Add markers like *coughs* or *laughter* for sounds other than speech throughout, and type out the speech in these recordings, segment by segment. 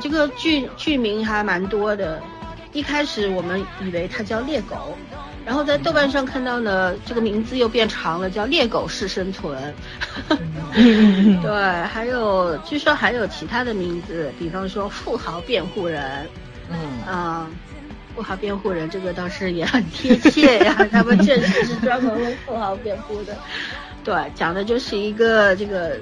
这个剧剧名还蛮多的。一开始我们以为它叫《猎狗》，然后在豆瓣上看到呢，这个名字又变长了，叫《猎狗式生存》。*laughs* *laughs* 对，还有据说还有其他的名字，比方说《富豪辩护人》。嗯啊。富豪辩护人，这个倒是也很贴切呀，他们确实是专门为富豪辩护的。对，讲的就是一个这个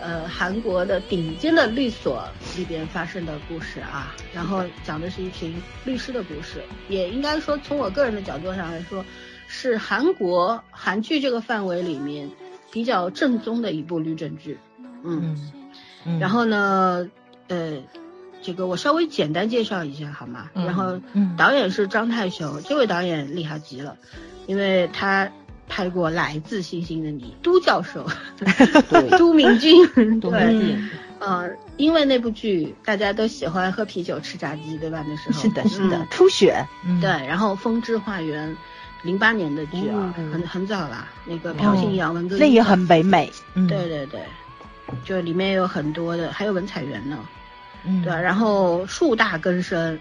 呃韩国的顶尖的律所里边发生的故事啊，然后讲的是一群律师的故事，也应该说从我个人的角度上来说，是韩国韩剧这个范围里面比较正宗的一部律政剧。嗯，然后呢，呃。这个我稍微简单介绍一下好吗？然后导演是张泰雄，这位导演厉害极了，因为他拍过《来自星星的你》，都教授，*laughs* *laughs* 都明俊，*laughs* 对，嗯，因为那部剧大家都喜欢喝啤酒吃炸鸡，对吧？那时候。是的，是的，初雪，对，然后《风之花园》，零八年的剧啊，很很早了，那个朴信阳文歌，那也很唯美，对对对，就里面有很多的，还有文彩元呢。对，然后树大根深，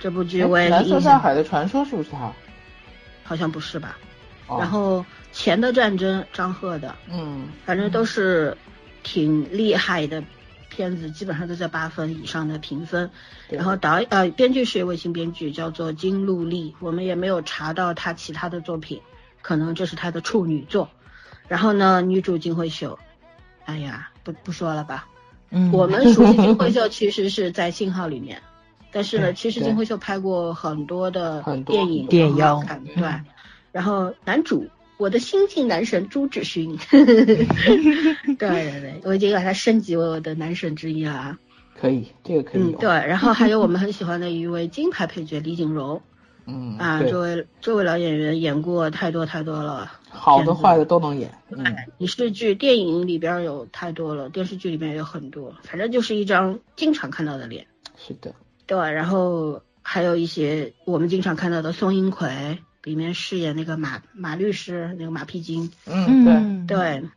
这部剧我也蓝色大海的传说是不是他？好像不是吧。然后钱的战争张赫的，嗯，反正都是挺厉害的片子，基本上都在八分以上的评分。然后导呃编剧是一位新编剧，叫做金陆丽，我们也没有查到她其他的作品，可能这是她的处女作。然后呢，女主金惠秀，哎呀，不不说了吧。嗯我们熟悉金惠秀其实是在信号里面，但是呢，其实金惠秀拍过很多的电影，电影对。然后男主，我的新晋男神朱志勋，*laughs* 对对对，我已经把他升级为我的男神之一了啊。可以，这个可以。嗯，对。然后还有我们很喜欢的一位金牌配角李锦荣。*laughs* 嗯啊，这位这位老演员演过太多太多了，好的坏的都能演。嗯，影视剧、电影里边有太多了，电视剧里面也有很多，反正就是一张经常看到的脸。是的，对。然后还有一些我们经常看到的宋英奎，里面饰演那个马马律师，那个马屁精。嗯，对对。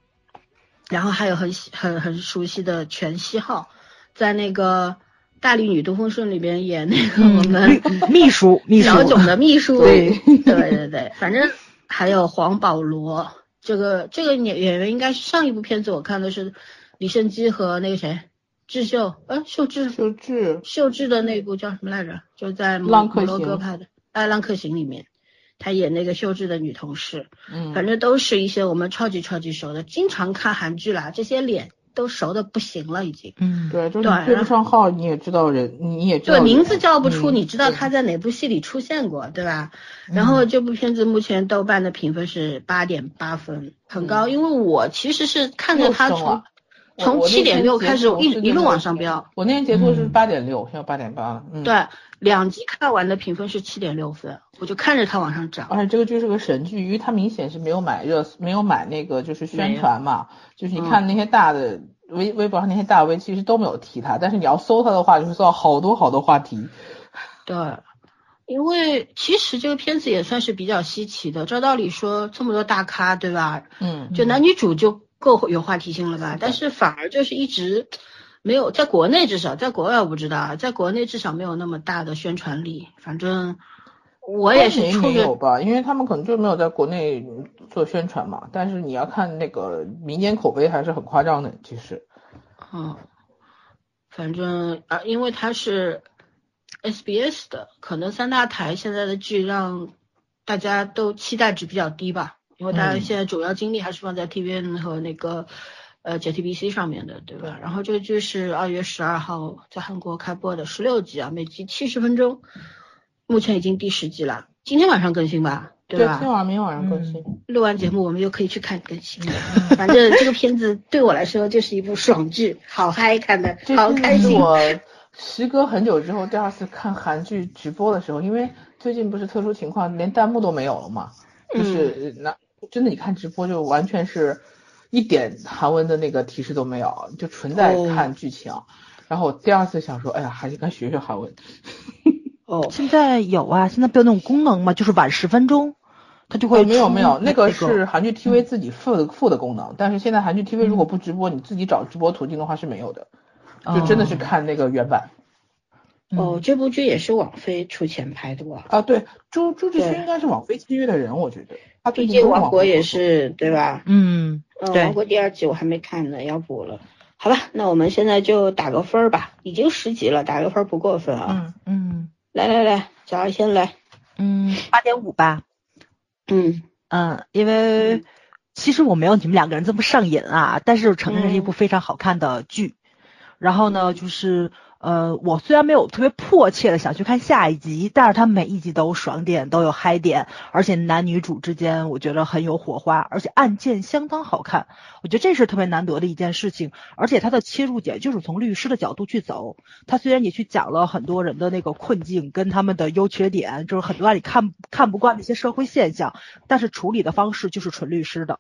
然后还有很很很熟悉的全熙浩，在那个。大力女都风顺里边演那个我们秘书，*laughs* 小囧的秘书，对对对对，反正还有黄保罗，这个这个演演员应该是上一部片子我看的是李胜基和那个谁智秀，呃秀智秀智秀智的那部叫什么来着？就在摩罗哥拍的《爱浪客行》里面，他演那个秀智的女同事，嗯，反正都是一些我们超级超级熟的，经常看韩剧啦，这些脸。都熟的不行了，已经。嗯，对，就是对不上号，你也知道人，你也知道。对，名字叫不出，你知道他在哪部戏里出现过，对吧？然后这部片子目前豆瓣的评分是八点八分，很高。因为我其实是看着他从从七点六开始一一路往上飙。我那天结束是八点六，现在八点八了。嗯，对。两集看完的评分是七点六分，我就看着它往上涨。而且这个剧是个神剧，因为它明显是没有买热，没有买那个就是宣传嘛。就是你看那些大的微微博上那些大 V，其实都没有提它，但是你要搜它的话，就会搜到好多好多话题。对，因为其实这个片子也算是比较稀奇的。照道理说，这么多大咖，对吧？嗯。就男女主就够有话题性了吧？但是反而就是一直。没有，在国内至少，在国外我不知道，在国内至少没有那么大的宣传力。反正我也是没有吧，因为他们可能就没有在国内做宣传嘛。但是你要看那个民间口碑还是很夸张的，其实。嗯，反正啊，因为它是 SBS 的，可能三大台现在的剧让大家都期待值比较低吧，因为大家现在主要精力还是放在 TVN 和那个。呃，JTBC 上面的，对吧？然后这个剧是二月十二号在韩国开播的十六集啊，每集七十分钟，目前已经第十集了，今天晚上更新吧，对吧？今天晚上、明天晚上更新。录完节目我们就可以去看更新了。反正这个片子对我来说就是一部爽剧，好嗨看的，好开心。我时隔很久之后第二次看韩剧直播的时候，因为最近不是特殊情况，连弹幕都没有了嘛，就是那真的你看直播就完全是。一点韩文的那个提示都没有，就纯在看剧情。然后我第二次想说，哎呀，还是该学学韩文。哦，*laughs* 现在有啊，现在不有那种功能嘛，就是晚十分钟，它就会没有没有，那个是韩剧 TV 自己附的附的功能，但是现在韩剧 TV 如果不直播，你自己找直播途径的话是没有的，就真的是看那个原版。哦，这部剧也是网飞出钱拍的吧？啊，对，朱朱志勋应该是网飞签约的人，我觉得。他最近王国也是对吧？嗯，嗯，王国第二季我还没看呢，要补了。好吧，那我们现在就打个分儿吧，已经十集了，打个分不过分啊。嗯嗯，来来来，小二先来。嗯，八点五吧。嗯嗯，因为其实我没有你们两个人这么上瘾啊，但是承认是一部非常好看的剧。然后呢，就是。呃，我虽然没有特别迫切的想去看下一集，但是它每一集都有爽点，都有嗨点，而且男女主之间我觉得很有火花，而且案件相当好看，我觉得这是特别难得的一件事情。而且它的切入点就是从律师的角度去走，他虽然也去讲了很多人的那个困境跟他们的优缺点，就是很多让你看看不惯的一些社会现象，但是处理的方式就是纯律师的。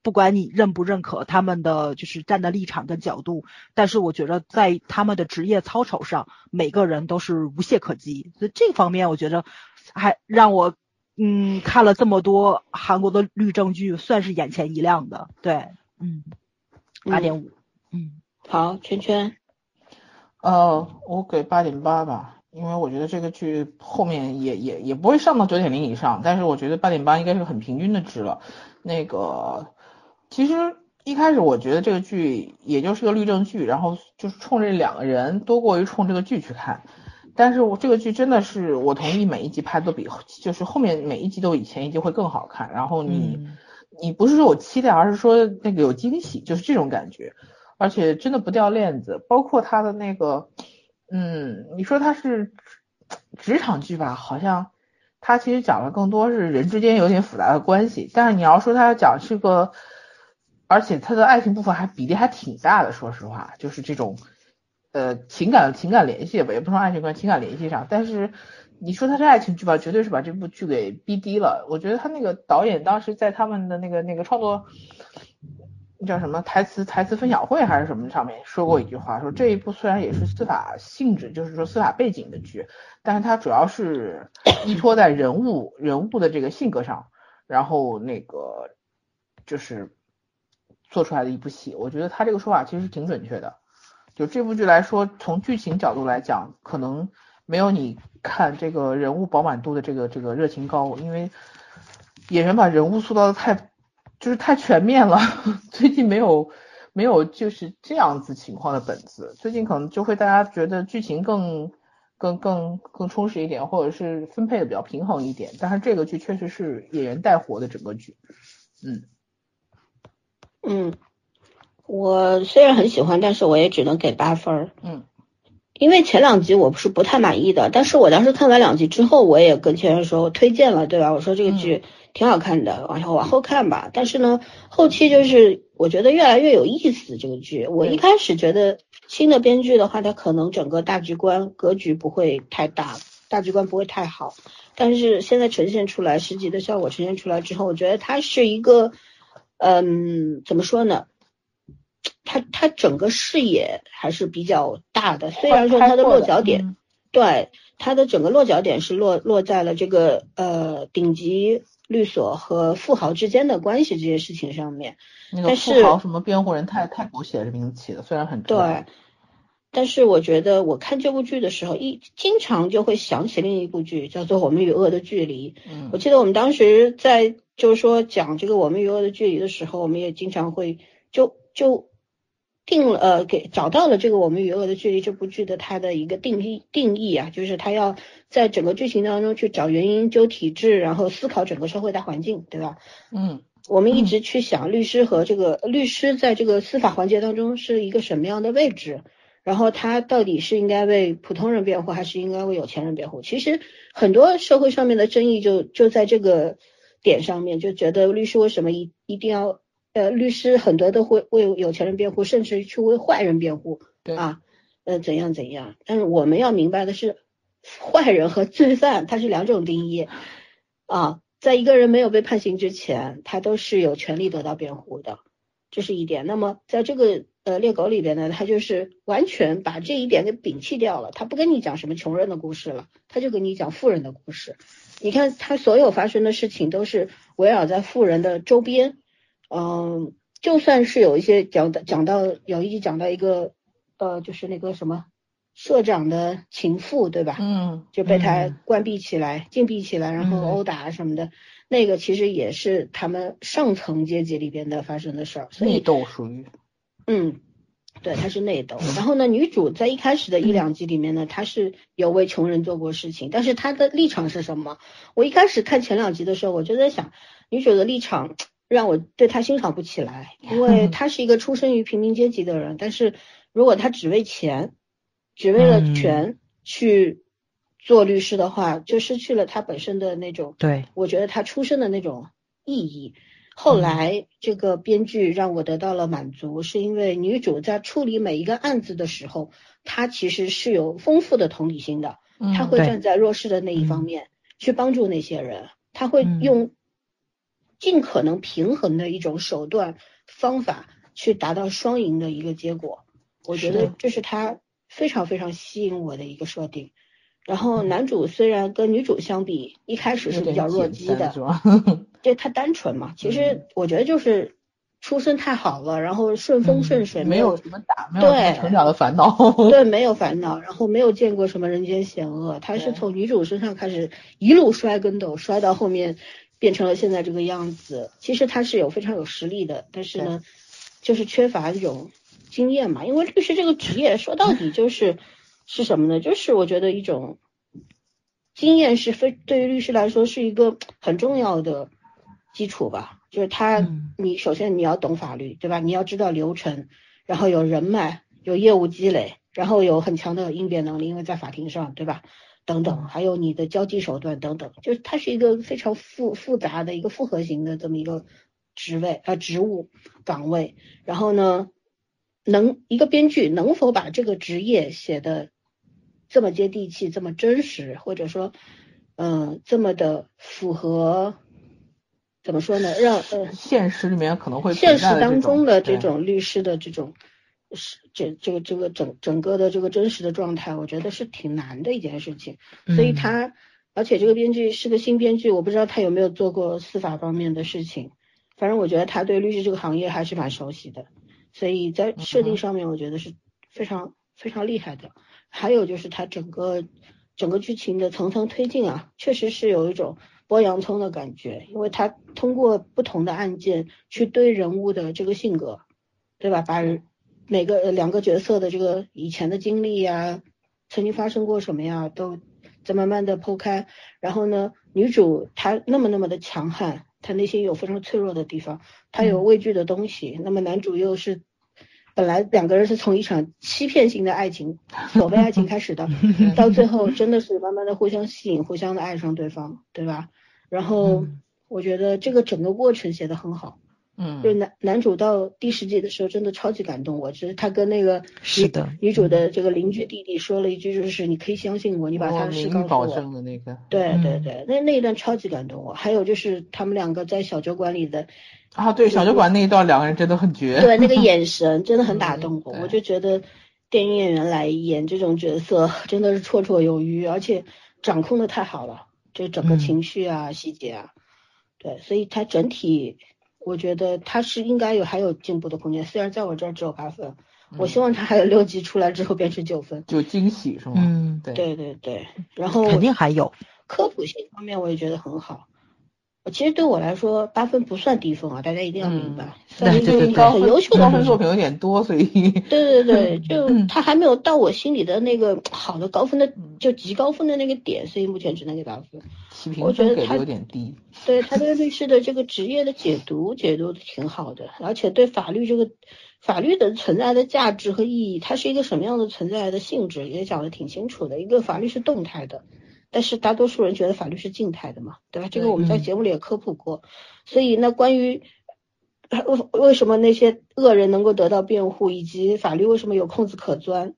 不管你认不认可他们的就是站的立场跟角度，但是我觉得在他们的职业操守上，每个人都是无懈可击。所以这方面我觉得还让我嗯看了这么多韩国的律政剧，算是眼前一亮的。对，嗯，八点五，嗯，好，圈圈，呃，我给八点八吧，因为我觉得这个剧后面也也也不会上到九点零以上，但是我觉得八点八应该是很平均的值了。那个。其实一开始我觉得这个剧也就是个律政剧，然后就是冲这两个人多过于冲这个剧去看。但是我这个剧真的是我同意每一集拍都比就是后面每一集都比前一集会更好看。然后你你不是说我期待，而是说那个有惊喜，就是这种感觉。而且真的不掉链子，包括他的那个，嗯，你说他是职场剧吧，好像他其实讲的更多是人之间有点复杂的关系。但是你要说他要讲是个。而且他的爱情部分还比例还挺大的，说实话，就是这种，呃，情感情感联系吧，也不说爱情观，情感联系上。但是你说他是爱情剧吧，绝对是把这部剧给逼低了。我觉得他那个导演当时在他们的那个那个创作，叫什么台词台词分享会还是什么上面说过一句话，说这一部虽然也是司法性质，就是说司法背景的剧，但是它主要是 *coughs* 依托在人物人物的这个性格上，然后那个就是。做出来的一部戏，我觉得他这个说法其实挺准确的。就这部剧来说，从剧情角度来讲，可能没有你看这个人物饱满度的这个这个热情高，因为演员把人物塑造的太就是太全面了。*laughs* 最近没有没有就是这样子情况的本子，最近可能就会大家觉得剧情更更更更充实一点，或者是分配的比较平衡一点。但是这个剧确实是演员带活的整个剧，嗯。嗯，我虽然很喜欢，但是我也只能给八分儿。嗯，因为前两集我是不太满意的，但是我当时看完两集之后，我也跟前任说，我推荐了，对吧？我说这个剧挺好看的，往后往后看吧。但是呢，后期就是我觉得越来越有意思。这个剧，我一开始觉得新的编剧的话，他可能整个大局观格局不会太大，大局观不会太好。但是现在呈现出来十集的效果呈现出来之后，我觉得它是一个。嗯，怎么说呢？他他整个视野还是比较大的，虽然说他的落脚点，对他的整个落脚点是落落在了这个呃顶级律所和富豪之间的关系这些事情上面。那个富豪什么辩护人太太狗血这名字起的，虽然很对，但是我觉得我看这部剧的时候，一经常就会想起另一部剧，叫做《我们与恶的距离》。嗯，我记得我们当时在。就是说讲这个我们与恶的距离的时候，我们也经常会就就定了呃给找到了这个我们与恶的距离这部剧的它的一个定义定义啊，就是它要在整个剧情当中去找原因、究体制，然后思考整个社会大环境，对吧？嗯，我们一直去想律师和这个律师在这个司法环节当中是一个什么样的位置，然后他到底是应该为普通人辩护，还是应该为有钱人辩护？其实很多社会上面的争议就就在这个。点上面就觉得律师为什么一一定要呃律师很多都会为有钱人辩护，甚至去为坏人辩护，对啊，呃怎样怎样？但是我们要明白的是，坏人和罪犯它是两种定义啊，在一个人没有被判刑之前，他都是有权利得到辩护的，这是一点。那么在这个呃猎狗里边呢，他就是完全把这一点给摒弃掉了，他不跟你讲什么穷人的故事了，他就跟你讲富人的故事。你看他所有发生的事情都是围绕在富人的周边，嗯，就算是有一些讲的讲到有一集讲到一个呃，就是那个什么社长的情妇，对吧？嗯，就被他关闭起来、禁闭起来，然后殴打什么的，那个其实也是他们上层阶级里边的发生的事儿，所以内斗属于，嗯。对，他是内斗。然后呢，女主在一开始的一两集里面呢，她是有为穷人做过事情，但是她的立场是什么？我一开始看前两集的时候，我就在想，女主的立场让我对她欣赏不起来，因为她是一个出生于平民阶级的人，但是如果她只为钱，只为了权去做律师的话，就失去了她本身的那种，对我觉得她出生的那种意义。后来这个编剧让我得到了满足，是因为女主在处理每一个案子的时候，她其实是有丰富的同理心的，她会站在弱势的那一方面去帮助那些人，她会用尽可能平衡的一种手段方法去达到双赢的一个结果。我觉得这是她非常非常吸引我的一个设定。然后男主虽然跟女主相比，一开始是比较弱鸡的，*laughs* 这太单纯嘛。其实我觉得就是出身太好了，然后顺风顺水，没有什么打，没有成长的烦恼，对，没有烦恼，然后没有见过什么人间险恶。他是从女主身上开始一路摔跟斗，摔到后面变成了现在这个样子。其实他是有非常有实力的，但是呢，就是缺乏这种经验嘛。因为律师这个职业说到底就是。是什么呢？就是我觉得一种经验是非对于律师来说是一个很重要的基础吧。就是他，你首先你要懂法律，对吧？你要知道流程，然后有人脉，有业务积累，然后有很强的应变能力，因为在法庭上，对吧？等等，还有你的交际手段等等，就是它是一个非常复复杂的一个复合型的这么一个职位啊职务岗位。然后呢，能一个编剧能否把这个职业写的这么接地气，这么真实，或者说，嗯，这么的符合，怎么说呢？让呃，现实里面可能会现实当中的这种律师的这种是这这个这个整整个的这个真实的状态，我觉得是挺难的一件事情。所以他，而且这个编剧是个新编剧，我不知道他有没有做过司法方面的事情。反正我觉得他对律师这个行业还是蛮熟悉的，所以在设定上面，我觉得是非常非常厉害的。还有就是他整个整个剧情的层层推进啊，确实是有一种剥洋葱的感觉，因为他通过不同的案件去对人物的这个性格，对吧？把每个两个角色的这个以前的经历呀，曾经发生过什么呀，都在慢慢的剖开。然后呢，女主她那么那么的强悍，她内心有非常脆弱的地方，她有畏惧的东西。那么男主又是。本来两个人是从一场欺骗性的爱情，*laughs* 所谓爱情开始的，*laughs* 到最后真的是慢慢的互相吸引，互相的爱上对方，对吧？然后我觉得这个整个过程写的很好，嗯，就男男主到第十集的时候真的超级感动我，就是他跟那个是的女主的这个邻居弟弟说了一句，就是你可以相信我，你把他的事告诉我，对对对，那那一段超级感动我。还有就是他们两个在小酒馆里的。啊，对，小酒馆那一段两个人真的很绝。对，那个眼神 *laughs* 真的很打动我，我就觉得电影演员来演这种角色 *laughs* 真的是绰绰有余，而且掌控的太好了，就整个情绪啊、细节啊，对，所以他整体我觉得他是应该有还有进步的空间，虽然在我这儿只有八分，我希望他还有六集出来之后变成九分，就惊喜是吗？嗯，对对对对，然后肯定还有科普性方面我也觉得很好。其实对我来说，八分不算低分啊，大家一定要明白。很优秀的高分作品有点多，所以。对对对，*laughs* 就他还没有到我心里的那个好的高分的，就极高分的那个点，所以目前只能给八分。我觉得他有点低。对他对律师的这个职业的解读，解读的挺好的，而且对法律这个法律的存在的价值和意义，它是一个什么样的存在的性质，也讲的挺清楚的。一个法律是动态的。但是大多数人觉得法律是静态的嘛，对吧？这个我们在节目里也科普过。所以那关于为为什么那些恶人能够得到辩护，以及法律为什么有空子可钻，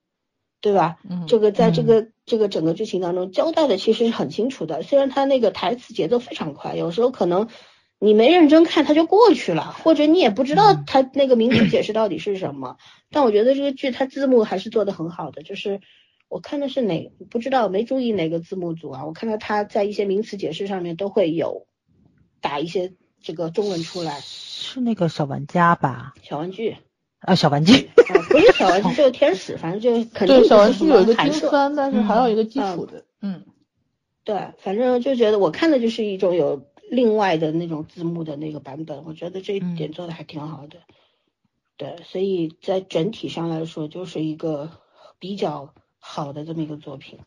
对吧？嗯，这个在这个这个整个剧情当中交代的其实是很清楚的。虽然他那个台词节奏非常快，有时候可能你没认真看他就过去了，或者你也不知道他那个名词解释到底是什么。但我觉得这个剧它字幕还是做的很好的，就是。我看的是哪不知道没注意哪个字幕组啊？我看到他在一些名词解释上面都会有打一些这个中文出来。是那个小玩家吧？小玩具。啊，小玩具。不是小玩具，就是天使，反正就肯定。对，小玩具有一个金酸，但是还有一个基础的。嗯。对，反正就觉得我看的就是一种有另外的那种字幕的那个版本，我觉得这一点做的还挺好的。对，所以在整体上来说，就是一个比较好的这么一个作品。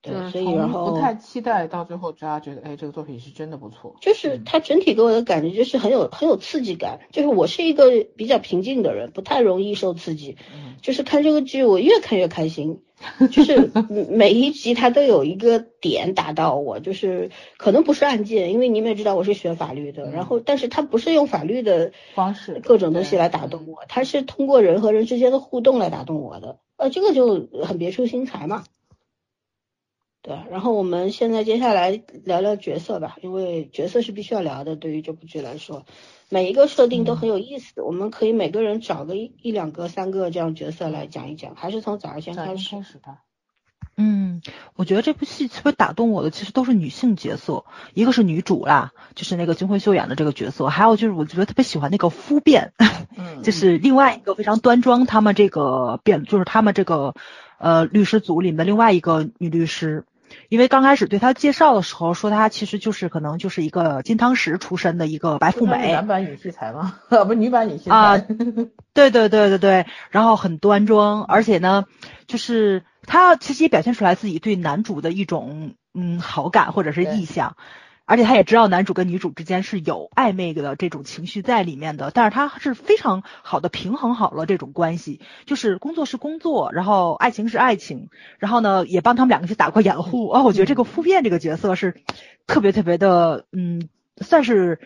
对，所以然后不太期待到最后，大家觉得哎，这个作品是真的不错。就是它整体给我的感觉就是很有很有刺激感。就是我是一个比较平静的人，不太容易受刺激。嗯。就是看这个剧，我越看越开心。就是 *laughs* 每一集它都有一个点打到我，就是可能不是案件，因为你们也知道我是学法律的，然后但是它不是用法律的方式各种东西来打动我，它是通过人和人之间的互动来打动我的。呃，这个就很别出心裁嘛。对，然后我们现在接下来聊聊角色吧，因为角色是必须要聊的，对于这部剧来说，每一个设定都很有意思，我们可以每个人找个一一两个、三个这样角色来讲一讲，还是从早上先开始。开始的。嗯，我觉得这部戏特别打动我的，其实都是女性角色，一个是女主啦，就是那个金惠秀演的这个角色，还有就是我觉得特别喜欢那个夫辩，*laughs* 就是另外一个非常端庄，他们这个辩就是他们这个呃律师组里面的另外一个女律师。因为刚开始对她介绍的时候说她其实就是可能就是一个金汤匙出身的一个白富美，男版女戏才吗？*laughs* 不，女版女戏才。啊，对对对对对，然后很端庄，而且呢，就是她其实也表现出来自己对男主的一种嗯好感或者是意向。而且他也知道男主跟女主之间是有暧昧的这种情绪在里面的，但是他是非常好的平衡好了这种关系，就是工作是工作，然后爱情是爱情，然后呢也帮他们两个去打过掩护啊。我觉得这个傅变这个角色是特别特别的，嗯，算是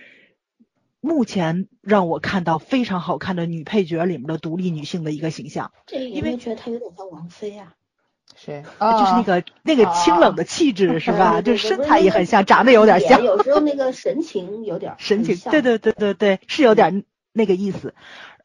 目前让我看到非常好看的女配角里面的独立女性的一个形象。这因为觉得她有点像王菲啊。谁？就是那个那个清冷的气质是吧？*laughs* 就是身材也很像，长得有点像。有时候那个神情有点神情，对对对对对，是有点那个意思。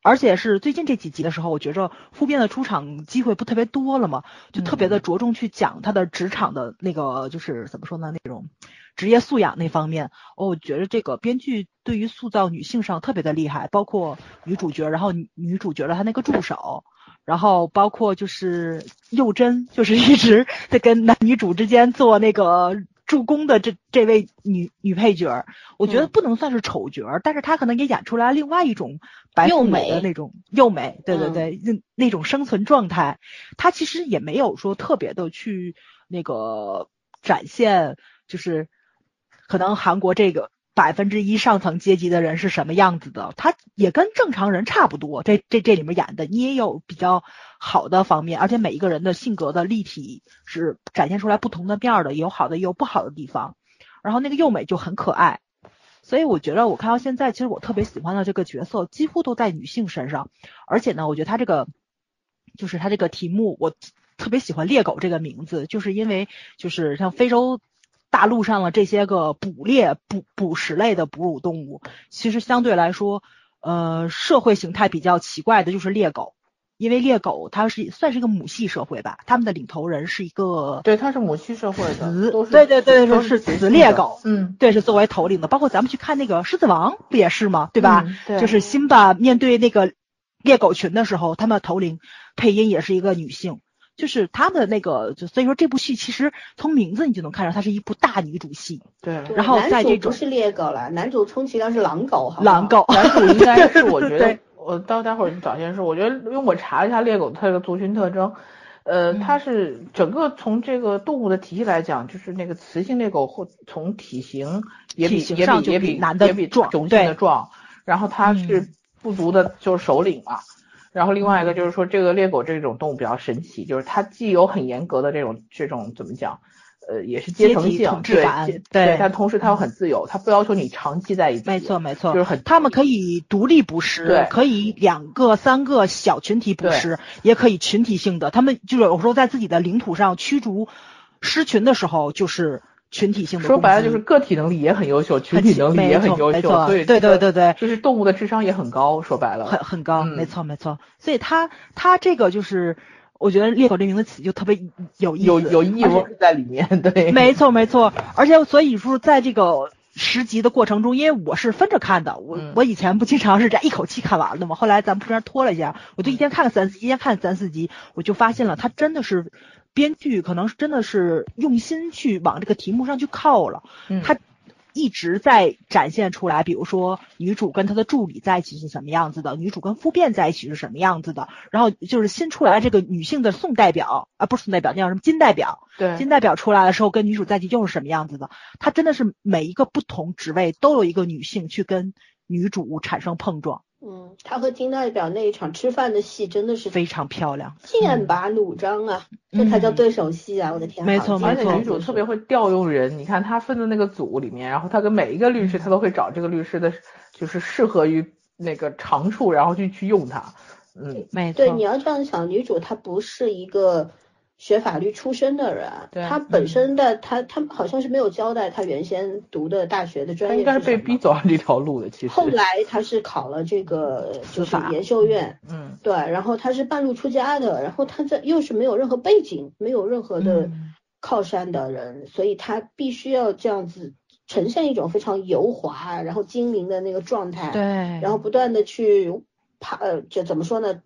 而且是最近这几集的时候，我觉着傅变的出场机会不特别多了嘛，就特别的着重去讲他的职场的那个，就是怎么说呢，那种职业素养那方面。哦，我觉得这个编剧对于塑造女性上特别的厉害，包括女主角，然后女主角的她那个助手。然后包括就是幼珍，就是一直在跟男女主之间做那个助攻的这这位女女配角，我觉得不能算是丑角，但是她可能也演出来另外一种白富美的那种幼美，对对对，那那种生存状态，她其实也没有说特别的去那个展现，就是可能韩国这个。百分之一上层阶级的人是什么样子的？他也跟正常人差不多。这这这里面演的，你也有比较好的方面，而且每一个人的性格的立体是展现出来不同的面的，有好的也有不好的地方。然后那个幼美就很可爱，所以我觉得我看到现在，其实我特别喜欢的这个角色几乎都在女性身上。而且呢，我觉得他这个就是他这个题目，我特别喜欢猎狗这个名字，就是因为就是像非洲。大陆上的这些个捕猎捕捕食类的哺乳动物，其实相对来说，呃，社会形态比较奇怪的就是猎狗，因为猎狗它是算是一个母系社会吧，他们的领头人是一个，对，它是母系社会的，对对对，都是雌猎狗，嗯，对，是作为头领的，包括咱们去看那个狮子王不也是吗？对吧？对就是辛巴面对那个猎狗群的时候，他们头领配音也是一个女性。就是他们的那个，就所以说这部戏其实从名字你就能看出它是一部大女主戏。对，然后在这种不是猎狗了，男主充其量是狼狗，狼狗，男主应该是我觉 *laughs* 得，我到待会儿找件事，我觉得因为我查了一下猎狗它这个族群特征，呃，它是整个从这个动物的体系来讲，就是那个雌性猎狗或从体型也比也比也比男的也比壮，雄性的壮，然后它是部族的就是首领嘛。然后另外一个就是说，这个猎狗这种动物比较神奇，就是它既有很严格的这种这种怎么讲，呃，也是阶层性对对，但同时它又很自由，它不要求你长期在一起。没错没错，就是很，它们可以独立捕食，可以两个三个小群体捕食，也可以群体性的。它们就是有时候在自己的领土上驱逐狮群的时候，就是。群体性的说白了就是个体能力也很优秀，群体能力也很优秀，所以对对对对，就是动物的智商也很高。说白了，很很高，没错没错。所以它它这个就是，我觉得猎狗这名字起就特别有意有有意味在里面，对，没错没错。而且所以说，在这个十集的过程中，因为我是分着看的，我我以前不经常是这样一口气看完的嘛，后来咱们中间拖了一下，我就一天看个三四，一天看三四集，我就发现了，它真的是编剧可能是真的是用心去往这个题目上去靠了，他。一直在展现出来，比如说女主跟她的助理在一起是什么样子的，女主跟夫变在一起是什么样子的，然后就是新出来这个女性的宋代表啊，不是宋代表，那叫什么金代表？对，金代表出来的时候跟女主在一起又是什么样子的？她真的是每一个不同职位都有一个女性去跟女主产生碰撞。嗯，他和金代表那一场吃饭的戏真的是非常漂亮，剑拔弩张啊，这才叫对手戏啊！我的天，没错没错，女主特别会调用人，你看她分的那个组里面，然后她跟每一个律师，她都会找这个律师的，就是适合于那个长处，然后去去用他。嗯，没错。对，你要这样想，女主她不是一个。学法律出身的人，他本身的他他好像是没有交代他原先读的大学的专业，应该是被逼走上这条路的。其实后来他是考了这个就是研修院，嗯，对，然后他是半路出家的，然后他在又是没有任何背景、没有任何的靠山的人，所以他必须要这样子呈现一种非常油滑然后精明的那个状态，对，然后不断的去爬，呃，就怎么说呢？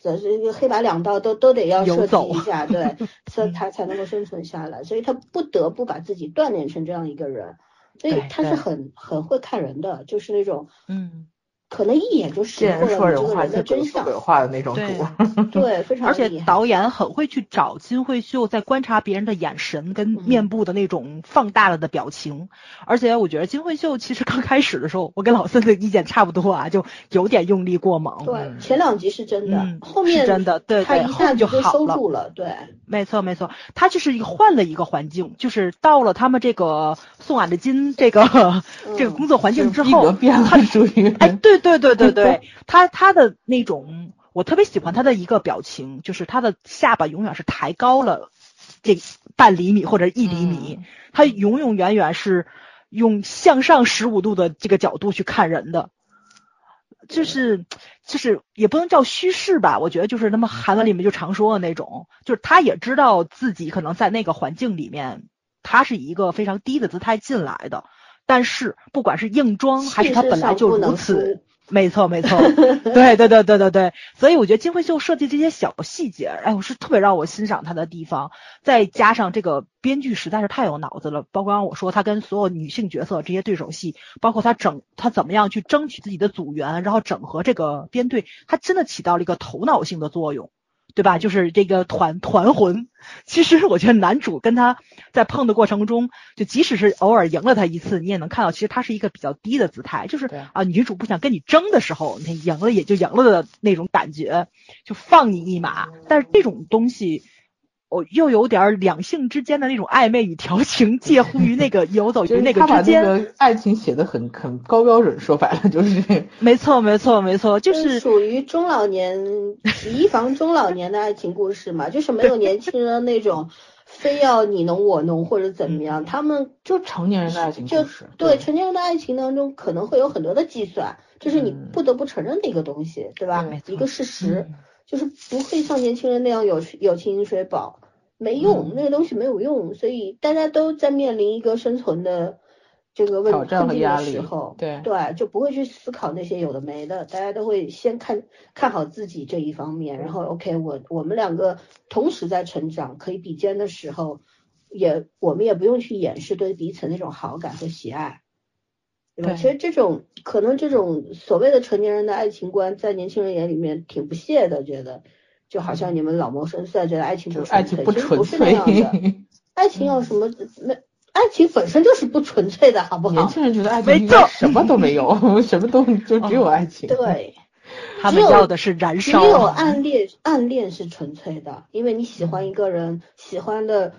这这个黑白两道都都得要设计一下，*laughs* 对，所以他才能够生存下来，所以他不得不把自己锻炼成这样一个人，所以他是很很会看人的，就是那种嗯。可能一眼就识破了这个人的真相，的那种对 *laughs* *laughs* 对，非常而且导演很会去找金惠秀在观察别人的眼神跟面部的那种放大了的表情，而且我觉得金惠秀其实刚开始的时候，我跟老孙的意见差不多啊，就有点用力过猛。对，前两集是真的，后面是真的，对，他一下就收住了。对，没错没错，他就是一个换了一个环境，就是到了他们这个送俺的金这个这个工作环境之后，他属于哎对。对对对 *laughs* 对，他他的那种，我特别喜欢他的一个表情，就是他的下巴永远是抬高了这半厘米或者一厘米，他永永远远是用向上十五度的这个角度去看人的，就是就是也不能叫虚饰吧，我觉得就是他们韩文里面就常说的那种，就是他也知道自己可能在那个环境里面，他是以一个非常低的姿态进来的。但是不管是硬装还是他本来就如此，没错没错，*laughs* 对对对对对对，所以我觉得金惠秀设计这些小细节，哎，我是特别让我欣赏她的地方。再加上这个编剧实在是太有脑子了，包括我说她跟所有女性角色这些对手戏，包括她整她怎么样去争取自己的组员，然后整合这个编队，她真的起到了一个头脑性的作用。对吧？就是这个团团魂。其实我觉得男主跟他在碰的过程中，就即使是偶尔赢了他一次，你也能看到，其实他是一个比较低的姿态。就是啊，女主不想跟你争的时候，你赢了也就赢了的那种感觉，就放你一马。但是这种东西。我又有点两性之间的那种暧昧与调情，介乎于那个游走于那个之间。他把个爱情写的很 *laughs* 很高标准，说白了就是。没错，没错，没错，就是属于中老年提防中老年的爱情故事嘛，就是没有年轻人那种非要你侬我侬或者怎么样，他们就成年人的爱情故事。对成年人的爱情当中可能会有很多的计算，这是你不得不承认的一个东西，对吧？一个事实。就是不会像年轻人那样有有情饮水饱，没用，那个东西没有用，所以大家都在面临一个生存的这个问题的时候，对对，就不会去思考那些有的没的，大家都会先看看好自己这一方面，然后 OK，我我们两个同时在成长，可以比肩的时候，也我们也不用去掩饰对彼此那种好感和喜爱。对吧？其实这种可能这种所谓的成年人的爱情观，在年轻人眼里面挺不屑的，觉得就好像你们老谋深算，觉得爱情不纯粹，其实不是那样的。爱情有什么？那爱情本身就是不纯粹的，好不好？年轻人觉得爱情什么都没有，什么都 *laughs* 就只有爱情。对，他们要的是燃烧。只有暗恋，暗恋是纯粹的，因为你喜欢一个人，喜欢的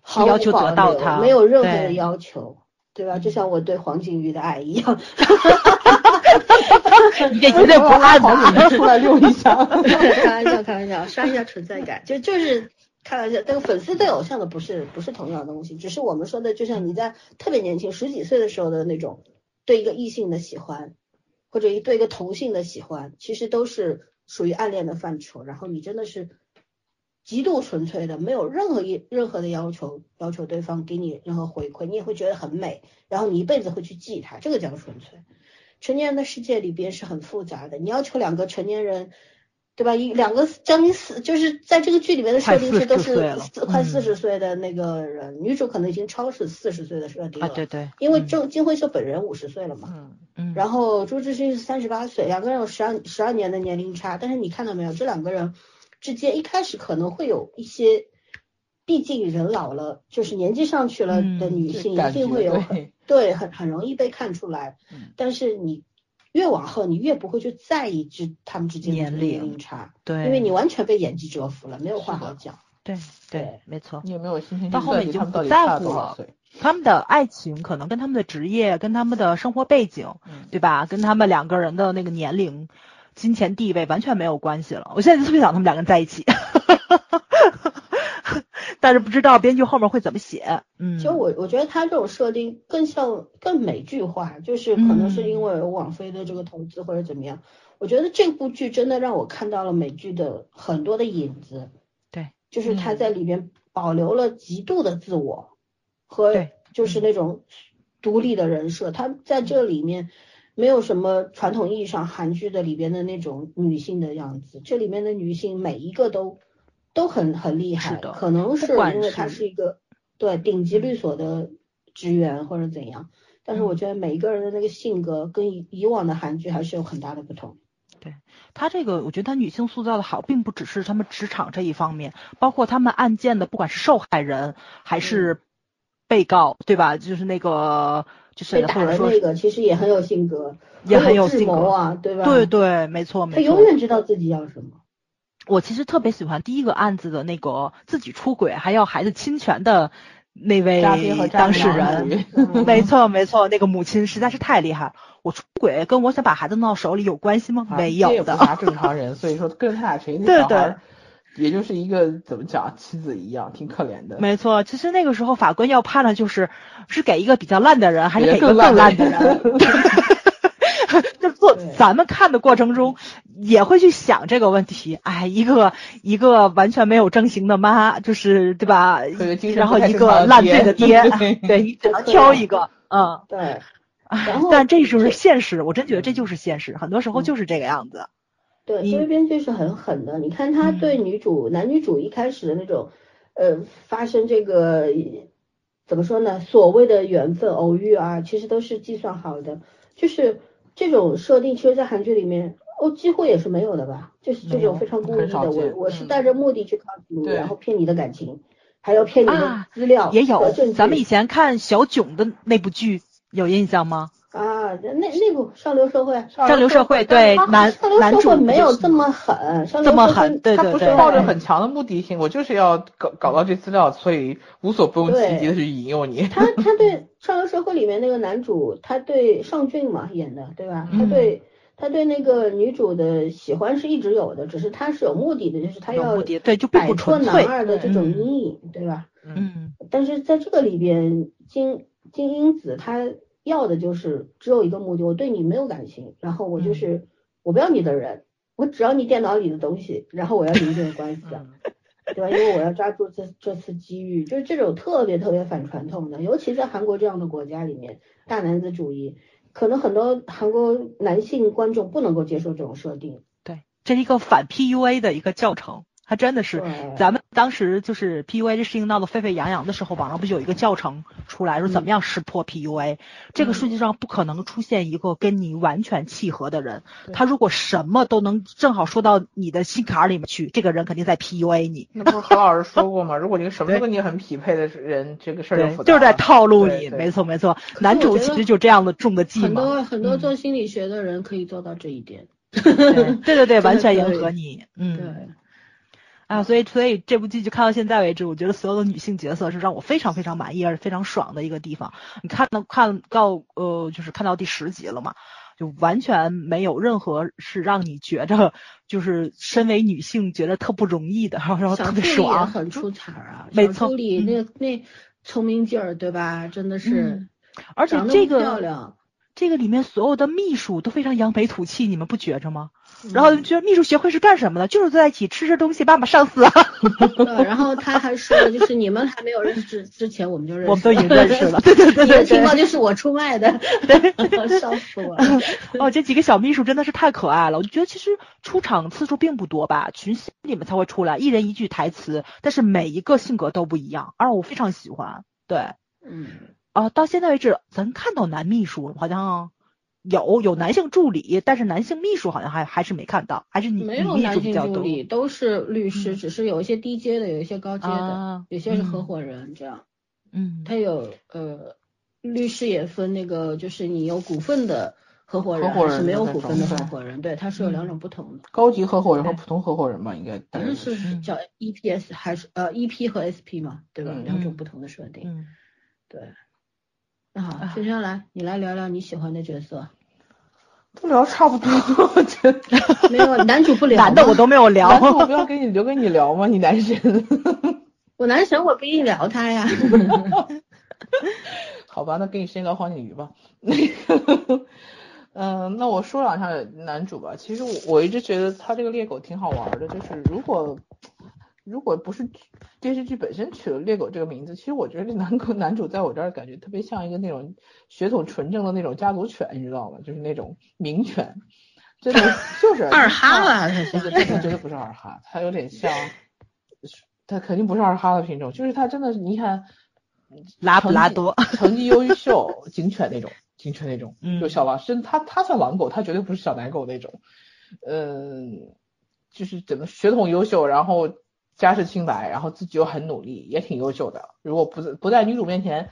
毫无保留，没有任何的要求。对吧？就像我对黄景瑜的爱一样，*laughs* *laughs* 你这绝对不爱黄景瑜出来溜一下，开玩笑，开玩笑，刷一下存在感，就就是开玩笑。这个粉丝对偶像的不是不是同样的东西，只是我们说的，就像你在特别年轻十几岁的时候的那种对一个异性的喜欢，或者一对一个同性的喜欢，其实都是属于暗恋的范畴。然后你真的是极度纯粹的，没有任何一任何的要求，要求对方给你任何回馈，你也会觉得很美，然后你一辈子会去记它，这个叫纯粹。成年人的世界里边是很复杂的，你要求两个成年人，对吧？一两个将近四，就是在这个剧里面的设定是都是快四十岁的那个人，女主可能已经超是四十岁的设定了，对对，因为郑金惠秀本人五十岁了嘛，嗯嗯，然后朱志勋是三十八岁，两个人有十二十二年的年龄差，但是你看到没有，这两个人之间一开始可能会有一些。毕竟人老了，就是年纪上去了的女性一定会有很对很很容易被看出来。但是你越往后，你越不会去在意之他们之间的年龄差，对，因为你完全被演技折服了，没有话好讲。对对，没错。你有没有心情？到后面已经不在乎了。他们的爱情可能跟他们的职业、跟他们的生活背景，对吧？跟他们两个人的那个年龄、金钱地位完全没有关系了。我现在就特别想他们两个人在一起。*laughs* 但是不知道编剧后面会怎么写。嗯，其实我我觉得他这种设定更像更美剧化，就是可能是因为有网飞的这个投资或者怎么样。我觉得这部剧真的让我看到了美剧的很多的影子。对，就是他在里边保留了极度的自我和就是那种独立的人设。他在这里面没有什么传统意义上韩剧的里边的那种女性的样子，这里面的女性每一个都。都很很厉害，可能是因为他是一个对顶级律所的职员或者怎样，但是我觉得每一个人的那个性格跟以以往的韩剧还是有很大的不同。对他这个，我觉得他女性塑造的好，并不只是他们职场这一方面，包括他们案件的，不管是受害人还是被告，对吧？就是那个就是被打的那个，其实也很有性格，也很有性格啊，对吧？对对，没错没错。他永远知道自己要什么。我其实特别喜欢第一个案子的那个自己出轨还要孩子侵权的那位当事人，*laughs* 没错没错，那个母亲实在是太厉害。我出轨跟我想把孩子弄到手里有关系吗？没有的。正常人，所以说跟他俩谁那小孩，也就是一个怎么讲妻子一样，挺可怜的。没错，其实那个时候法官要判的就是是给一个比较烂的人，还是给一个更烂的人？*laughs* 就做咱们看的过程中，也会去想这个问题。哎，一个一个完全没有正形的妈，就是对吧？然后一个烂醉的爹，*laughs* 对你只能挑一个。嗯，对。但这就是现实，我真觉得这就是现实，很多时候就是这个样子。对，因为编剧是很狠的。你看他对女主、男女主一开始的那种，呃，发生这个怎么说呢？所谓的缘分偶遇啊，其实都是计算好的，就是。这种设定其实，在韩剧里面，哦，几乎也是没有的吧？就是这种非常故意的，我我是带着目的去靠近你，然后骗你的感情，还要骗你的资料。也有，咱们以前看小囧的那部剧，有印象吗？啊，那那部上流社会，上流社会对男男主没有这么狠，这么狠，对对对，他不是抱着很强的目的性，我就是要搞搞到这资料，所以无所不用其极的去引诱你。他他对上流社会里面那个男主，他对尚俊嘛演的，对吧？他对他对那个女主的喜欢是一直有的，只是他是有目的的，就是他要对就摆脱男二的这种阴影，对吧？嗯。但是在这个里边，金金英子她。要的就是只有一个目的，我对你没有感情，然后我就是我不要你的人，我只要你电脑里的东西，然后我要离这个关系，*laughs* 对吧？因为我要抓住这这次机遇，就是这种特别特别反传统的，尤其在韩国这样的国家里面，大男子主义，可能很多韩国男性观众不能够接受这种设定。对，这是一个反 PUA 的一个教程。他真的是，咱们当时就是 PUA 这事情闹得沸沸扬扬的时候，网上不就有一个教程出来，说怎么样识破 PUA？这个世界上不可能出现一个跟你完全契合的人，他如果什么都能正好说到你的心坎里面去，这个人肯定在 PUA 你。那不是何老师说过吗？*laughs* 如果你什么都跟你很匹配的人，这个事儿就就是在套路你，没错没错。男主其实就这样的中的计嘛。很多很多做心理学的人可以做到这一点。对对对，*laughs* 完全迎合你。嗯。对。啊，所以所以这部剧就看到现在为止，我觉得所有的女性角色是让我非常非常满意而且非常爽的一个地方。你看到看到呃，就是看到第十集了嘛，就完全没有任何是让你觉着就是身为女性觉得特不容易的，然后特别爽。很出彩啊，没错，那那聪明劲儿对吧？真的是，而且这个漂亮。这个里面所有的秘书都非常扬眉吐气，你们不觉着吗？然后觉得秘书协会是干什么的？就是坐在一起吃吃东西，骂骂上司啊。*laughs* 然后他还说了，就是你们还没有认识之前，我们就认识，我们都已经认识了。*laughs* 对对对对，情况就是我出卖的，*laughs* 笑死我了。哦，这几个小秘书真的是太可爱了。我就觉得其实出场次数并不多吧，群戏里面才会出来，一人一句台词，但是每一个性格都不一样，而我非常喜欢。对，嗯，啊，到现在为止，咱看到男秘书好像。有有男性助理，但是男性秘书好像还还是没看到，还是女没有男性助理，都是律师，只是有一些低阶的，有一些高阶的，有些是合伙人这样。嗯，他有呃，律师也分那个，就是你有股份的合伙人，还是没有股份的合伙人，对，它是有两种不同的。高级合伙人和普通合伙人吧，应该。反正是叫 EPS 还是呃 EP 和 SP 嘛，对吧？两种不同的设定。嗯，对。那好，接下来你来聊聊你喜欢的角色。都聊差不多，我觉得 *laughs* 没有男主不聊，男的我都没有聊。男主我不要给你留给你聊吗？你男神，*laughs* 我男神我不一定聊他呀。*laughs* 好吧，那给你先聊黄景瑜吧。那个，嗯，那我说两下男主吧。其实我我一直觉得他这个猎狗挺好玩的，就是如果。如果不是电视剧本身取了猎狗这个名字，其实我觉得这男狗 *laughs* 男主在我这儿感觉特别像一个那种血统纯正的那种家族犬，你知道吗？就是那种名犬，真的 *laughs* 就是二哈了，他他绝对不是二哈，他有点像，他肯定不是二哈的品种，就是他真的是你看拉布拉多成绩优秀警犬那种警犬那种，就小狼，真他他算狼狗，他绝对不是小奶狗那种，嗯，就是整个血统优秀，然后。家世清白，然后自己又很努力，也挺优秀的。如果不不在女主面前，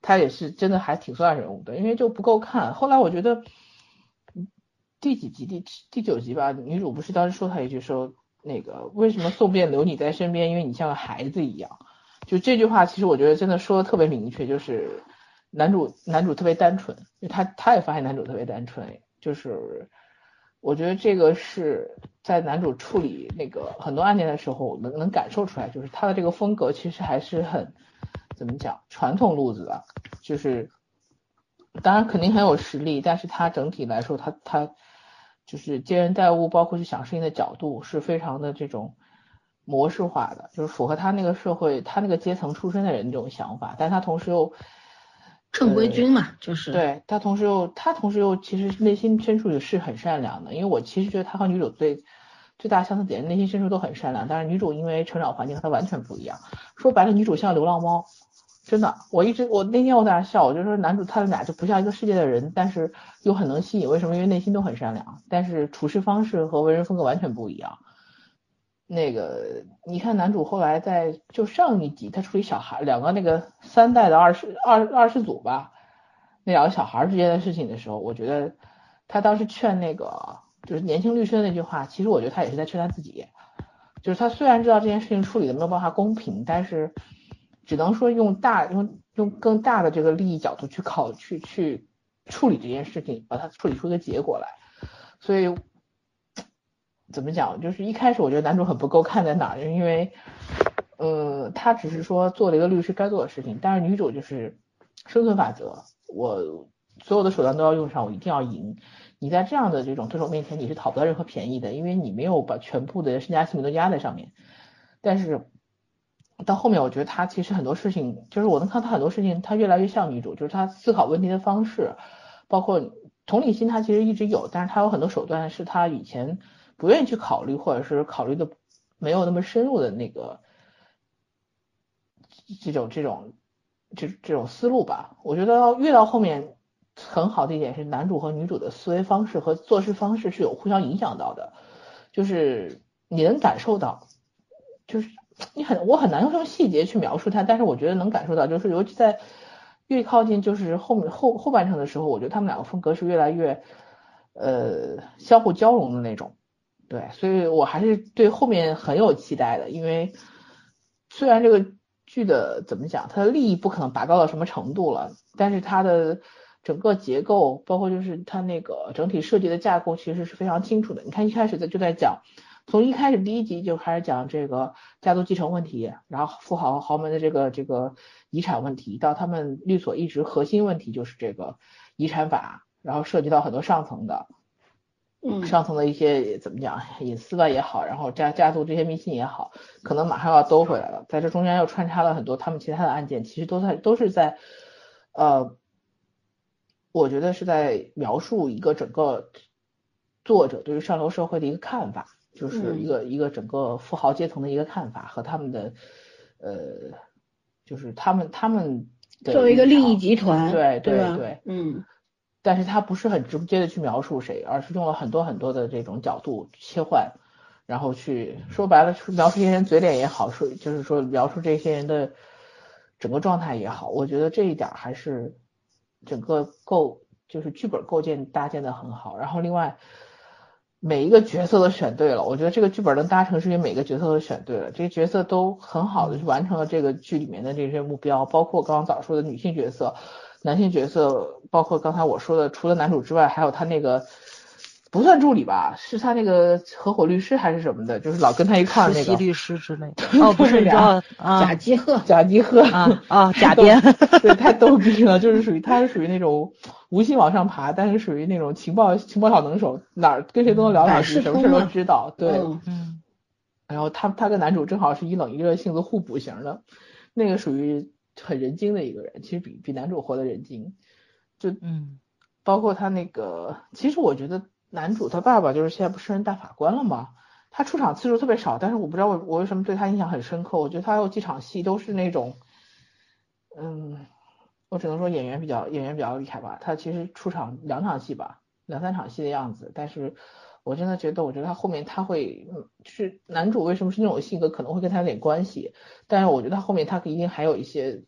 他也是真的还挺算人物的，因为就不够看。后来我觉得第几集第第九集吧，女主不是当时说他一句说那个为什么宋便留你在身边，因为你像个孩子一样。就这句话，其实我觉得真的说的特别明确，就是男主男主特别单纯，因为他他也发现男主特别单纯，就是。我觉得这个是在男主处理那个很多案件的时候能能感受出来，就是他的这个风格其实还是很怎么讲传统路子的，就是当然肯定很有实力，但是他整体来说他他就是接人待物，包括去想事情的角度是非常的这种模式化的，就是符合他那个社会他那个阶层出身的人这种想法，但他同时又。正规军嘛，就是对他，同时又他同时又其实内心深处也是很善良的，因为我其实觉得他和女主最最大相似点，内心深处都很善良，但是女主因为成长环境和他完全不一样，说白了女主像流浪猫，真的，我一直我那天我在那笑，我就说男主他们俩就不像一个世界的人，但是又很能吸引，为什么？因为内心都很善良，但是处事方式和为人风格完全不一样。那个，你看男主后来在就上一集，他处理小孩两个那个三代的二世二二世祖吧，那两个小孩之间的事情的时候，我觉得他当时劝那个就是年轻律师的那句话，其实我觉得他也是在劝他自己，就是他虽然知道这件事情处理的没有办法公平，但是只能说用大用用更大的这个利益角度去考去去处理这件事情，把它处理出一个结果来，所以。怎么讲？就是一开始我觉得男主很不够看在哪儿，因为，呃，他只是说做了一个律师该做的事情，但是女主就是生存法则，我所有的手段都要用上，我一定要赢。你在这样的这种对手面前，你是讨不到任何便宜的，因为你没有把全部的身家性命都压在上面。但是到后面，我觉得他其实很多事情，就是我能看他很多事情，他越来越像女主，就是他思考问题的方式，包括同理心，他其实一直有，但是他有很多手段是他以前。不愿意去考虑，或者是考虑的没有那么深入的那个这种这种这这种思路吧。我觉得越到后面，很好的一点是男主和女主的思维方式和做事方式是有互相影响到的，就是你能感受到，就是你很我很难用这种细节去描述它，但是我觉得能感受到，就是尤其在越靠近就是后面后后半程的时候，我觉得他们两个风格是越来越呃相互交融的那种。对，所以我还是对后面很有期待的，因为虽然这个剧的怎么讲，它的利益不可能拔高到什么程度了，但是它的整个结构，包括就是它那个整体设计的架构，其实是非常清楚的。你看一开始在就在讲，从一开始第一集就开始讲这个家族继承问题，然后富豪豪门的这个这个遗产问题，到他们律所一直核心问题就是这个遗产法。然后涉及到很多上层的，上层的一些怎么讲隐私吧也好，然后家家族这些迷信也好，可能马上要兜回来了。在这中间又穿插了很多他们其他的案件，其实都在都是在，呃，我觉得是在描述一个整个作者对于上流社会的一个看法，就是一个一个整个富豪阶层的一个看法和他们的，呃，就是他们他们作为一个利益集团，对对对，嗯。但是他不是很直接的去描述谁，而是用了很多很多的这种角度切换，然后去说白了，描述这些人嘴脸也好，说就是说描述这些人的整个状态也好，我觉得这一点还是整个构就是剧本构建搭建的很好。然后另外每一个角色都选对了，我觉得这个剧本能搭成是因为每个角色都选对了，这些角色都很好的去完成了这个剧里面的这些目标，包括刚刚早说的女性角色。男性角色包括刚才我说的，除了男主之外，还有他那个不算助理吧，是他那个合伙律师还是什么的，就是老跟他一块儿那个律师之类的。*laughs* 哦，不是俩贾基赫，贾基赫啊啊，贾编，对，太逗逼了，就是属于他是属于那种无心往上爬，但是属于那种情报情报小能手，哪儿跟谁都能聊两句，什么事都知道。对，嗯。然后他他跟男主正好是一冷一热性子互补型的，那个属于。很人精的一个人，其实比比男主活得人精，就嗯，包括他那个，其实我觉得男主他爸爸就是现在不是任大法官了吗？他出场次数特别少，但是我不知道我我为什么对他印象很深刻。我觉得他有几场戏都是那种，嗯，我只能说演员比较演员比较厉害吧。他其实出场两场戏吧，两三场戏的样子，但是我真的觉得，我觉得他后面他会，就是男主为什么是那种性格，可能会跟他有点关系。但是我觉得他后面他一定还有一些。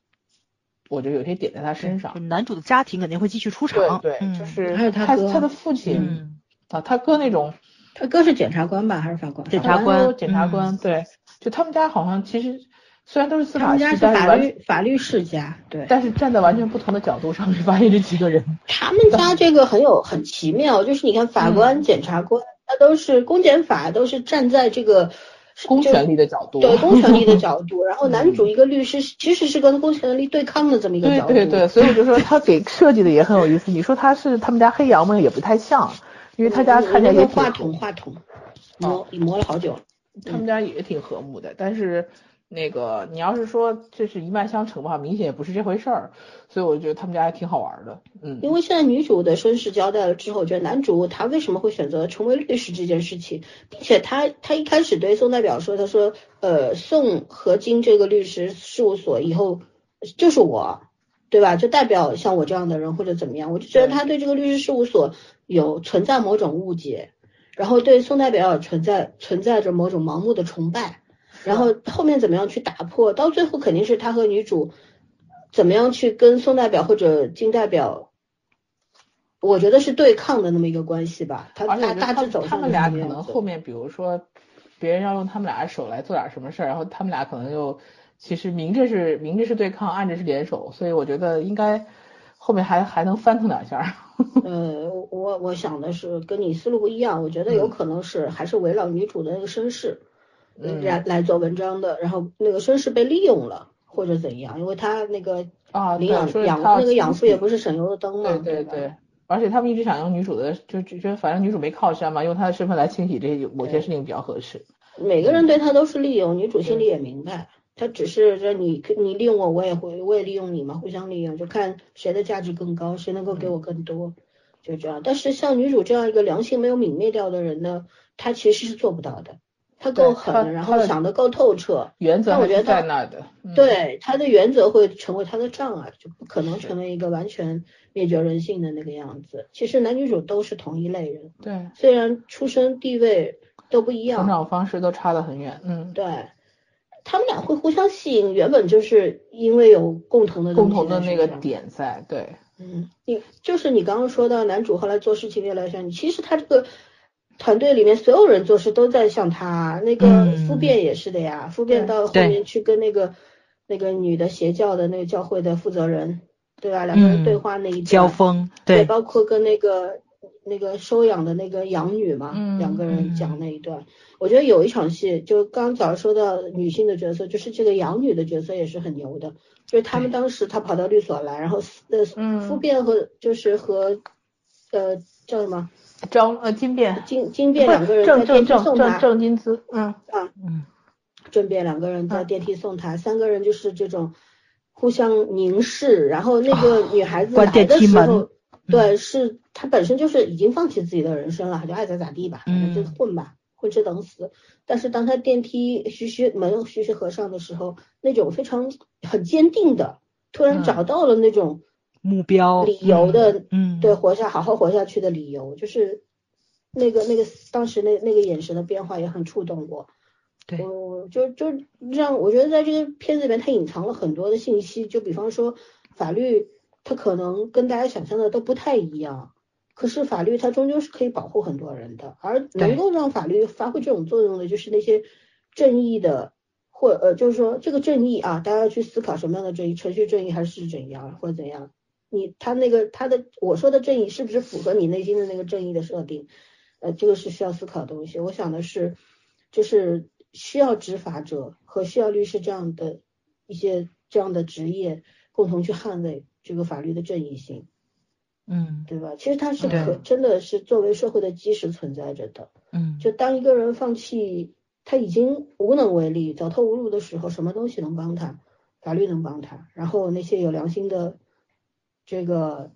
我觉得有些点在他身上，男主的家庭肯定会继续出场。对对，就是还有他他的父亲啊，他哥那种，他哥是检察官吧，还是法官？检察官，检察官。对，就他们家好像其实虽然都是司法系，但是法律法律世家，对，但是站在完全不同的角度上去发现这几个人。他们家这个很有很奇妙，就是你看法官、检察官，他都是公检法，都是站在这个。公权力的角度，对 *laughs* 公权力的角度，然后男主一个律师其实是跟公权力对抗的这么一个角度。对对对，所以我就说他给设计的也很有意思。你说他是他们家黑羊吗？也不太像，因为他家看起来也挺。话筒话筒，磨磨了好久。他们家也挺和睦的，但是。那个，你要是说这是一脉相承的话，明显也不是这回事儿，所以我觉得他们家还挺好玩的，嗯。因为现在女主的身世交代了之后，我觉得男主他为什么会选择成为律师这件事情，并且他他一开始对宋代表说，他说，呃，宋和金这个律师事务所以后就是我，对吧？就代表像我这样的人或者怎么样，我就觉得他对这个律师事务所有存在某种误解，然后对宋代表存在存在着某种盲目的崇拜。然后后面怎么样去打破？到最后肯定是他和女主怎么样去跟宋代表或者金代表，我觉得是对抗的那么一个关系吧。他大大致走他们俩可能后面，比如说别人要用他们俩的手来做点什么事儿，然后他们俩可能又其实明着是明着是对抗，暗着是联手，所以我觉得应该后面还还能翻腾两下。*laughs* 呃，我我想的是跟你思路不一样，我觉得有可能是还是围绕女主的那个身世。来来做文章的，然后那个绅士被利用了或者怎样，因为他那个啊领养养那个养父也不是省油的灯嘛，对对对，而且他们一直想用女主的，就就觉得反正女主没靠山嘛，用她的身份来清洗这些某些事情比较合适。每个人对她都是利用，女主心里也明白，她只是这你你利用我，我也会我也利用你嘛，互相利用，就看谁的价值更高，谁能够给我更多，就这样。但是像女主这样一个良心没有泯灭掉的人呢，她其实是做不到的。他够狠，然后想的够透彻，原则我觉得在那的。对他的原则会成为他的障碍，就不可能成为一个完全灭绝人性的那个样子。其实男女主都是同一类人，对，虽然出身地位都不一样，成长方式都差得很远。嗯，对，他们俩会互相吸引，原本就是因为有共同的共同的那个点在。对，嗯，你就是你刚刚说到男主后来做事情越来越像你，其实他这个。团队里面所有人做事都在向他，那个夫变也是的呀，夫变到后面去跟那个那个女的邪教的那个教会的负责人，对吧？两个人对话那一交锋，对，包括跟那个那个收养的那个养女嘛，两个人讲那一段，我觉得有一场戏，就刚早上说到女性的角色，就是这个养女的角色也是很牛的，就是他们当时他跑到律所来，然后呃夫变和就是和。呃叫什么张呃金变。金金变两个人在电梯送他，郑金姿嗯啊。嗯，郑变两个人在电梯送他，三个人就是这种互相凝视，然后那个女孩子来的时候，对，是她本身就是已经放弃自己的人生了，就爱咋咋地吧，就混吧。混吃等死，但是当他电梯徐徐门徐徐合上的时候，那种非常很坚定的，突然找到了那种目标理由的，嗯，对，活下好好活下去的理由，就是那个那个当时那那个眼神的变化也很触动我，对，我就就让我觉得在这个片子里面，它隐藏了很多的信息，就比方说法律，它可能跟大家想象的都不太一样。可是法律它终究是可以保护很多人的，而能够让法律发挥这种作用的，就是那些正义的，或呃，就是说这个正义啊，大家要去思考什么样的正义，程序正义还是怎样，或者怎样？你他那个他的我说的正义是不是符合你内心的那个正义的设定？呃，这个是需要思考的东西。我想的是，就是需要执法者和需要律师这样的一些这样的职业共同去捍卫这个法律的正义性。嗯，对吧？其实它是可真的是作为社会的基石存在着的。嗯，就当一个人放弃，他已经无能为力、走投无路的时候，什么东西能帮他？法律能帮他，然后那些有良心的这个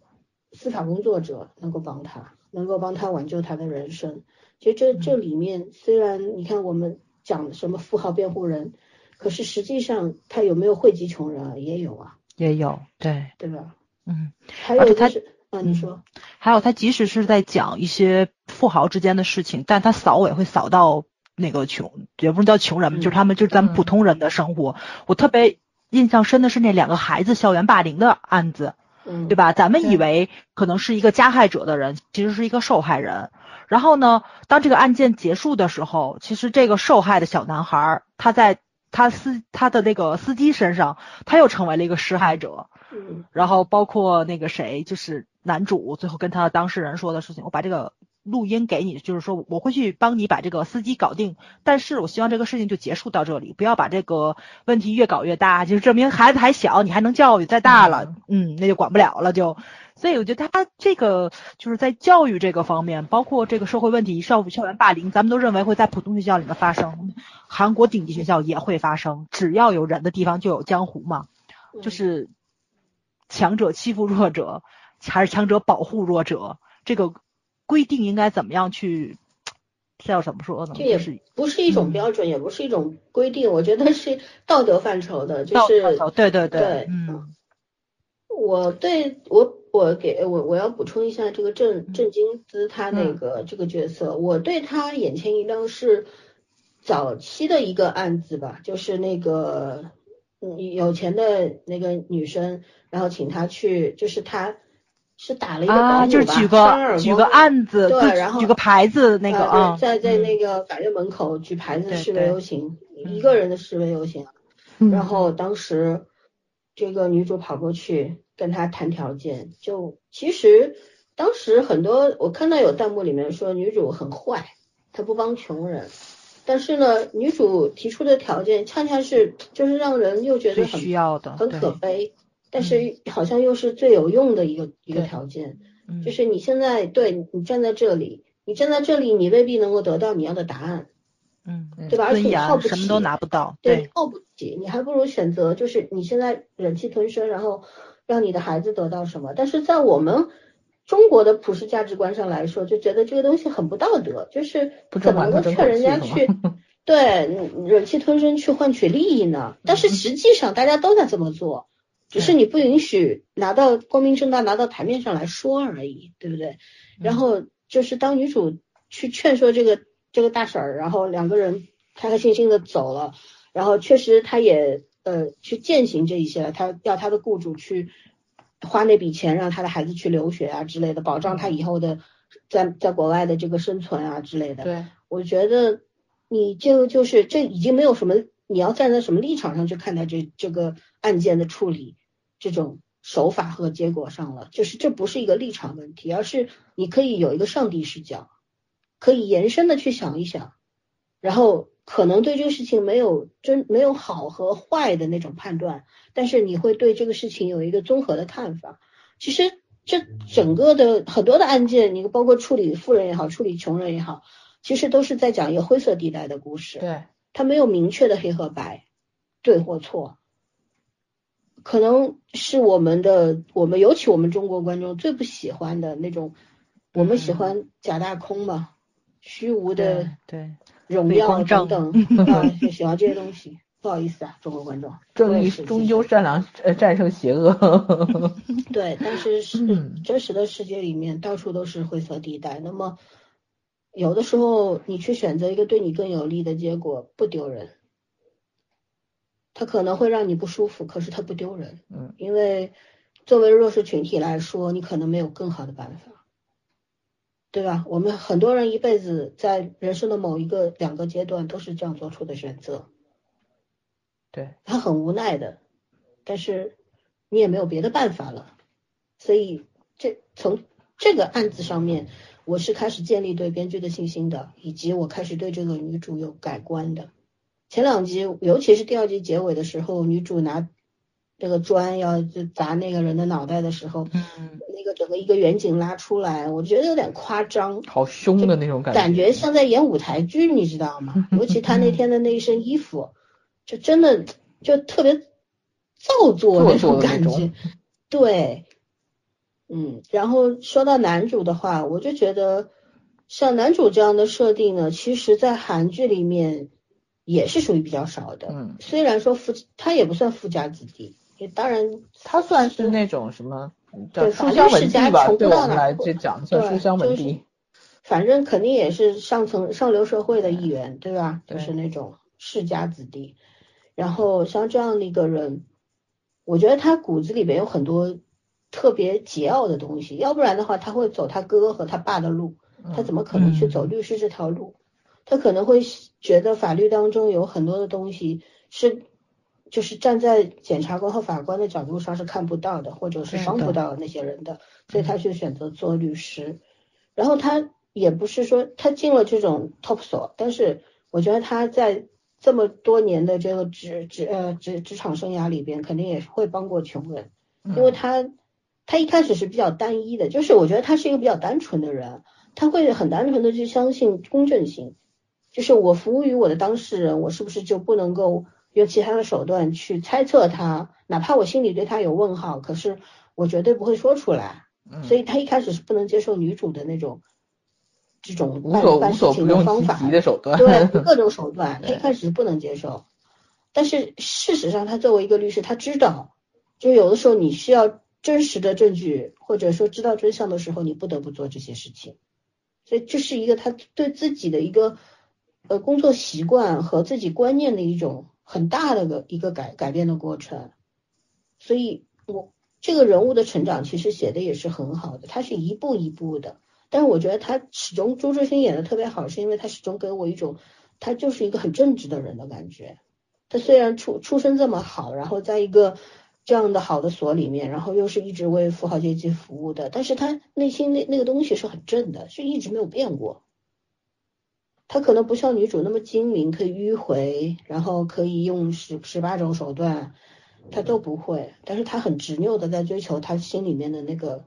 司法工作者能够帮他，能够帮他挽救他的人生。其实这这里面虽然你看我们讲什么富豪辩护人，可是实际上他有没有惠及穷人啊？也有啊，也有，对对吧？嗯，还有他是。嗯，你说，还有他即使是在讲一些富豪之间的事情，但他扫尾会扫到那个穷，也不是叫穷人嘛，就是他们就是咱们普通人的生活。我特别印象深的是那两个孩子校园霸凌的案子，嗯，对吧？咱们以为可能是一个加害者的人，其实是一个受害人。然后呢，当这个案件结束的时候，其实这个受害的小男孩，他在他司他的那个司机身上，他又成为了一个施害者。嗯，然后包括那个谁，就是男主最后跟他的当事人说的事情，我把这个录音给你，就是说我会去帮你把这个司机搞定，但是我希望这个事情就结束到这里，不要把这个问题越搞越大，就是证明孩子还小，你还能教育，再大了，嗯，那就管不了了就。所以我觉得他这个就是在教育这个方面，包括这个社会问题、校校园霸凌，咱们都认为会在普通学校里面发生，韩国顶级学校也会发生，只要有人的地方就有江湖嘛，就是。强者欺负弱者，还是强者保护弱者？这个规定应该怎么样去？这要怎么说呢？这也是不是一种标准，也不是一种规定。我觉得是道德范畴的，就是对对对，嗯。我对我我给我我要补充一下这个郑郑金姿他那个这个角色，我对他眼前一亮是早期的一个案子吧，就是那个。嗯，有钱的那个女生，然后请他去，就是他是打了一个就是举个举个案子，对，然后举个牌子那个啊，在在那个法院门口举牌子示威游行，一个人的示威游行，然后当时这个女主跑过去跟他谈条件，就其实当时很多我看到有弹幕里面说女主很坏，她不帮穷人。但是呢，女主提出的条件恰恰是就是让人又觉得很需要的，很可悲，但是好像又是最有用的一个一个条件，就是你现在对你站在这里，你站在这里，你未必能够得到你要的答案，嗯，对吧？而且你耗不起，什么都拿不到，对，耗不起，你还不如选择就是你现在忍气吞声，然后让你的孩子得到什么？但是在我们。中国的普世价值观上来说，就觉得这个东西很不道德，就是怎么能劝人家去 *laughs* 对忍气吞声去换取利益呢？但是实际上大家都在这么做，只是你不允许拿到光明正大拿到台面上来说而已，对不对？然后就是当女主去劝说这个这个大婶儿，然后两个人开开心心的走了，然后确实她也呃去践行这一些了，她要她的雇主去。花那笔钱让她的孩子去留学啊之类的，保障她以后的在在国外的这个生存啊之类的。对，我觉得你就就是这已经没有什么你要站在什么立场上去看待这这个案件的处理这种手法和结果上了，就是这不是一个立场问题，而是你可以有一个上帝视角，可以延伸的去想一想，然后。可能对这个事情没有真没有好和坏的那种判断，但是你会对这个事情有一个综合的看法。其实这整个的很多的案件，你包括处理富人也好，处理穷人也好，其实都是在讲一个灰色地带的故事。对，它没有明确的黑和白，对或错。可能是我们的，我们尤其我们中国观众最不喜欢的那种，我们喜欢假大空嘛，虚无的对荣耀等等 *laughs* 啊，就喜欢这些东西。不好意思啊，中国观众，正义终究善良，呃，战胜邪恶。*laughs* 对，但是是真实的世界里面到处都是灰色地带。那么有的时候你去选择一个对你更有利的结果，不丢人。他可能会让你不舒服，可是他不丢人。嗯，因为作为弱势群体来说，你可能没有更好的办法，对吧？我们很多人一辈子在人生的某一个两个阶段都是这样做出的选择。对，他很无奈的，但是你也没有别的办法了。所以这从这个案子上面，我是开始建立对编剧的信心的，以及我开始对这个女主有改观的。前两集，尤其是第二集结尾的时候，女主拿这个砖要就砸那个人的脑袋的时候，嗯，那个整个一个远景拉出来，我觉得有点夸张，好凶的那种感觉，感觉像在演舞台剧，你知道吗？*laughs* 尤其他那天的那一身衣服，就真的就特别造作那种感觉，对，嗯，然后说到男主的话，我就觉得像男主这样的设定呢，其实在韩剧里面。也是属于比较少的，嗯，虽然说富他也不算富家子弟，也当然他算是那种什么叫书香门第吧，对我们来讲算书香门第，反正肯定也是上层上流社会的一员，对吧？就是那种世家子弟，然后像这样的一个人，我觉得他骨子里面有很多特别桀骜的东西，要不然的话他会走他哥和他爸的路，他怎么可能去走律师这条路？他可能会觉得法律当中有很多的东西是，就是站在检察官和法官的角度上是看不到的，或者是帮不到那些人的，所以他去选择做律师。然后他也不是说他进了这种 top 所，但是我觉得他在这么多年的这个职职呃职职场生涯里边，肯定也会帮过穷人，因为他他一开始是比较单一的，就是我觉得他是一个比较单纯的人，他会很单纯的去相信公正性。就是我服务于我的当事人，我是不是就不能够用其他的手段去猜测他？哪怕我心里对他有问号，可是我绝对不会说出来。所以他一开始是不能接受女主的那种这种办办事情的方法，的手段，对 *laughs* 各种手段，他一开始是不能接受。但是事实上，他作为一个律师，他知道，就有的时候你需要真实的证据，或者说知道真相的时候，你不得不做这些事情。所以这是一个他对自己的一个。呃，工作习惯和自己观念的一种很大的个一个改改变的过程，所以我这个人物的成长其实写的也是很好的，他是一步一步的。但是我觉得他始终朱志勋演的特别好，是因为他始终给我一种他就是一个很正直的人的感觉。他虽然出出身这么好，然后在一个这样的好的所里面，然后又是一直为富豪阶级服务的，但是他内心那那个东西是很正的，是一直没有变过。他可能不像女主那么精明，可以迂回，然后可以用十十八种手段，他都不会。但是他很执拗的在追求他心里面的那个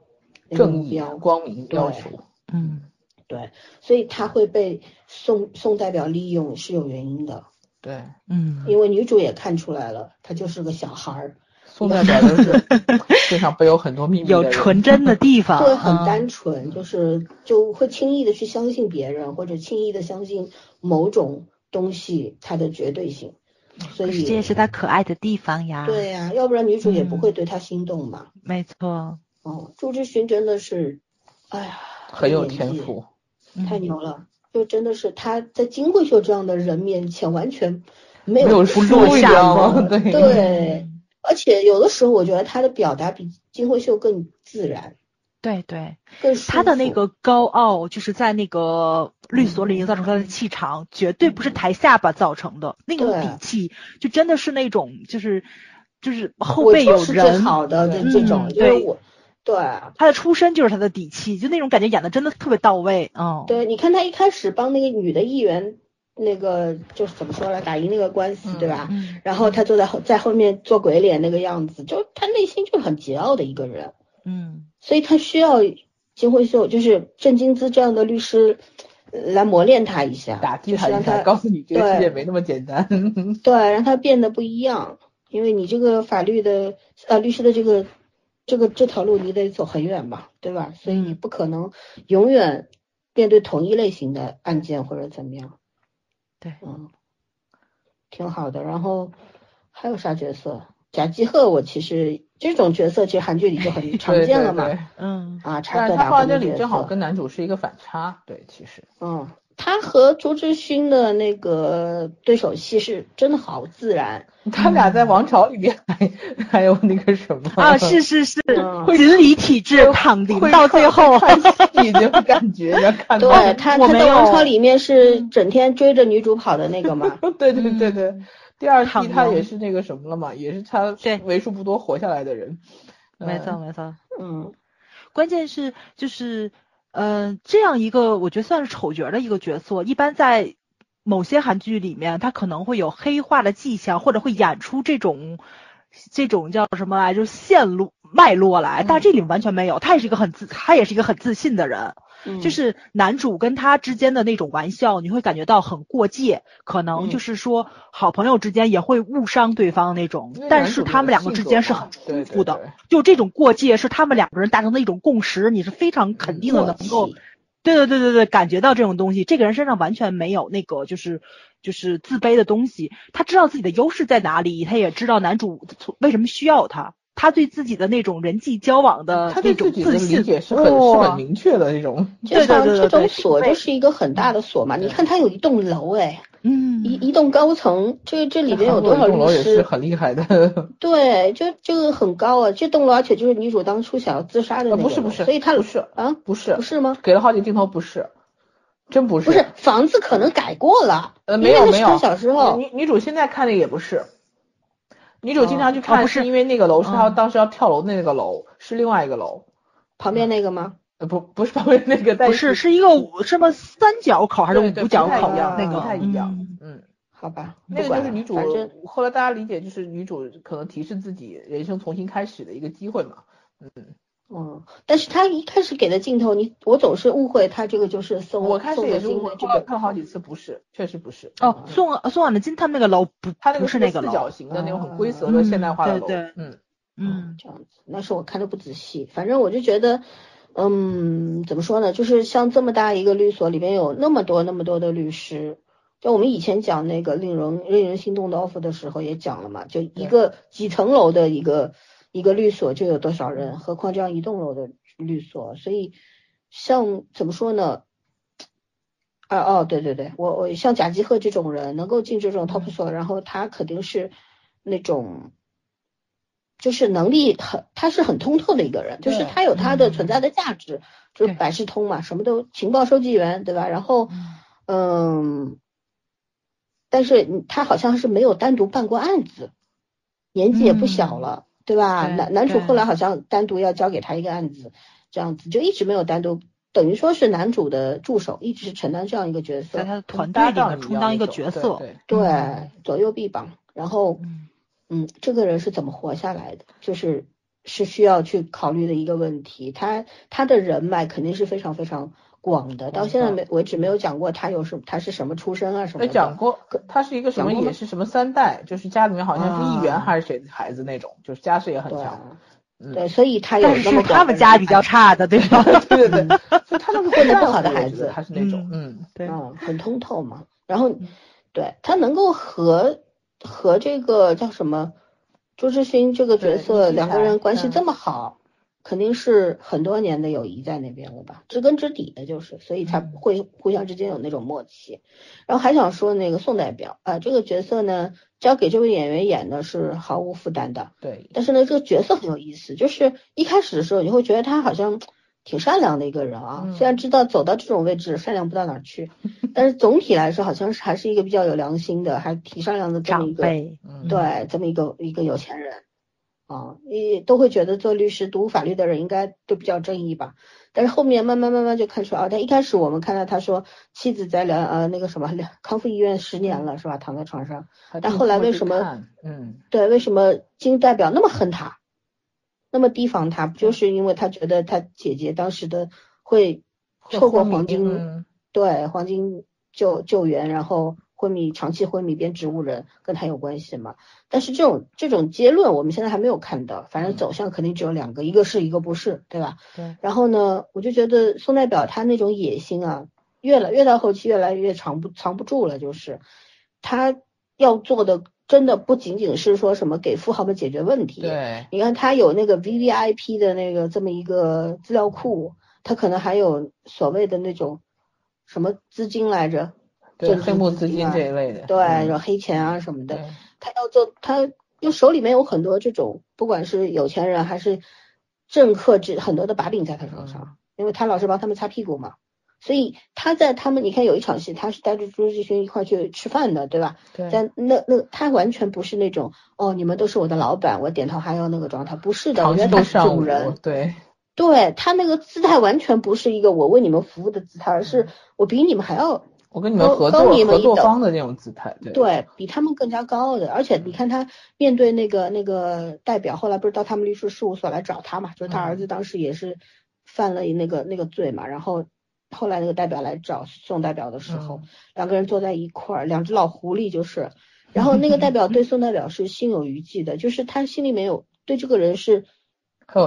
正义、光明要求。嗯，对，所以他会被宋宋代表利用是有原因的。对，嗯，因为女主也看出来了，他就是个小孩儿。宋代表就是 *laughs* 身上背有很多秘密，有纯真的地方，会很单纯，就是就会轻易的去相信别人，或者轻易的相信某种东西它的绝对性。所以这也是他可爱的地方呀。对呀，要不然女主也不会对他心动嘛。没错。哦，朱之勋真的是，哎呀，很有天赋，太牛了！就真的是他在金惠秀这样的人面前完全没有不落下风，*laughs* 对对。而且有的时候，我觉得他的表达比金惠秀更自然。对对，更他的那个高傲，就是在那个律所里营造出他的气场，绝对不是抬下巴造成的。那种底气，就真的是那种，就是就是后背有人好的这种。对，我对他的出身就是他的底气，就那种感觉演的真的特别到位。嗯，对，你看他一开始帮那个女的议员。那个就是怎么说呢？打赢那个官司，对吧？然后他坐在后在后面做鬼脸那个样子，就他内心就很桀骜的一个人。嗯，所以他需要金惠秀，就是郑金姿这样的律师来磨练他一下，打击他一下，告诉你这个世界没那么简单。*laughs* 对，让他变得不一样，因为你这个法律的呃律师的这个这个这条路你得走很远嘛，对吧？所以你不可能永远面对同一类型的案件或者怎么样。对，嗯，挺好的。然后还有啥角色？贾继赫，我其实这种角色其实韩剧里就很 *laughs* 常见了嘛。嗯啊，差他放在这里正好跟男主是一个反差。对，其实。嗯，他和朱志勋的那个对手戏是真的好自然。他俩在王朝里面还 *laughs* 还有那个什么啊？是是是，*laughs* 锦鲤体质躺平到最后，已经感觉要看到。对他他在王朝里面是整天追着女主跑的那个嘛？*laughs* 对对对对。第二季他也是那个什么了嘛，也是他为数不多活下来的人。没错没错，嗯，关键是就是呃这样一个我觉得算是丑角的一个角色，一般在某些韩剧里面他可能会有黑化的迹象，或者会演出这种这种叫什么来着线路脉络来，但这里完全没有，他也是一个很自他也是一个很自信的人。就是男主跟他之间的那种玩笑，你会感觉到很过界，可能就是说好朋友之间也会误伤对方那种，但是他们两个之间是很舒服的，就这种过界是他们两个人达成的一种共识，你是非常肯定的能够，对。对对对对，感觉到这种东西，这个人身上完全没有那个就是就是自卑的东西，他知道自己的优势在哪里，他也知道男主为什么需要他。他对自己的那种人际交往的那种自信理解是很是很明确的那种，就像这种锁就是一个很大的锁嘛。你看他有一栋楼哎，嗯，一一栋高层，这这里面有多少律师？也是很厉害的。对，就这个很高啊，这栋楼而且就是女主当初想要自杀的那个，不是不是，所以他不是啊，不是不是吗？给了好几镜头，不是，真不是。不是房子可能改过了，呃，没有没有，小时候女女主现在看的也不是。女主经常去看，是因为那个楼是她当时要跳楼的那个楼，是另外一个楼，旁边那个吗？呃，不，不是旁边那个，不是，是一个什么三角口还是五角口那个？不太一样，嗯，好吧，那个就是女主，后来大家理解就是女主可能提示自己人生重新开始的一个机会嘛，嗯。嗯，但是他一开始给的镜头，你我总是误会他这个就是宋我开始也是误会，这个看好几次不是，确实不是。哦，宋宋婉的金他们那个楼不，他那个是那个四角形的那种很规则的现代化的楼，嗯嗯，这样子，那是我看的不仔细，反正我就觉得，嗯，怎么说呢，就是像这么大一个律所里面有那么多那么多的律师，就我们以前讲那个令人令人心动的 offer 的时候也讲了嘛，就一个几层楼的一个。一个律所就有多少人，何况这样一栋楼的律所，所以像怎么说呢？啊哦，对对对，我我像贾吉赫这种人能够进这种 top 所，然后他肯定是那种就是能力很，他是很通透的一个人，就是他有他的存在的价值，就是百事通嘛，什么都情报收集员对吧？然后嗯，但是他好像是没有单独办过案子，年纪也不小了。对吧？男男主后来好像单独要交给他一个案子，这样子就一直没有单独，等于说是男主的助手，一直是承担这样一个角色，在他的团队里面充当一个角色，对，左右臂膀。然后，嗯，这个人是怎么活下来的？就是是需要去考虑的一个问题。他他的人脉肯定是非常非常。广的，到现在没为止没有讲过他有什么他是什么出身啊什么的。讲过，他是一个什么也是什么三代，就是家里面好像是议员还是谁的孩子那种，就是家世也很强。对，所以他有那么他们家比较差的，对吧？*laughs* 对对对，*laughs* 所以他就是混的不好的孩子，他是那种，嗯，对，嗯，很通透嘛。然后，对他能够和和这个叫什么朱志勋这个角色两个人关系这么好。肯定是很多年的友谊在那边了吧，知根知底的，就是，所以才会互相之间有那种默契。然后还想说那个宋代表啊，这个角色呢，交给这位演员演的是毫无负担的。对。但是呢，这个角色很有意思，就是一开始的时候你会觉得他好像挺善良的一个人啊，虽然知道走到这种位置善良不到哪去，但是总体来说好像是还是一个比较有良心的，还挺善良的这么一个，对，这么一个一个有钱人。啊，也都会觉得做律师、读法律的人应该都比较正义吧？但是后面慢慢慢慢就看出啊，他一开始我们看到他说妻子在疗呃那个什么康复医院十年了是吧？躺在床上，但后来为什么嗯对为什么金代表那么恨他？那么提防他，不就是因为他觉得他姐姐当时的会错过黄金，对黄金救救援，然后昏迷长期昏迷变植物人，跟他有关系嘛？但是这种这种结论我们现在还没有看到，反正走向肯定只有两个，一个是一个不是，对吧？对。然后呢，我就觉得宋代表他那种野心啊，越来越到后期越来越藏不藏不住了，就是他要做的。真的不仅仅是说什么给富豪们解决问题，对，你看他有那个 V V I P 的那个这么一个资料库，他可能还有所谓的那种什么资金来着，对，黑幕资金这一类的，对，有黑钱啊什么的，他要做，他就手里面有很多这种，不管是有钱人还是政客，这很多的把柄在他手上，因为他老是帮他们擦屁股嘛。所以他在他们，你看有一场戏，他是带着朱志勋一块去吃饭的，对吧？对。但那那他完全不是那种哦，你们都是我的老板，我点头哈腰那个状态，不是的。我觉得他是主人。对。对他那个姿态完全不是一个我为你们服务的姿态，而是我比你们还要我跟你们合作合作方的那种姿态。对。对比他们更加高傲的，而且你看他面对那个那个代表，后来不是到他们律师事务所来找他嘛？就是他儿子当时也是犯了那个那个罪嘛，然后。后来那个代表来找宋代表的时候，两个人坐在一块儿，两只老狐狸就是。然后那个代表 *laughs* 对宋代表是心有余悸的，就是他心里面有对这个人是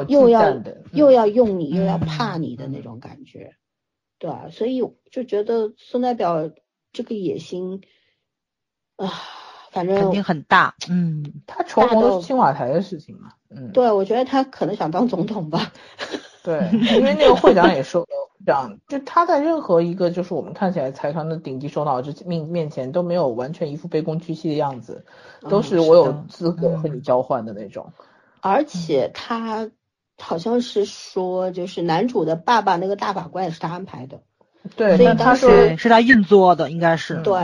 又要又要用你又要怕你的那种感觉，对吧？所以就觉得宋代表这个野心啊，反正肯定很大。嗯，他筹谋青瓦台的事情嘛。嗯，对，我觉得他可能想当总统吧。对，因为那个会长也说。讲，就他在任何一个就是我们看起来财团的顶级首脑之面面前都没有完全一副卑躬屈膝的样子，都是我有资格和你交换的那种。而且他好像是说，就是男主的爸爸那个大法官也是他安排的。对，所以当时是他硬作的，应该是。对，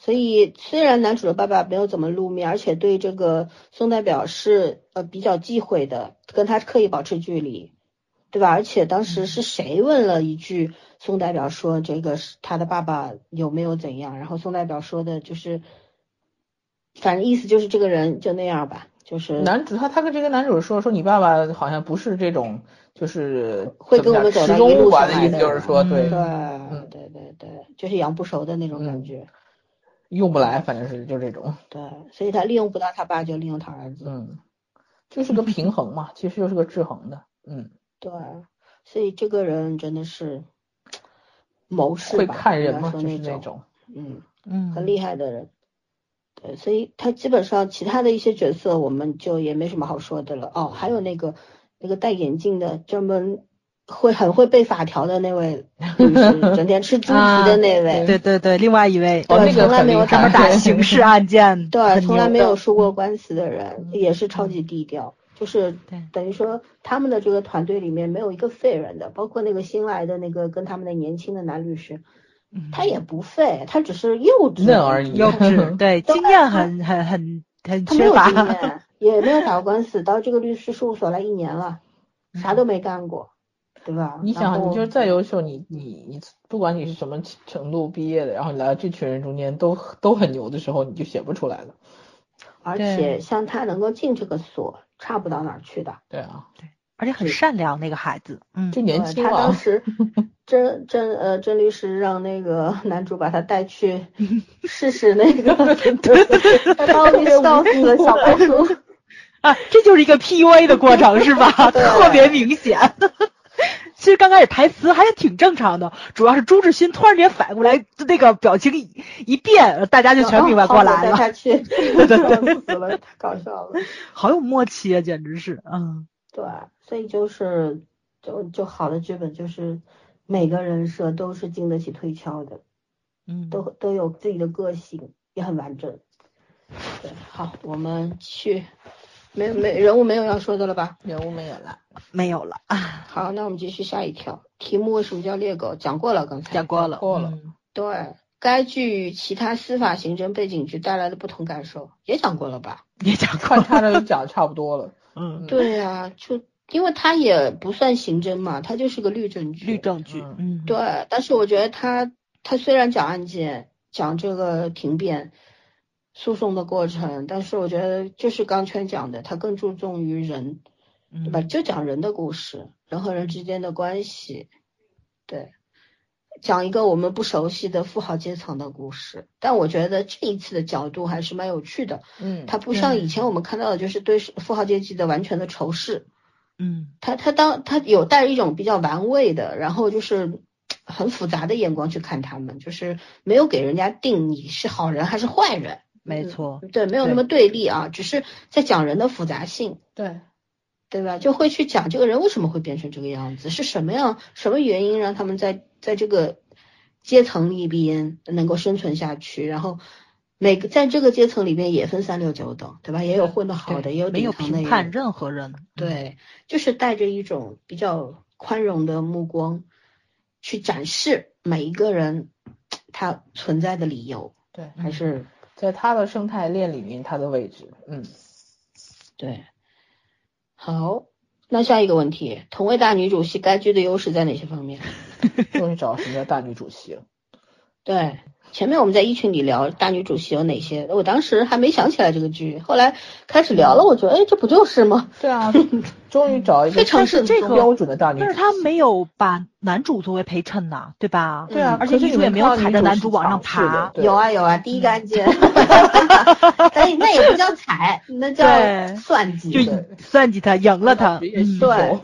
所以虽然男主的爸爸没有怎么露面，而且对这个宋代表是呃比较忌讳的，跟他刻意保持距离。对吧？而且当时是谁问了一句宋代表说这个是他的爸爸有没有怎样？然后宋代表说的就是，反正意思就是这个人就那样吧，就是男主他他跟这个男主说说你爸爸好像不是这种就是会跟我们走到一路的意思就是说对对对对对，就是养不熟的那种感觉，用不来，反正是就这种。对，所以他利用不到他爸，就利用他儿子。嗯，就是个平衡嘛，其实就是个制衡的。嗯。对，所以这个人真的是谋士会看人嘛？就是那种，嗯嗯，很厉害的人。对，所以他基本上其他的一些角色，我们就也没什么好说的了。哦，还有那个那个戴眼镜的，专门会很会背法条的那位整天吃猪蹄的那位。对对对，另外一位，对，从来没有专门打 *laughs* 刑事案件，对，从来没有输过官司的人，也是超级低调。就是等于说，他们的这个团队里面没有一个废人的，包括那个新来的那个跟他们的年轻的男律师，他也不废，他只是幼稚。嫩而已，幼稚，*laughs* 对，经验很很很很缺乏，也没有打过官司，到这个律师事务所来一年了，啥都没干过，对吧？你想，你就是再优秀，你你你，不管你是什么程度毕业的，然后你来到这群人中间都都很牛的时候，你就写不出来了。而且像他能够进这个所。差不到哪儿去的，对啊，对，而且很善良那个孩子，嗯，这年轻他当时 *laughs* 郑郑呃郑律师让那个 *laughs* 男主把他带去 *laughs* 试试那个，把我给笑小白鼠啊，这就是一个 PUA 的过程是吧？特别明显。其实刚开始台词还挺正常的，主要是朱志勋突然间反过来，那个表情一一变，大家就全明白过来了。带他去，对对死了，太搞笑了。好有默契啊，简直是，嗯。对，所以就是，就就好的剧本就是每个人设都是经得起推敲的，嗯，都都有自己的个性，也很完整。对，好，我们去。没没人物没有要说的了吧？人物没有了，没有了啊。好，那我们继续下一条题目。为什么叫猎狗？讲过了，刚才讲过了。过了。对，该剧与其他司法刑侦背景剧带来的不同感受也讲过了吧？也讲过，他的讲的差不多了。嗯。对呀，就因为他也不算刑侦嘛，他就是个律政剧。律政剧。嗯。对，但是我觉得他他虽然讲案件，讲这个庭辩。诉讼的过程，但是我觉得就是刚圈讲的，他更注重于人，对吧？就讲人的故事，人和人之间的关系，对，讲一个我们不熟悉的富豪阶层的故事。但我觉得这一次的角度还是蛮有趣的，嗯，它不像以前我们看到的，就是对富豪阶级的完全的仇视，嗯，他他当他有带一种比较玩味的，然后就是很复杂的眼光去看他们，就是没有给人家定你是好人还是坏人。没错，对，没有那么对立啊，只是在讲人的复杂性，对，对吧？就会去讲这个人为什么会变成这个样子，是什么样、什么原因让他们在在这个阶层里边能够生存下去，然后每个在这个阶层里边也分三六九等，对吧？也有混得好的，也有没有评判任何人，对，就是带着一种比较宽容的目光去展示每一个人他存在的理由，对，还是。在他的生态链里面，他的位置，嗯，对，好，那下一个问题，同为大女主戏，该剧的优势在哪些方面？*laughs* 终于找到什么叫大女主戏了。对。前面我们在一群里聊大女主戏有哪些，我当时还没想起来这个剧，后来开始聊了，我觉得哎，这不就是吗？*laughs* 对啊，终于找一个非常是这个标准的大女主，但是他没有把男主作为陪衬呐，对吧？对啊，而且女主也没有踩着男主往上爬。有啊有啊，第一个案件，那那也不叫踩，那叫算计，就算计他赢了他，对。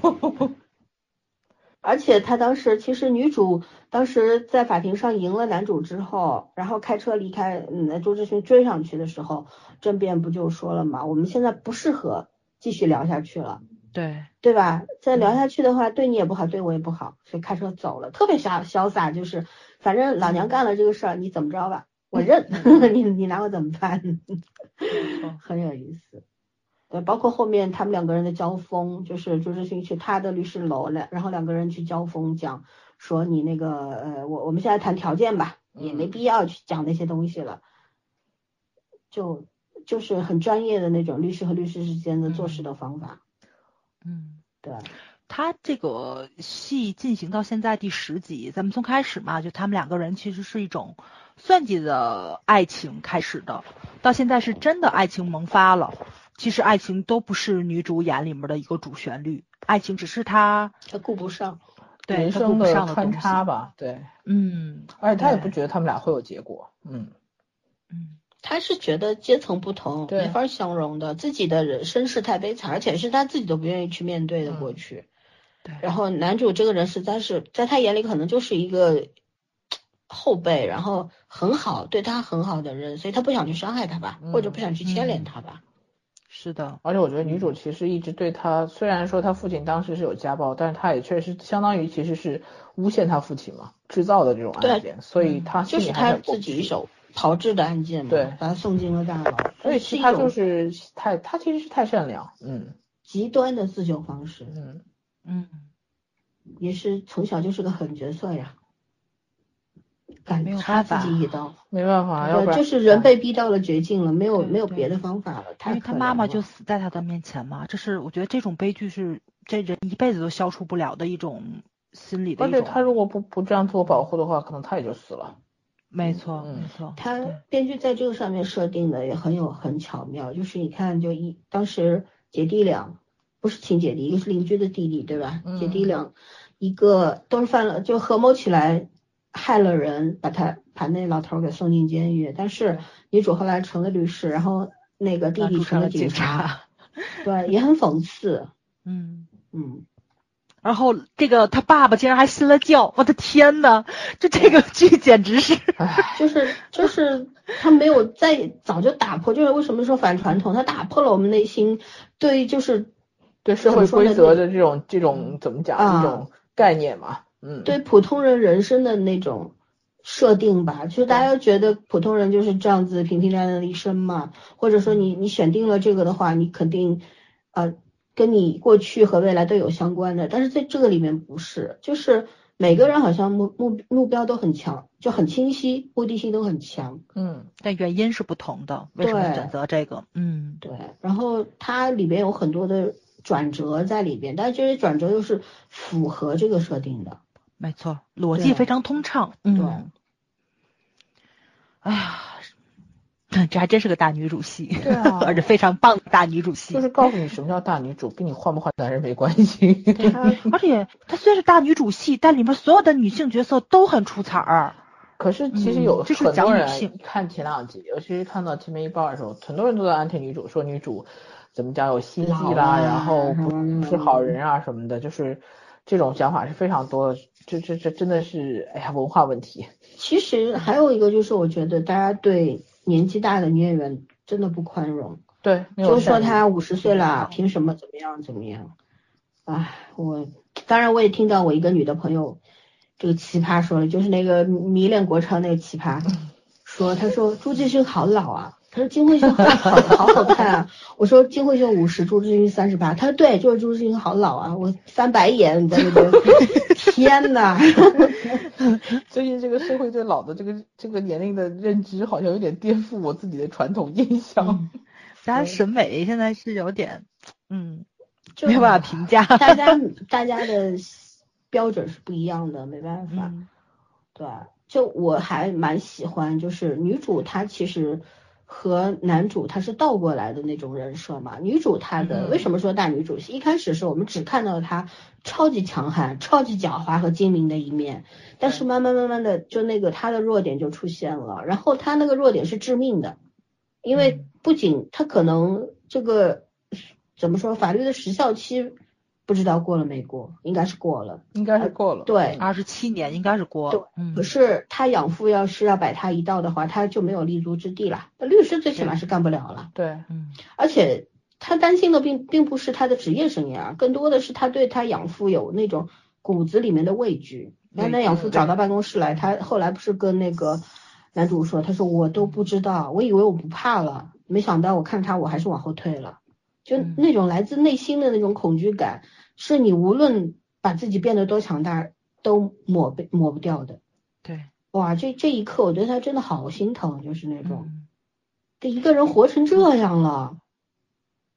而且他当时其实女主当时在法庭上赢了男主之后，然后开车离开，嗯，周志勋追上去的时候，争辩不就说了嘛？我们现在不适合继续聊下去了，对对吧？再聊下去的话，对你也不好，对我也不好，所以开车走了，特别潇潇洒，就是反正老娘干了这个事儿，你怎么着吧，我 *laughs* 认，*laughs* 你你拿我怎么办？*laughs* 很有意思。对，包括后面他们两个人的交锋，就是朱志勋去他的律师楼了，然后两个人去交锋，讲说你那个呃，我我们现在谈条件吧，也没必要去讲那些东西了，就就是很专业的那种律师和律师之间的做事的方法。嗯，对。他这个戏进行到现在第十集，咱们从开始嘛，就他们两个人其实是一种算计的爱情开始的，到现在是真的爱情萌发了。其实爱情都不是女主眼里面的一个主旋律，爱情只是她她顾不上，对人生的穿插吧，对，嗯，而且他也不觉得他们俩会有结果，嗯。嗯，他是觉得阶层不同，没法相容的，自己的人生是太悲惨，而且是他自己都不愿意去面对的过去。对，然后男主这个人实在是在他眼里可能就是一个后辈，然后很好，对他很好的人，所以他不想去伤害他吧，或者不想去牵连他吧。是的，而且我觉得女主其实一直对他，虽然说他父亲当时是有家暴，但是他也确实相当于其实是诬陷他父亲嘛，制造的这种案件，所以他就是他自己一手炮制的案件嘛，对，把他送进了大牢。所以其实他就是太，他其实是太善良，嗯，极端的自救方式，嗯嗯，也是从小就是个狠角色呀。敢插自己一刀，没办法，要不然就是人被逼到了绝境了，没有没有别的方法了。因为他妈妈就死在他的面前嘛，这是我觉得这种悲剧是这人一辈子都消除不了的一种心理的。而且他如果不不这样自我保护的话，可能他也就死了。没错，没错。他编剧在这个上面设定的也很有很巧妙，就是你看，就一当时姐弟俩不是亲姐弟，一个是邻居的弟弟，对吧？姐弟俩一个都是犯了，就合谋起来。害了人，把他把那老头给送进监狱。但是女主后来成了律师，然后那个弟弟成了警察，对，也很讽刺。*laughs* 嗯嗯。然后这个他爸爸竟然还信了教，我的天呐，就这个剧简直是，就是就是他没有在早就打破，就是为什么说反传统？他打破了我们内心对就是对社会规则的这种这种怎么讲这种概念嘛。嗯，对普通人人生的那种设定吧，就是大家觉得普通人就是这样子平平淡淡的一生嘛，或者说你你选定了这个的话，你肯定呃跟你过去和未来都有相关的，但是在这个里面不是，就是每个人好像目目目标都很强，就很清晰，目的性都很强，嗯，但原因是不同的，为什么选择这个？嗯，对，然后它里面有很多的转折在里边，但是这些转折又是符合这个设定的。没错，逻辑非常通畅。嗯，哎呀，这还真是个大女主戏，对啊，*laughs* 而且非常棒的大女主戏。就是告诉你什么叫大女主，跟你换不换男人没关系。*laughs* 而且她虽然是大女主戏，但里面所有的女性角色都很出彩儿。可是其实有很多人看前两集，尤其是看到前面一半的时候，很多人都在安提女主，说女主怎么讲有心计啦，然后不是好人啊什么的，就是这种想法是非常多的。这这这真的是哎呀文化问题。其实还有一个就是，我觉得大家对。年纪大的女演员真的不宽容，对，就说她五十岁了，凭什么怎么样怎么样？唉，我当然我也听到我一个女的朋友，这个奇葩说了，就是那个迷恋国超那个奇葩，*laughs* 说她说朱继勋好老啊。他说金惠秀好好好看啊！我说金惠秀五十，朱志勋三十八。他说对，就是朱志勋好老啊！我翻白眼，你在那边，*laughs* 天呐！最近这个社会对老的这个这个年龄的认知，好像有点颠覆我自己的传统印象。大家审美现在是有点，嗯，没有办法评价。大家大家的标准是不一样的，没办法。对，就我还蛮喜欢，就是女主她其实。和男主他是倒过来的那种人设嘛？女主她的为什么说大女主戏？一开始是我们只看到她超级强悍、超级狡猾和精明的一面，但是慢慢慢慢的就那个她的弱点就出现了，然后她那个弱点是致命的，因为不仅她可能这个怎么说法律的时效期。不知道过了没过，应该是过了，应该是过了。对，二十七年应该是过了。对，可是他养父要是要摆他一道的话，他就没有立足之地了。那律师最起码是干不了了。对，嗯。而且他担心的并并不是他的职业生涯，更多的是他对他养父有那种骨子里面的畏惧。然后那养父找到办公室来，他后来不是跟那个男主说，他说我都不知道，我以为我不怕了，没想到我看他我还是往后退了，就那种来自内心的那种恐惧感。是你无论把自己变得多强大，都抹不抹不掉的。对，哇，这这一刻我觉得他真的好心疼，就是那种，这一个人活成这样了，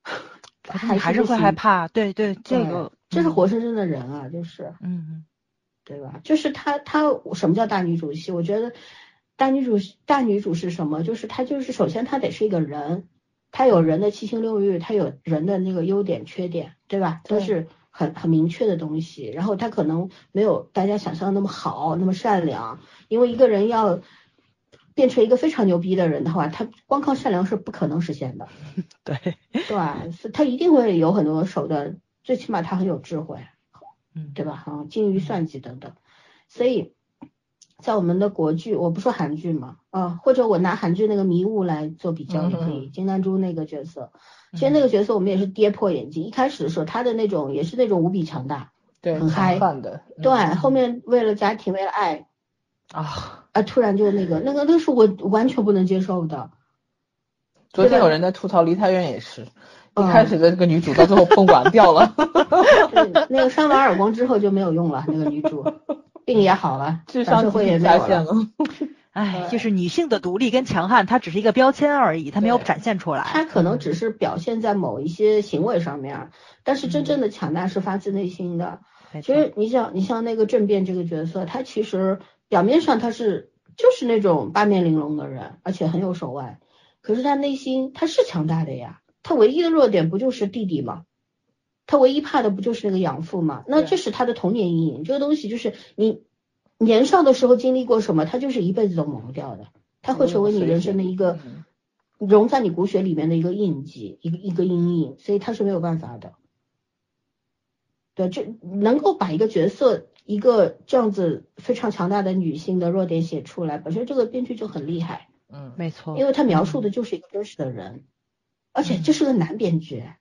*laughs* 还还是会害怕。对对，这个这是活生生的人啊，就是，嗯，对吧？就是他他什么叫大女主戏？我觉得大女主大女主是什么？就是她就是首先她得是一个人，她有人的七情六欲，她有人的那个优点缺点，对吧？都是。很很明确的东西，然后他可能没有大家想象的那么好，那么善良。因为一个人要变成一个非常牛逼的人的话，他光靠善良是不可能实现的。*laughs* 对，对吧？他一定会有很多手段，最起码他很有智慧，嗯，对吧？哈，精于算计等等。所以在我们的国剧，我不说韩剧嘛，啊，或者我拿韩剧那个迷雾来做比较也可以，金丹珠那个角色。其实那个角色我们也是跌破眼镜，一开始的时候他的那种也是那种无比强大，对，很嗨的，对，后面为了家庭为了爱啊啊突然就那个那个那是我完全不能接受的。昨天有人在吐槽梨泰院也是，一开始的这个女主到最后崩完掉了，*laughs* 那个扇完耳光之后就没有用了，那个女主病也好了，*laughs* 智商会也下线了。*laughs* 哎，就是女性的独立跟强悍，它只是一个标签而已，它没有展现出来。它可能只是表现在某一些行为上面，但是真正的强大是发自内心的。其实你想，你像那个政变这个角色，他其实表面上他是就是那种八面玲珑的人，而且很有手腕，可是他内心他是强大的呀。他唯一的弱点不就是弟弟吗？他唯一怕的不就是那个养父吗？那这是他的童年阴影。这个东西就是你。年少的时候经历过什么，他就是一辈子都抹不掉的，他会成为你人生的一个融在你骨血里面的一个印记，一个一个阴影，所以他是没有办法的。对，这能够把一个角色，一个这样子非常强大的女性的弱点写出来，本身这个编剧就很厉害。嗯，没错，因为他描述的就是一个真实的人，而且这是个男编剧。嗯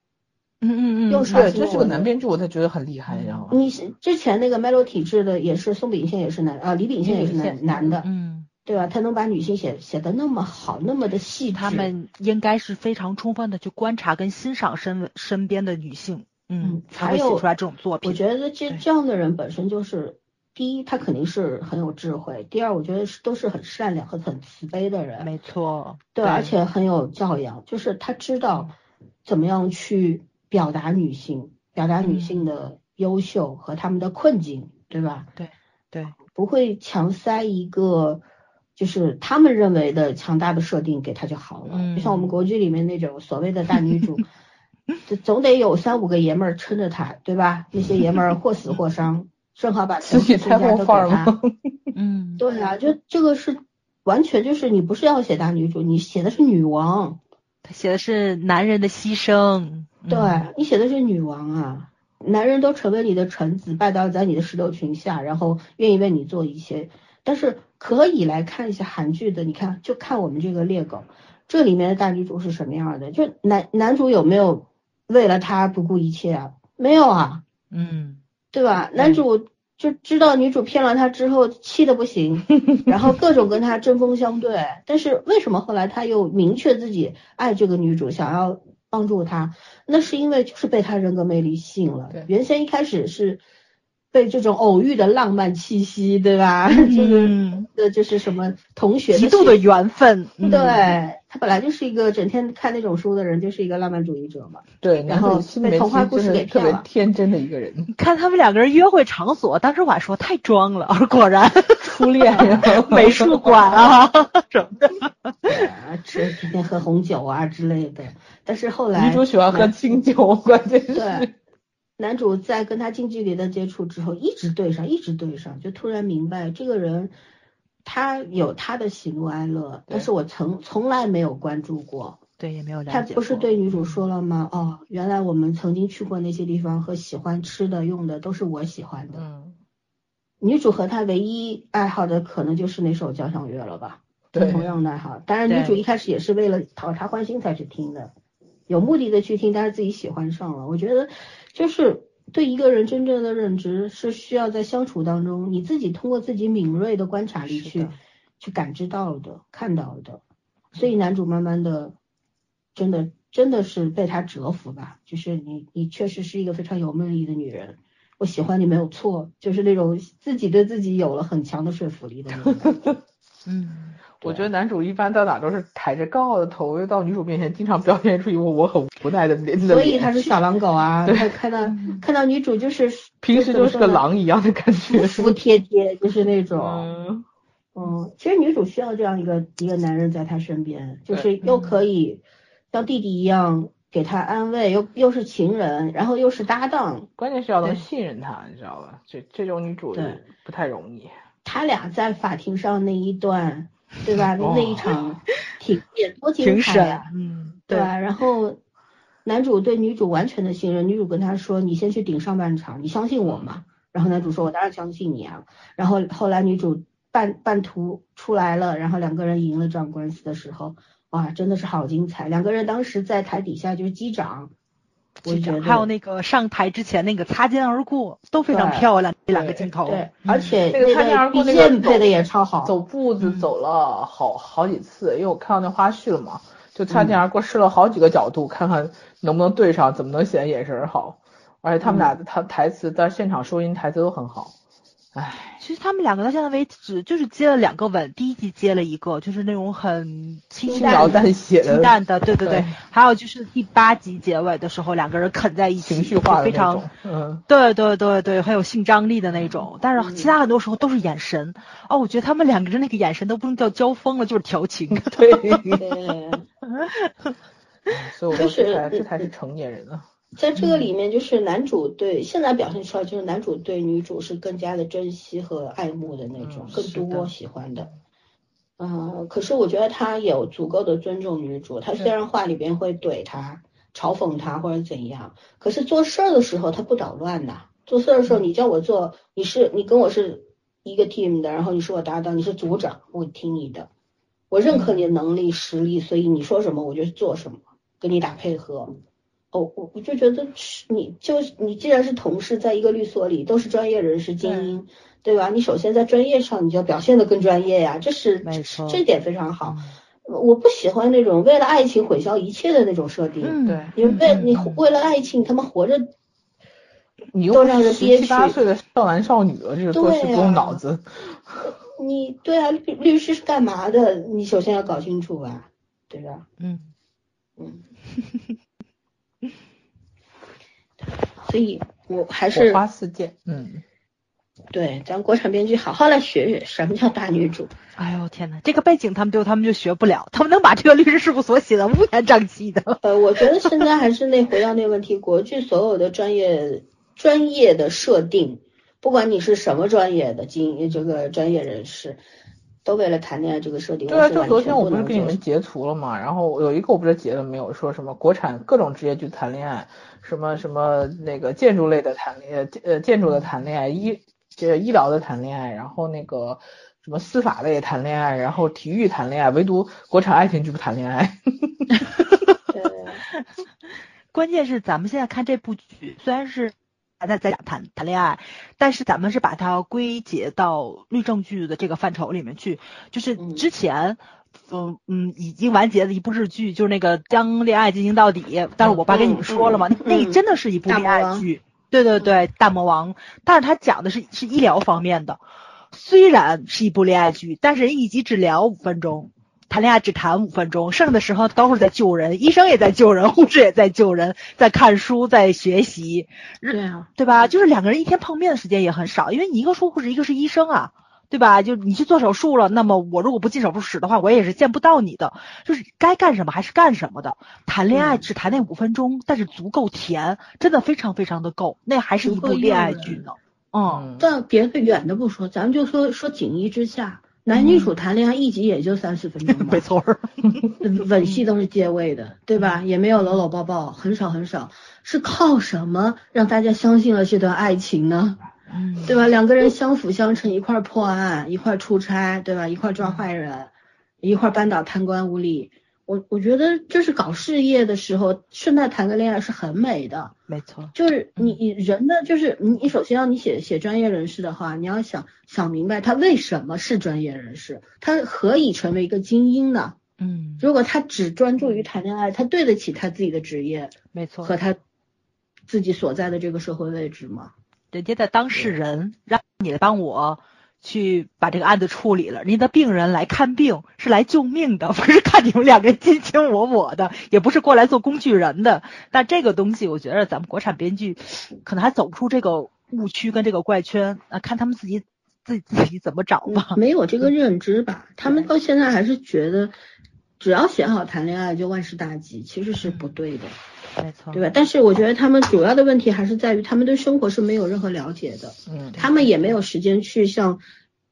嗯嗯嗯，对，这是个男编剧，我才觉得很厉害，你知道吗？你之前那个 Melo 体质的也是宋秉宪也是男啊，李秉宪也是男男的，嗯，对吧？他能把女性写写的那么好，那么的细致，他们应该是非常充分的去观察跟欣赏身身边的女性，嗯，才会写出来这种作品。我觉得这这样的人本身就是，第一他肯定是很有智慧，第二我觉得是都是很善良和很慈悲的人，没错，对，而且很有教养，就是他知道怎么样去。表达女性，表达女性的优秀和她们的困境，对吧？对对，不会强塞一个就是他们认为的强大的设定给她就好了。嗯就像我们国剧里面那种所谓的大女主，就 *laughs* 总得有三五个爷们儿撑着她，对吧？那些爷们儿或死或伤，*laughs* 正好把全慈禧太部身家都给她吗。*laughs* 嗯，对啊，就这个是完全就是你不是要写大女主，你写的是女王，他写的是男人的牺牲。对嗯你写的是女王啊。男人都成为你的臣子，拜倒在你的石榴裙下，然后愿意为你做一些。但是可以来看一下韩剧的，你看就看我们这个猎狗，这里面的大女主是什么样的？就男男主有没有为了她不顾一切啊？没有啊，嗯，对吧？男主就知道女主骗了他之后气的不行，*laughs* 然后各种跟他针锋相对。但是为什么后来他又明确自己爱这个女主，想要帮助她？那是因为就是被她人格魅力吸引了对。原先一开始是被这种偶遇的浪漫气息，对吧？这个嗯的就是什么同学极度的缘分。嗯对他本来就是一个整天看那种书的人，就是一个浪漫主义者嘛。对，然后男主心里被童话故事给骗了天真的一个人，*laughs* 看他们两个人约会场所，当时我还说太装了，而 *laughs* 果然初恋呀，*laughs* 美术馆啊什么的。对啊，吃天天喝红酒啊之类的。但是后来女主喜欢喝清酒，关键是对，男主在跟他近距离的接触之后，一直对上，一直对上，就突然明白这个人，他有他的喜怒哀乐，但是我从从来没有关注过。对，也没有了解。他不是对女主说了吗？哦，原来我们曾经去过那些地方和喜欢吃的用的都是我喜欢的。嗯，女主和他唯一爱好的可能就是那首交响乐了吧？对同样的爱好。当然，女主一开始也是为了讨他欢心才去听的，有目的的去听，但是自己喜欢上了。我觉得，就是对一个人真正的认知是需要在相处当中，你自己通过自己敏锐的观察力去去感知到的、看到的。所以男主慢慢的，真的真的是被他折服吧。就是你，你确实是一个非常有魅力的女人。我喜欢你没有错，就是那种自己对自己有了很强的说服力的那种。*laughs* 嗯，我觉得男主一般到哪都是抬着高傲的头，又到女主面前经常表现出一副我很无奈的脸。所以他是小狼狗啊，对他看到看到女主就是 *laughs* 平时就是个狼一样的感觉。服服帖帖，就是那种，嗯，嗯，其实女主需要这样一个一个男人在她身边，就是又可以像弟弟一样给她安慰，又又是情人，然后又是搭档，*laughs* 关键是要能信任他，你知道吧？这这种女主对不太容易。他俩在法庭上那一段，对吧？哦那一场挺也多精彩啊！，嗯，对吧？然后男主对女主完全的信任，女主跟他说：“你先去顶上半场，你相信我吗？”然后男主说：“我当然相信你啊。”然后后来女主半半途出来了，然后两个人赢了这场官司的时候，哇，真的是好精彩！两个人当时在台底下就是击掌，我觉得还有那个上台之前那个擦肩而过都非常漂亮，这两个镜头。对，而且那个擦肩而过那个 BGM 配的也超好，走步子嗯走了好好几次，因为我看到那花絮了嘛，就擦肩而过试了好几个角度，看看能不能对上，怎么能显得眼神好。而且他们俩的他台词在现场收音台词都很好。唉，其实他们两个到现在为止就是接了两个吻，第一集接了一个，就是那种很清清轻描淡写的清淡的，对对对对。还有就是第八集结尾的时候，两个人啃在一起，情绪化的非常，嗯，对对对对，很有性张力的那种。但嗯是其他很多时候都是眼神。哦，我觉得他们两个人那个眼神都不能叫交锋了，就是调情。对，对。*laughs* *laughs* 所以我是这才这才是成年人啊。在这个里面，就是男主对现在表现出来，就是男主对女主是更加的珍惜和爱慕的那种，更多喜欢的。嗯、可是我觉得他有足够的尊重女主，他虽然话里边会怼她、嘲讽她或者怎样，可是做事儿的时候他不捣乱呐。做事儿的时候，你叫我做，你是你跟我是一个 team 的，然后你是我搭档，你是组长，我听你的，我认可你的能力、实力，所以你说什么我就做什么，跟你打配合。哦，我我就觉得是你就你既然是同事，在一个律所里都是专业人士精英，对吧？你首先在专业上你就要表现的更专业呀，这是这点非常好。我不喜欢那种为了爱情毁消一切的那种设定。嗯，对你为你嗯为了爱情他妈活着，你又都让人十憋屈七八岁的少男少女了，这个做事不用脑子。你对啊，律律师是干嘛的？你首先要搞清楚吧，对吧？嗯，嗯。*laughs* 所以我还火是花四溅，嗯，对，咱国产编剧好好来学学什么叫大女主。哎呦天呐，这个背景他们就他们就学不了，他们能把这个律师事务所写的乌烟瘴气的。呃，我觉得现在还是那回到那个问题，国剧所有的专业专业的设定，不管你是什么专业的经这个专业人士，都为了谈恋爱这个设定。对啊，就昨天我不是给你们截图了嘛，然后有一个我不知道截了没有，说什么国产各种职业剧谈恋爱，什么什么那个建筑类的谈恋呃建筑的谈恋爱，医这医疗的谈恋爱，然后那个。什么司法类谈恋爱，然后体育谈恋爱，唯独国产爱情剧不谈恋爱。关键是咱们现在看这部剧，虽然是还在在讲谈谈恋爱，但是咱们是把它归结到律政剧的这个范畴里面去。就是之前，嗯嗯，已经完结的一部日剧，就是那个将恋爱进行到底。但是我爸跟你们说了嘛，那真的是一部恋爱剧。对对对，大魔王。但是他讲的是是医疗方面的。虽然是一部恋爱剧，但是人一集只聊五分钟，谈恋爱只谈五分钟，剩下的时候都是在救人，医生也在救人，护士也在救人，在看书，在学习，对啊，对吧？就是两个人一天碰面的时间也很少，因为你一个是护士，一个是医生啊，对吧？就你去做手术了，那么我如果不进手术室的话，我也是见不到你的，就是该干什么还是干什么的。谈恋爱只谈那五分钟，但是足够甜，真的非常非常的够，那还是一部恋爱剧呢。嗯，但别的远的不说，咱们就说说锦衣之下，男女主谈恋爱一集也就三四分钟，*laughs* 没错，*laughs* 吻戏都是借位的，对吧？也没有搂搂抱抱，很少很少，是靠什么让大家相信了这段爱情呢？嗯，对吧？两个人相辅相成，一块破案，一块出差，对吧？一块抓坏人，一块扳倒贪官污吏。我我觉得就是搞事业的时候，顺带谈个恋爱是很美的。没错，就是你你人的就是你你首先要你写写专业人士的话，你要想想明白他为什么是专业人士，他何以成为一个精英呢？嗯，如果他只专注于谈恋爱，他对得起他自己的职业？没错，和他自己所在的这个社会位置吗？人家的当事人让你来帮我。去把这个案子处理了。您的病人来看病是来救命的，不是看你们两个人卿卿我我的，也不是过来做工具人的。但这个东西，我觉得咱们国产编剧可能还走不出这个误区跟这个怪圈啊，看他们自己自自己怎么找吧。没有这个认知吧？他们到现在还是觉得，只要写好谈恋爱就万事大吉，其实是不对的。没错，对吧？但是我觉得他们主要的问题还是在于他们对生活是没有任何了解的，嗯，他们也没有时间去像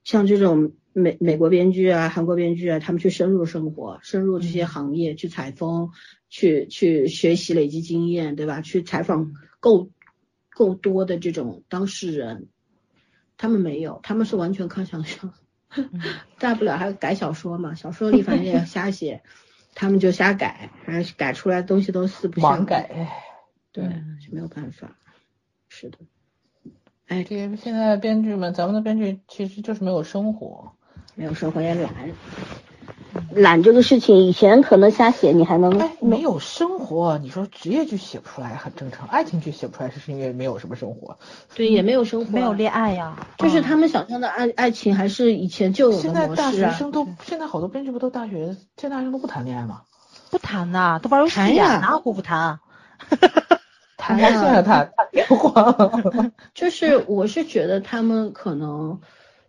像这种美美国编剧啊、韩国编剧啊，他们去深入生活、深入这些行业去采风、去去学习、累积经验，对吧？去采访够够多的这种当事人，他们没有，他们是完全靠想象，大不了还改小说嘛，小说里反正也瞎写。他们就瞎改，反正改出来东西都四不像。改，对，就没有办法。是的，哎，这现在编剧们，咱们的编剧其实就是没有生活，没有生活也懒。懒这个事情，以前可能瞎写，你还能哎，没有生活，你说职业剧写不出来很正常，爱情剧写不出来是是因为没有什么生活，对，也没有生活，没有恋爱呀，就是他们想象的爱爱情还是以前就有的现在大学生都，现在好多编剧不都大学，现在大学生都不谈恋爱吗？不谈呐，都玩游戏呀，哪壶不谈？*laughs* 谈呀，现在谈谈电话。*laughs* 就是我是觉得他们可能。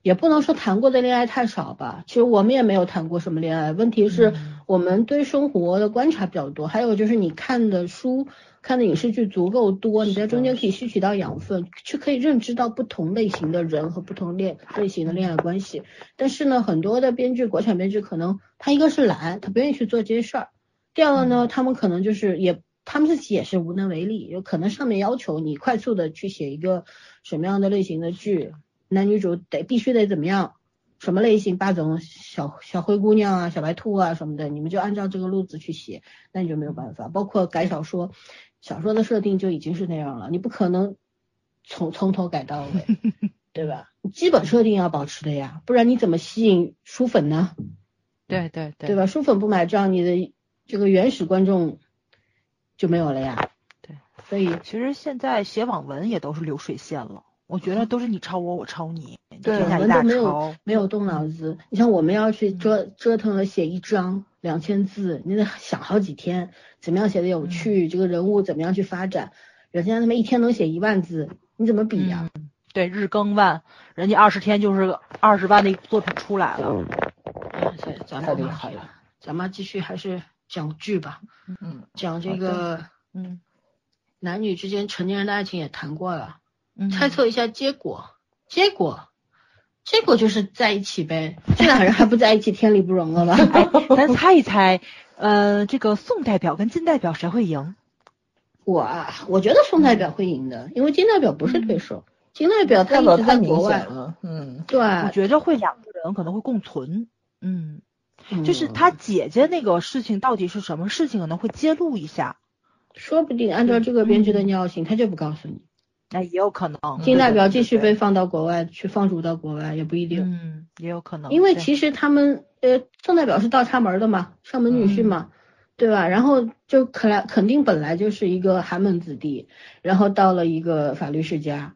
也不能说谈过的恋爱太少吧，其实我们也没有谈过什么恋爱。问题是我们对生活的观察比较多，还有就是你看的书、看的影视剧足够多，你在中间可以吸取到养分，去可以认知到不同类型的人和不同恋类型的恋爱关系。但是呢，很多的编剧，国产编剧可能他一个是懒，他不愿意去做这些事儿；第二个呢，他们可能就是也他们自己也是无能为力，有可能上面要求你快速的去写一个什么样的类型的剧。男女主得必须得怎么样？什么类型？霸总、小小灰姑娘啊、小白兔啊什么的，你们就按照这个路子去写，那你就没有办法。包括改小说，小说的设定就已经是那样了，你不可能从从头改到尾，*laughs* 对吧？基本设定要保持的呀，不然你怎么吸引书粉呢？对对对，对吧？书粉不买账，你的这个原始观众就没有了呀。对，所以其实现在写网文也都是流水线了。我觉得都是你抄我，我抄你，对，我们都没有没有动脑子。你像我们要去折折腾了写一章两千字，你得想好几天，怎么样写的有趣，这个人物怎么样去发展。人家他们一天能写一万字，你怎么比呀？对，日更万，人家二十天就是二十万的作品出来了。对，咱们厉害了。咱们继续还是讲剧吧。嗯，讲这个，嗯，男女之间成年人的爱情也谈过了，嗯猜测一下结果。结果，结果就是在一起呗。这俩人还不在一起，天理不容了吧？哎，*laughs* 咱猜一猜，呃，这个宋代表跟金代表谁会赢？我啊，我觉得宋代表会赢的，因为金代表不是对手，金代表他代一直表太明在国外显。了。嗯，对，我觉着会两个人可能会共存。嗯，嗯就是他姐姐那个事情到底是什么事情，可能会揭露一下。说不定按照这个编剧的尿性，他就不告诉你。那也有可能。金代表继续被放到国外去，放逐到国外也不一定。嗯，也有可能。因为其实他们呃，宋代表是倒插门的嘛，上门女婿嘛，对吧？然后就可来肯定本来就是一个寒门子弟，然后到了一个法律世家，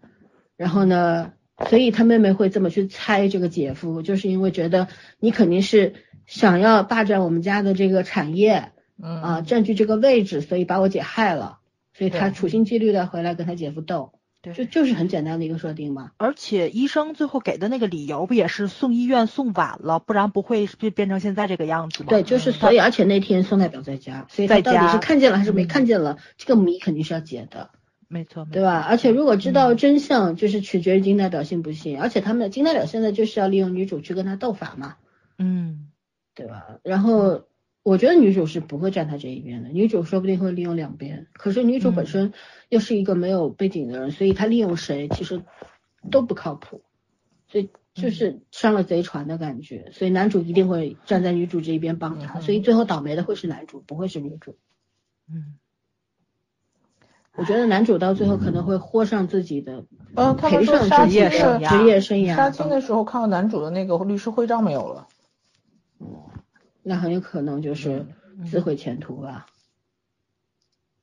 然后呢，所以他妹妹会这么去猜这个姐夫，就是因为觉得你肯定是想要霸占我们家的这个产业嗯啊，占据这个位置，所以把我姐害了，所以他处心积虑的回来跟他姐夫斗，对就就是很简单的一个设定嘛。而且医生最后给的那个理由不也是送医院送晚了，不然不会变变成现在这个样子吗？对，就是所以，而且那天宋代表在家，所以他在家到底是看见了还是没嗯看见了，这个谜肯定是要解的，没错，对吧？而且如果知道嗯真相，就是取决于金代表信不信，而且他们金代表现在就是要利用女主去跟他斗法嘛，嗯，对吧？然后我觉得女主是不会站他这一边的，女主说不定会利用两边，可是女主本嗯。身又是一个没有背景的人，所以她利用谁其实都不靠谱，所以嗯就是上了贼船的感觉，所以男主一定会站在女主这一边帮她，嗯所以最后倒霉的会是男主，不会是女主。嗯，我觉得男主到最后可能会豁上自己的呃，他赔们说上自己杀青职业生的的涯职业生杀青，的时候看到男主的那个律师徽章没有了。那很有可能就是嗯自毁前途吧。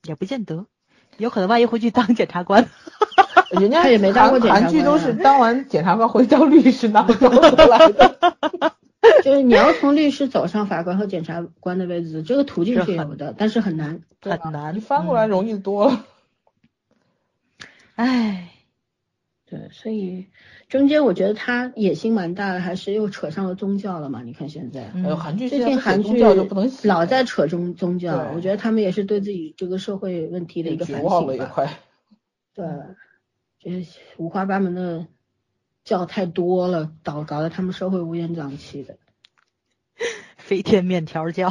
也不见得，有可能万一回去当检察官。*laughs* 人家他也没当过检察官韩剧都啊是当完检察官回当律师，哪有这么过来的？*laughs* 就是你要从律师走上法官和检察官的位置，这个途径是有的，但是很难。很难你翻过来嗯容易多了。唉，对，所以中间我觉得他野心蛮大的，还是又扯上了宗教了嘛？你看现在。嗯哎呦，韩剧最近韩剧就不能老在扯宗宗教，我觉得他们也是对自己这个社会问题的一个反绝望了省吧。也快。对，这五花八门的教太多了，搞搞得他们社会乌烟瘴气的。*laughs* 飞天面条教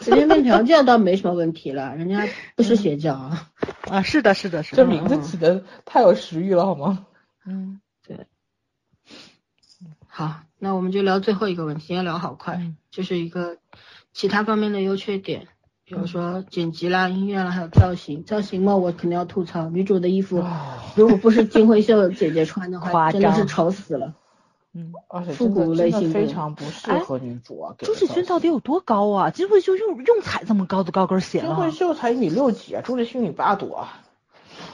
飞天面条教倒没什么问题了，人家不是邪教啊。啊，是的，是的，是的，这名字起的太有食欲了，好吗？嗯，好，那我们就聊最后一个问题，要聊好快，嗯就是一个其他方面的优缺点，比如说剪辑啦、音乐啦，还有造型。造型嘛，我肯定要吐槽，女主的衣服啊 *laughs* 如果不是金惠秀姐姐穿的话，真的是丑死了。嗯，而且复古类型的非常不适合女主啊。朱志勋到底有多高啊？金惠秀用用踩这么高的高跟鞋金惠秀才一米六几啊，朱志勋一米八多啊。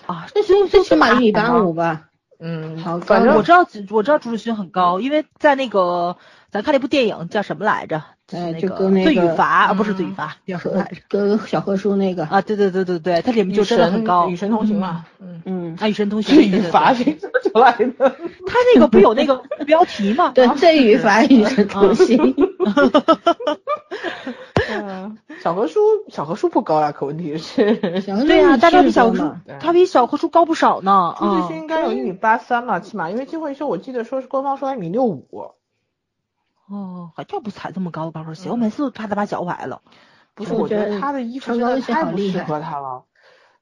啊？那最最起码一米八五吧。嗯，好反正我知道，我知道朱志勋很高，因为在那个咱看那部电影叫什么来着？哎那个就跟那个罪与罚啊，不是嗯罪与罚，叫什么和来着？跟小贺叔那个，啊，对对对对对，它里面与就真的很神高，与神同行嘛。嗯，嗯，啊，与神同行，罪与罚谁做出来的？*laughs* 他那个不有那个标题吗？对，罪与罚与神同行。*laughs* *laughs* 嗯，小何叔，小何叔不高呀，可问题是对呀、但他比小何叔他比小何叔高不少呢。朱志啊勋应该有一米八三吧，起码，因为金惠秀我记得说是官方说他一米六五，哦，还要不踩这么高的高跟鞋，我每次都怕他把脚崴了。不是，我觉得他的衣服穿高跟鞋不适合他了。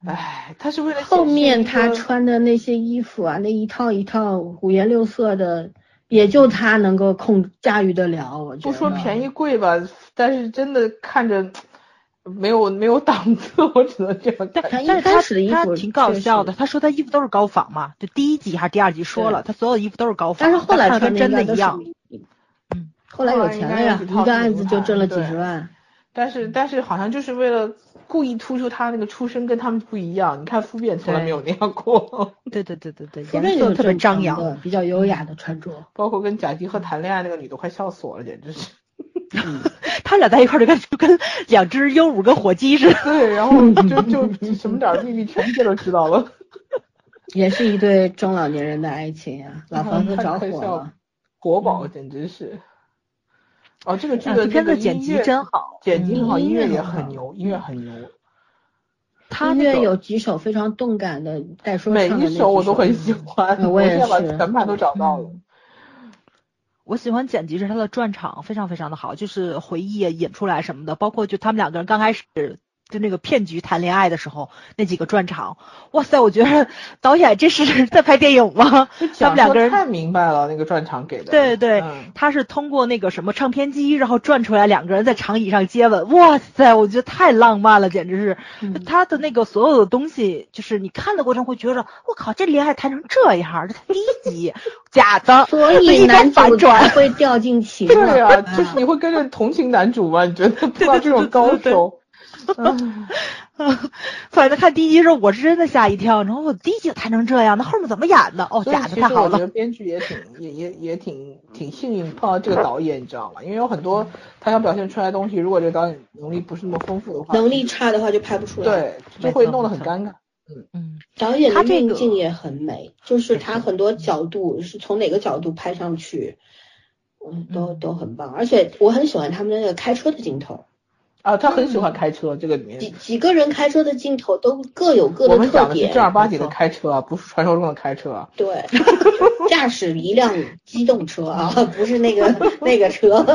唉，他是为了后面他穿的那些衣服啊，那一套一套五颜六色的，也就他能够控驾驭得了。我觉得不说便宜贵吧，但是真的看着没有没有档次，我只能这样看。他一但是他开始的衣服他挺搞笑的，他说他衣服都是高仿嘛，就第一集还是第二集说了，他所有的衣服都是高仿，但是后来穿的真的一样。嗯，后来有钱了呀，一个案子就挣了几十万。但是但是好像就是为了故意突出他那个出身跟他们不一样。你看复变从来没有那样过，*laughs* 对对对对对，后面有颜色特别张扬。比较优雅的穿着。包括跟贾吉和谈恋爱那个女的，快笑死我了，简直是。*laughs* 他俩在一块儿就跟就跟两只鹦鹉跟火鸡似的。*laughs* 对，然后就就什么点儿秘密全世界都知道了。也是一对中老年人的爱情啊，老房子着火了，国宝简直是。哦，这个剧的片子剪辑真好，剪辑很好，音乐也很牛，音乐很牛。他音乐有几首非常动感的带说每一首我都很喜欢，我也是。把全盘都找到了。我喜欢剪辑是他的转场非常非常的好，就是回忆演出来什么的，包括就他们两个人刚开始。就那个骗局谈恋爱的时候，那几个转场，哇塞！我觉得导演这是 *laughs* 在拍电影吗？他们两个人太明白了，那个转场给的。对对，他是通过那个什么唱片机，然后转出来两个人在长椅上接吻，哇塞！我觉得太浪漫了，简直是。他的那个所有的东西，就是你看的过程会觉得，我靠，这恋爱谈成这样，这第一集假的，*laughs* 所以男主转会掉进 *laughs* 情。对啊，就是你会跟着同情男主吗？你觉得碰到这种高手？*laughs* 反正看第一集时候，我是真的吓一跳。然后我第一集谈成这样，那后面怎么演的？哦，假的太好了。我觉得编剧也挺也也也挺挺幸运碰到这个导演，你知道吗？因为有很多他想表现出来的东西，如果这个导演能力不是那么丰富的话，能力差的话就拍不出来，对，就会弄得很尴尬。嗯嗯，导演的运镜也很美，就是他很多角度是从哪个角度拍上去，嗯，都都很棒。而且我很喜欢他们那个开车的镜头。啊，他很喜欢开车，这个里面几几个人开车的镜头都各有各的特点。我们讲的是正儿八经的开车啊，不是传说中的开车。对，*laughs* 驾驶一辆机动车啊，不是那个那个车。*laughs*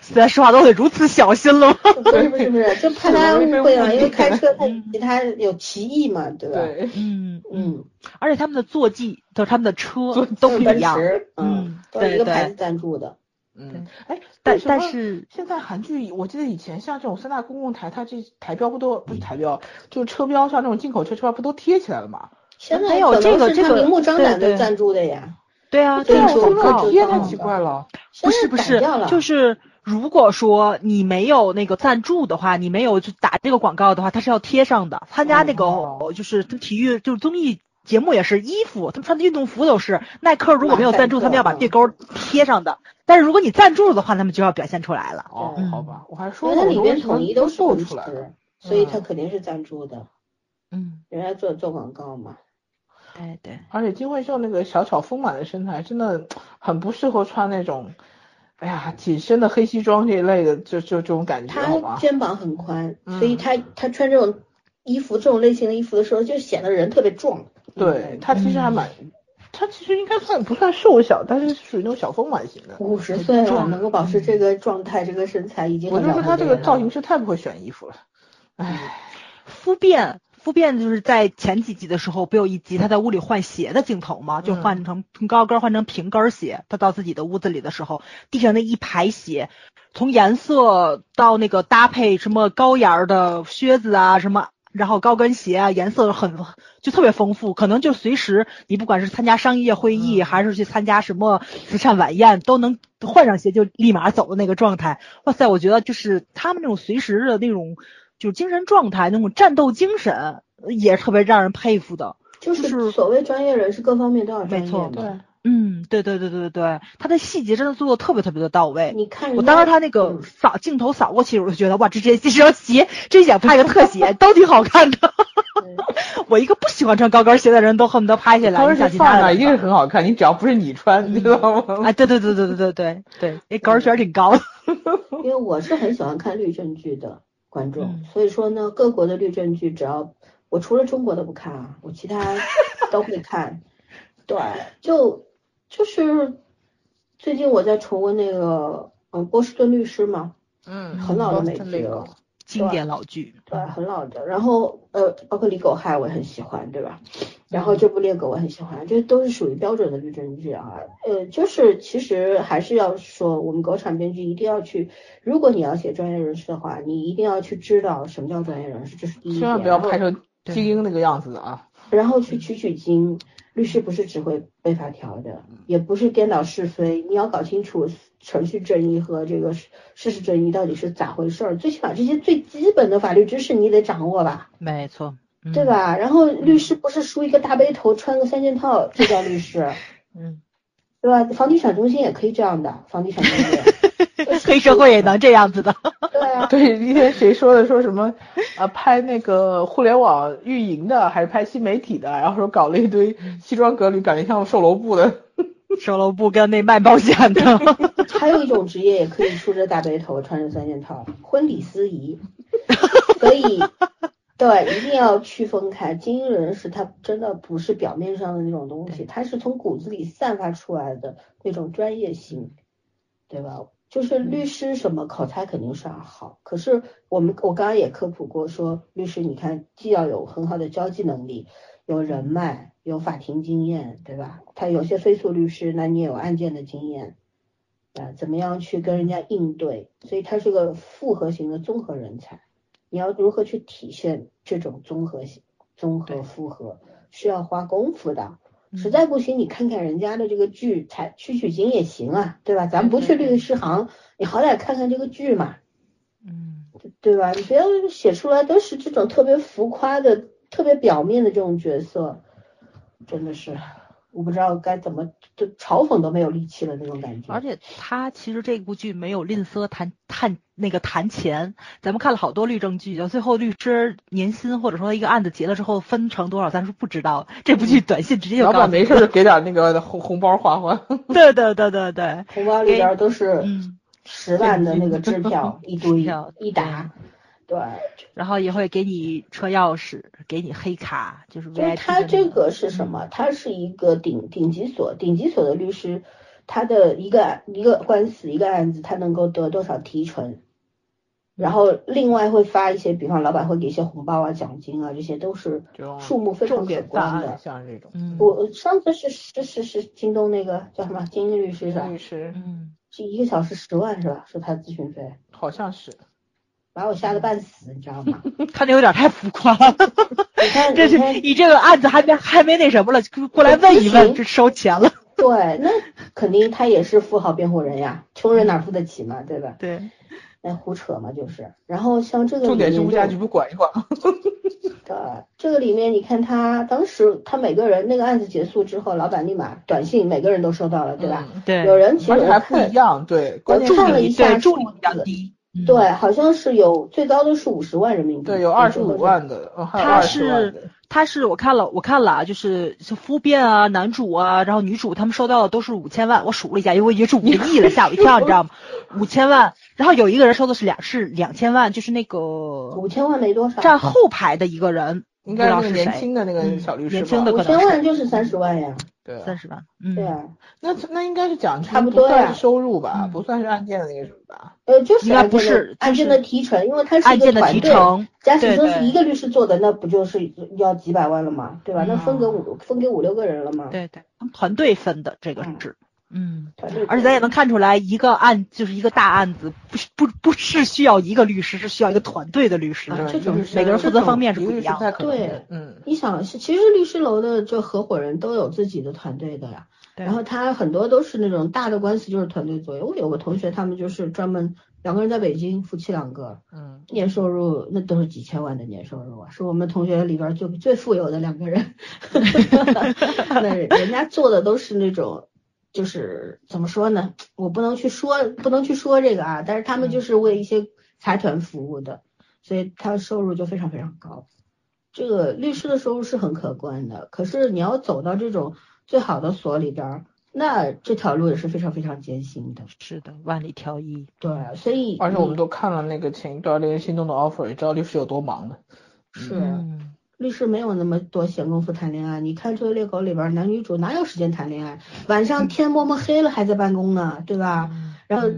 现在说话都得如此小心了。不是不是不是，就怕他 *laughs* 误会啊，因为开车他其他有歧义嘛，对吧？对，嗯嗯，而且他们的坐骑就是他们的车都不一样，嗯，都是一个牌子赞助的。嗯，哎，但但是现在韩剧，我记得以前像这种三大公共台，它这台标不都不是台标，就是车标，像这种进口车车标不都贴起来了吗？现在有这个这个明目张胆的赞助的呀。对啊，对啊，这贴太奇怪了。不是不是，就是如果说你没有那个赞助的话，你没有就打这个广告的话，它是要贴上的。参加那个就是体育就是综艺。节目也是衣服，他们穿的运动服都是耐克。如果没有赞助，他们要把这勾贴上的。但是如果你赞助的话，他们就要表现出来了。哦，好吧，我还说它里面统一都做出来了，所以它肯定是赞助的。嗯，人家做做广告嘛。哎，对。而且金惠秀那个小巧丰满的身材，真的很不适合穿那种，哎呀，紧身的黑西装这一类的，就就这种感觉，她肩膀很宽，所以她她穿这种衣服，这种类型的衣服的时候，就显得人特别壮。对他其实还蛮，他其实应该算不算瘦小，但是属于那种小丰满型的。五十岁了能够保持这个状态，这个身材已经。我就说他这个造型师太不会选衣服了，唉，夫变夫变就是在前几集的时候，不有一集他在屋里换鞋的镜头吗？就换成从高跟换成平跟鞋。他到自己的屋子里的时候，地上那一排鞋，从颜色到那个搭配，什么高檐的靴子啊，什么。然后高跟鞋啊，颜色很就特别丰富，可能就随时你不管是参加商业会议，还是去参加什么慈善晚宴，都能换上鞋就立马走的那个状态。哇塞，我觉得就是他们那种随时的那种就是精神状态，那种战斗精神，也特别让人佩服的。就是所谓专业人士，各方面都要专业。没错，对。嗯，对对对对对他的细节真的做的特别特别的到位。你看，我当时他那个扫镜头扫过去，我就觉得哇，这这这双鞋，真想拍个特写，*laughs* 都挺好看的。我一个不喜欢穿高跟鞋的人都恨不得拍下来。高跟鞋放那一定是很好看，你只要不是你穿，你知道吗？哎，*laughs* 对对对对对对对对，那高跟鞋挺高。因为我是很喜欢看律政剧的观众，所以说呢，各国的律政剧，只要我除了中国的不看啊，我其他都会看。*laughs* 对，就。就是最近我在重温那个嗯波士顿律师嘛，嗯，很老的美剧了，经典老剧，对，很老的。然后呃，包括李狗嗨我也很喜欢，对吧？然后这部猎狗我很喜欢，这都是属于标准的律政剧啊。呃，就是其实还是要说，我们国产编剧一定要去，如果你要写专业人士的话，你一定要去知道什么叫专业人士，这是第一。千万不要拍成精英那个样子啊。然后去取取经。律师不是只会背法条的，也不是颠倒是非，你要搞清楚程序正义和这个事实正义到底是咋回事儿。最起码这些最基本的法律知识你得掌握吧？没错，对吧？然后律师不是梳一个大背头，穿个三件套就叫律师，*laughs* 嗯，对吧？房地产中心也可以这样的，房地产中心。*laughs* 黑社会也能这样子的。*laughs* 对啊，*laughs* 对，那天谁说的？说什么？啊，拍那个互联网运营的，还是拍新媒体的？然后说搞了一堆西装革履，感觉像售楼部的。售楼部跟那卖保险的。还有一种职业也可以梳着大背头，穿着三件套，婚礼司仪。所以，对，一定要区分开。精英人士他真的不是表面上的那种东西，他是从骨子里散发出来的那种专业性，对吧？就是律师什么口才肯定是要好，可是我们我刚刚也科普过，说律师你看既要有很好的交际能力，有人脉，有法庭经验，对吧？他有些非诉律师，那你也有案件的经验，啊，怎么样去跟人家应对？所以他是个复合型的综合人才。你要如何去体现这种综合性、综合复合，需要花功夫的。实在不行，你看看人家的这个剧，采取取经也行啊，对吧？咱不去律师行，你好歹看看这个剧嘛，嗯，对吧？你不要写出来都是这种特别浮夸的、特别表面的这种角色，真的是。我不知道该怎么，就嘲讽都没有力气了那种感觉。而且他其实这部剧没有吝啬谈谈那个谈钱，咱们看了好多律政剧，就最后律师年薪或者说一个案子结了之后分成多少，咱是不知道。这部剧短信直接就老板没事就给点那个红红包花花。*laughs* 对对对对对，红包里边都是十万的那个支票 *laughs* 一堆一沓。对，然后也会给你车钥匙，给你黑卡，就是。就是他这个是什么？他是一个顶顶级所，顶级所的律师，他的一个一个官司一个案子，他能够得多少提成？然后另外会发一些，比方老板会给一些红包啊、奖金啊，这些都是数目非常可观的。像这种，我上次是是是是京东那个叫什么金律师是吧？律师，嗯，是一个小时十万是吧？是他咨询费？好像是。把我吓得半死，你知道吗？*laughs* 看的有点太浮夸了。*laughs* 这是你这个案子还没还没那什么了，过来问一问就收钱了。对，那肯定他也是富豪辩护人呀，穷人哪付得起嘛，对吧？对，那胡扯嘛就是。然后像这个重点是物价局不管一管。*laughs* 对，这个里面你看他当时他每个人那个案子结束之后，老板立马短信每个人都收到了，对吧？对。有人其实还不一样，对，我看了一下数字比较低。对，好像是有最高的是五十万人民币。对，有二十五万的，他是他是我看了我看了啊，就是夫变啊，男主啊，然后女主他们收到的都是五千万，我数了一下，因为我以为是五个亿了，吓我一跳，你知道吗？五千万，然后有一个人收的是两是两千万，就是那个五千万没多少，站后排的一个人。应该是年轻的那个小律师年轻的五千万就是三十万呀。对，三十万。嗯，对啊。那那应该是奖金，不算是收入吧？不算是案件的那个什么吧？呃，就是应该不是案件的提成，因为它是一个团队。假使说是一个律师做的，那不就是要几百万了吗？对吧？那分给五分给五六个人了吗？对对，团队分的这个是。嗯，而且咱也能看出来，一个案就是一个大案子，不不不是需要一个律师，是需要一个团队的律师，就是每个人负责方面是不一样。对，嗯，你想，其实律师楼的这合伙人都有自己的团队的呀，然后他很多都是那种大的官司就是团队作业。我有个同学，他们就是专门两个人在北京，夫妻两个，嗯，年收入那都是几千万的年收入啊，是我们同学里边最最富有的两个人，*laughs* 那人家做的都是那种。就是怎么说呢？我不能去说，不能去说这个啊。但是他们就是为一些财团服务的，所以他的收入就非常非常高。这个律师的收入是很可观的，可是你要走到这种最好的所里边，那这条路也是非常非常艰辛的。是的，万里挑一。对，所以而且我们都看了那个前一段令人心动的 offer，也知道律师有多忙的。是。律师没有那么多闲工夫谈恋爱，你看这个猎狗里边男女主哪有时间谈恋爱？晚上天摸摸黑了还在办公呢，对吧？然后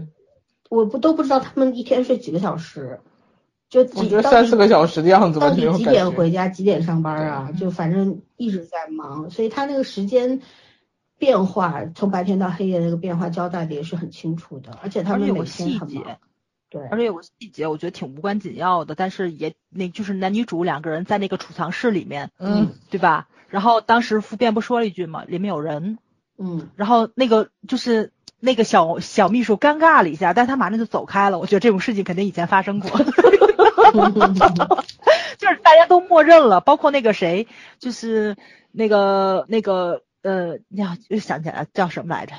我不都不知道他们一天睡几个小时，就几三四个小时的样子到底几点回家，几点上班啊？就反正一直在忙，所以他那个时间变化，从白天到黑夜那个变化交代的也是很清楚的，而且他们每天很忙。对，而且有个细节，我觉得挺无关紧要的，但是也那就是男女主两个人在那个储藏室里面，嗯，对吧？然后当时傅辩不说了一句嘛，里面有人，嗯，然后那个就是那个小小秘书尴尬了一下，但是他马上就走开了。我觉得这种事情肯定以前发生过，*laughs* *laughs* 就是大家都默认了，包括那个谁，就是那个那个呃，你要又想起来叫什么来着？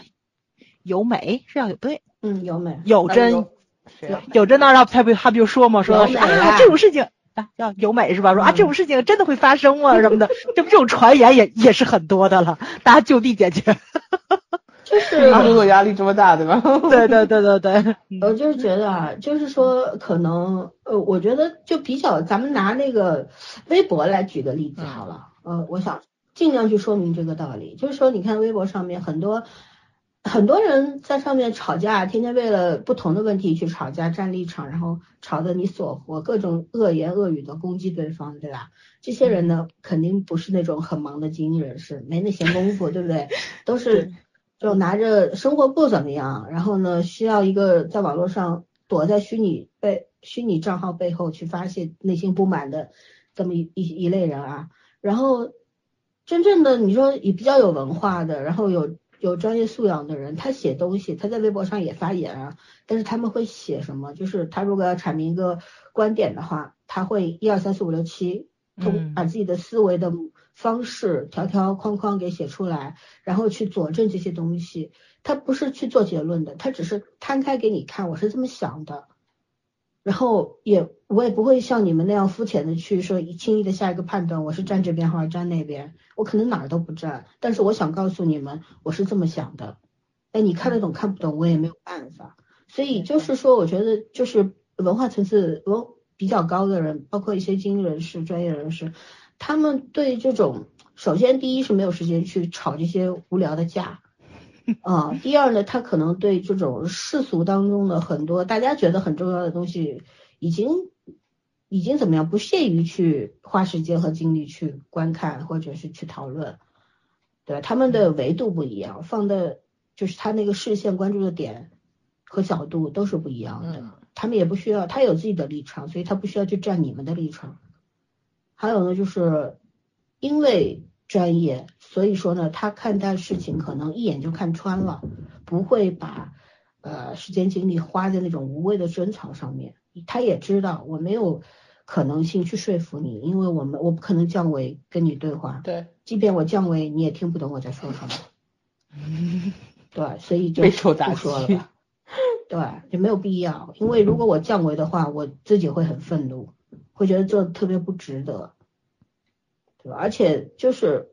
由美是要不对。嗯，有美，有真，有有真，那让他不他不就说嘛，说是啊，这种事情啊叫有美是吧？说啊这种事情真的会发生吗？*laughs* 什么的，这不这种传言也也是很多的了，大家就地解决。就是工作压力这么大，对吧？*laughs* 对对对对对，我就是觉得啊，就是说可能呃，我觉得就比较，咱们拿那个微博来举个例子好了，呃，我想尽量去说明这个道理，就是说你看微博上面很多很多人在上面吵架，天天为了不同的问题去吵架，站立场，然后吵得你死我活，各种恶言恶语的攻击对方，对吧？这些人呢，肯定不是那种很忙的精英人士，没那闲工夫，*laughs* 对不对？都是。就拿着生活不怎么样，然后呢，需要一个在网络上躲在虚拟背虚拟账号背后去发泄内心不满的这么一一一类人啊。然后真正的你说也比较有文化的，然后有有专业素养的人，他写东西，他在微博上也发言啊。但是他们会写什么？就是他如果要阐明一个观点的话，他会一二三四五六七，通把自己的思维的。方式条条框框给写出来，然后去佐证这些东西。他不是去做结论的，他只是摊开给你看，我是这么想的。然后也我也不会像你们那样肤浅的去说，轻易的下一个判断，我是站这边还是站那边，我可能哪儿都不站。但是我想告诉你们，我是这么想的。哎，你看得懂看不懂，我也没有办法。所以就是说，我觉得就是文化层次文比较高的人，包括一些精英人士、专业人士。他们对这种，首先第一是没有时间去吵这些无聊的架，*laughs* 啊，第二呢，他可能对这种世俗当中的很多大家觉得很重要的东西，已经已经怎么样，不屑于去花时间和精力去观看或者是去讨论，对他们的维度不一样，放的就是他那个视线关注的点和角度都是不一样的，他们也不需要，他有自己的立场，所以他不需要去站你们的立场。还有呢，就是因为专业，所以说呢，他看待事情可能一眼就看穿了，不会把呃时间精力花在那种无谓的争吵上面。他也知道我没有可能性去说服你，因为我们我不可能降维跟你对话。对，即便我降维，你也听不懂我在说什么。*laughs* 对，所以就不说了吧。对，就没有必要，因为如果我降维的话，我自己会很愤怒。会觉得做的特别不值得，对吧？而且就是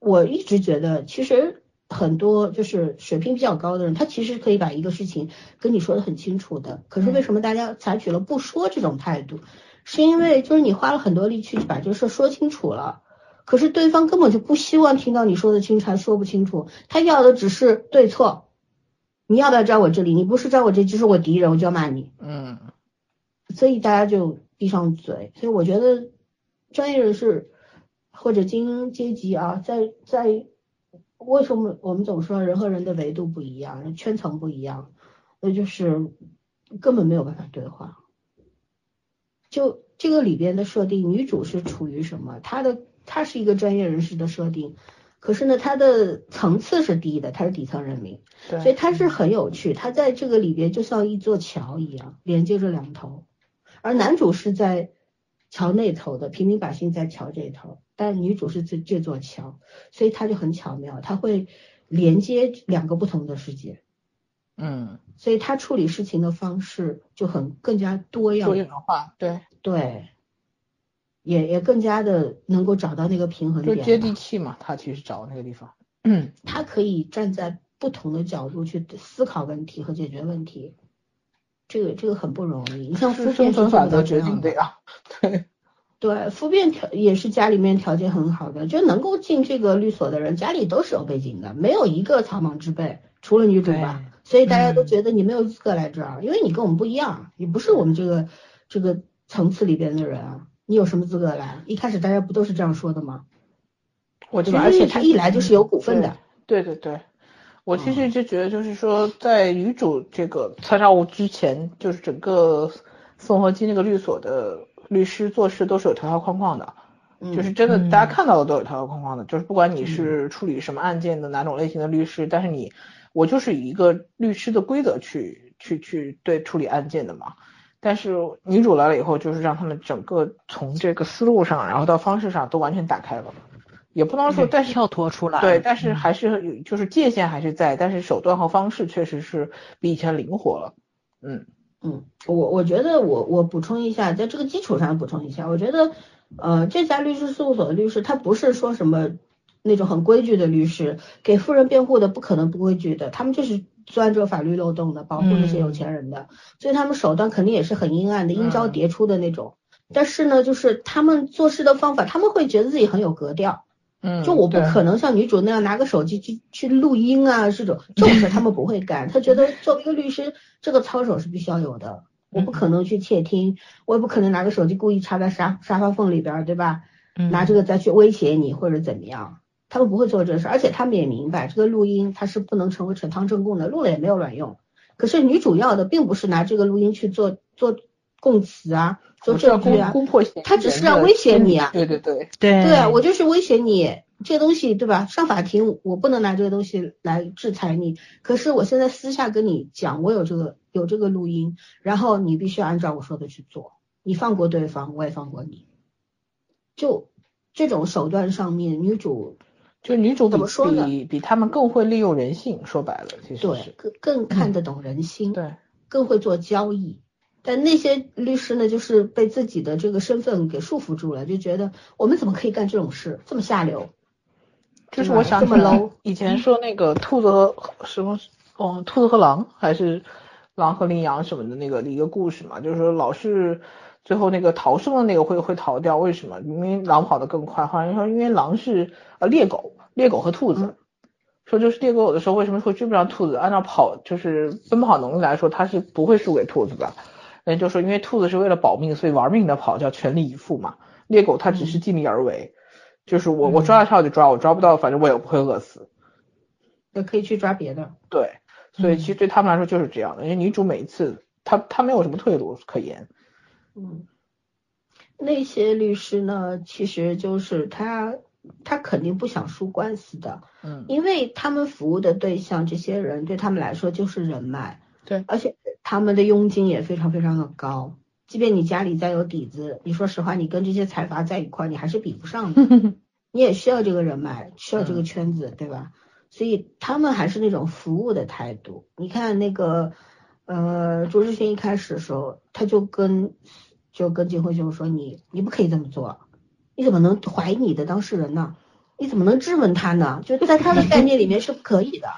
我一直觉得，其实很多就是水平比较高的人，他其实可以把一个事情跟你说的很清楚的。可是为什么大家采取了不说这种态度？是因为就是你花了很多力气把这个事说清楚了，可是对方根本就不希望听到你说的清楚，还说不清楚，他要的只是对错。你要不要站我这里？你不是站我这，就是我敌人，我就要骂你。嗯。所以大家就。闭上嘴，所以我觉得专业人士或者精英阶级啊，在在为什么我们总说人和人的维度不一样，圈层不一样，那就是根本没有办法对话。就这个里边的设定，女主是处于什么？她的她是一个专业人士的设定，可是呢，她的层次是低的，她是底层人民，所以她是很有趣。她在这个里边就像一座桥一样，连接着两头。而男主是在桥那头的，平民百姓在桥这头，但女主是这这座桥，所以她就很巧妙，她会连接两个不同的世界，嗯，所以她处理事情的方式就很更加多样多元化，对。对，也也更加的能够找到那个平衡点，就接地气嘛，他其实找那个地方，嗯，他可以站在不同的角度去思考问题和解决问题。这个这个很不容易，你像夫变是法则决定的呀，*laughs* 对对，夫变条也是家里面条件很好的，就能够进这个律所的人，家里都是有背景的，没有一个草莽之辈，除了女主吧，所以大家都觉得你没有资格来这儿，因为你跟我们不一样，你不是我们这个这个层次里边的人啊，你有什么资格来？一开始大家不都是这样说的吗？我而且他一来就是有股份的，对对对。我其实就觉得，就是说，在女主这个参照物之前，就是整个宋和基那个律所的律师做事都是有条条框框的，就是真的大家看到的都有条条框框的，就是不管你是处理什么案件的哪种类型的律师，但是你我就是以一个律师的规则去去去对处理案件的嘛。但是女主来了以后，就是让他们整个从这个思路上，然后到方式上都完全打开了。也不能说，但是跳脱出来，对，但是还是就是界限还是在，但是手段和方式确实是比以前灵活了。嗯嗯，我我觉得我我补充一下，在这个基础上补充一下，我觉得呃这家律师事务所的律师他不是说什么那种很规矩的律师，给富人辩护的不可能不规矩的，他们就是钻着法律漏洞的，保护那些有钱人的，所以他们手段肯定也是很阴暗的，阴招迭出的那种。但是呢，就是他们做事的方法，他们会觉得自己很有格调。嗯，就我不可能像女主那样拿个手机去去录音啊，这种这种事他们不会干。他觉得作为一个律师，这个操守是必须要有的。我不可能去窃听，我也不可能拿个手机故意插在沙沙发缝里边，对吧？拿这个再去威胁你或者怎么样，他们不会做这事。而且他们也明白，这个录音它是不能成为陈汤证供的，录了也没有卵用。可是女主要的并不是拿这个录音去做做供词啊。做证据啊，他只是要威胁你啊，对对对对对啊，我就是威胁你，这东西对吧？上法庭我不能拿这个东西来制裁你，可是我现在私下跟你讲，我有这个有这个录音，然后你必须按照我说的去做，你放过对方，我也放过你，就这种手段上面，女主就女主怎么说呢？比比他们更会利用人性，说白了，其实对更更看得懂人心，对，更会做交易。但那些律师呢，就是被自己的这个身份给束缚住了，就觉得我们怎么可以干这种事，这么下流？就是我想这么 low。以前说那个兔子和什么，哦，兔子和狼还是狼和羚羊什么的那个一个故事嘛，就是说老是最后那个逃生的那个会会逃掉，为什么？因为狼跑得更快。好像说因为狼是呃猎狗，猎狗和兔子，说就是猎狗有的时候为什么会追不上兔子？按照跑就是奔跑能力来说，它是不会输给兔子的。人就说，因为兔子是为了保命，所以玩命的跑，叫全力以赴嘛。猎狗它只是尽力而为，就是我我抓得上就抓，我抓不到，反正我也不会饿死。也可以去抓别的。对，所以其实对他们来说就是这样的。因为女主每一次，她她没有什么退路可言。嗯，那些律师呢，其实就是他他肯定不想输官司的。嗯，因为他们服务的对象，这些人对他们来说就是人脉。对，而且他们的佣金也非常非常的高，即便你家里再有底子，你说实话，你跟这些财阀在一块，你还是比不上的。*laughs* 你也需要这个人脉，需要这个圈子，对吧？所以他们还是那种服务的态度。你看那个，呃，朱志勋一开始的时候，他就跟就跟金慧秀说，你你不可以这么做，你怎么能怀疑你的当事人呢？你怎么能质问他呢？就在他的概念里面是不可以的。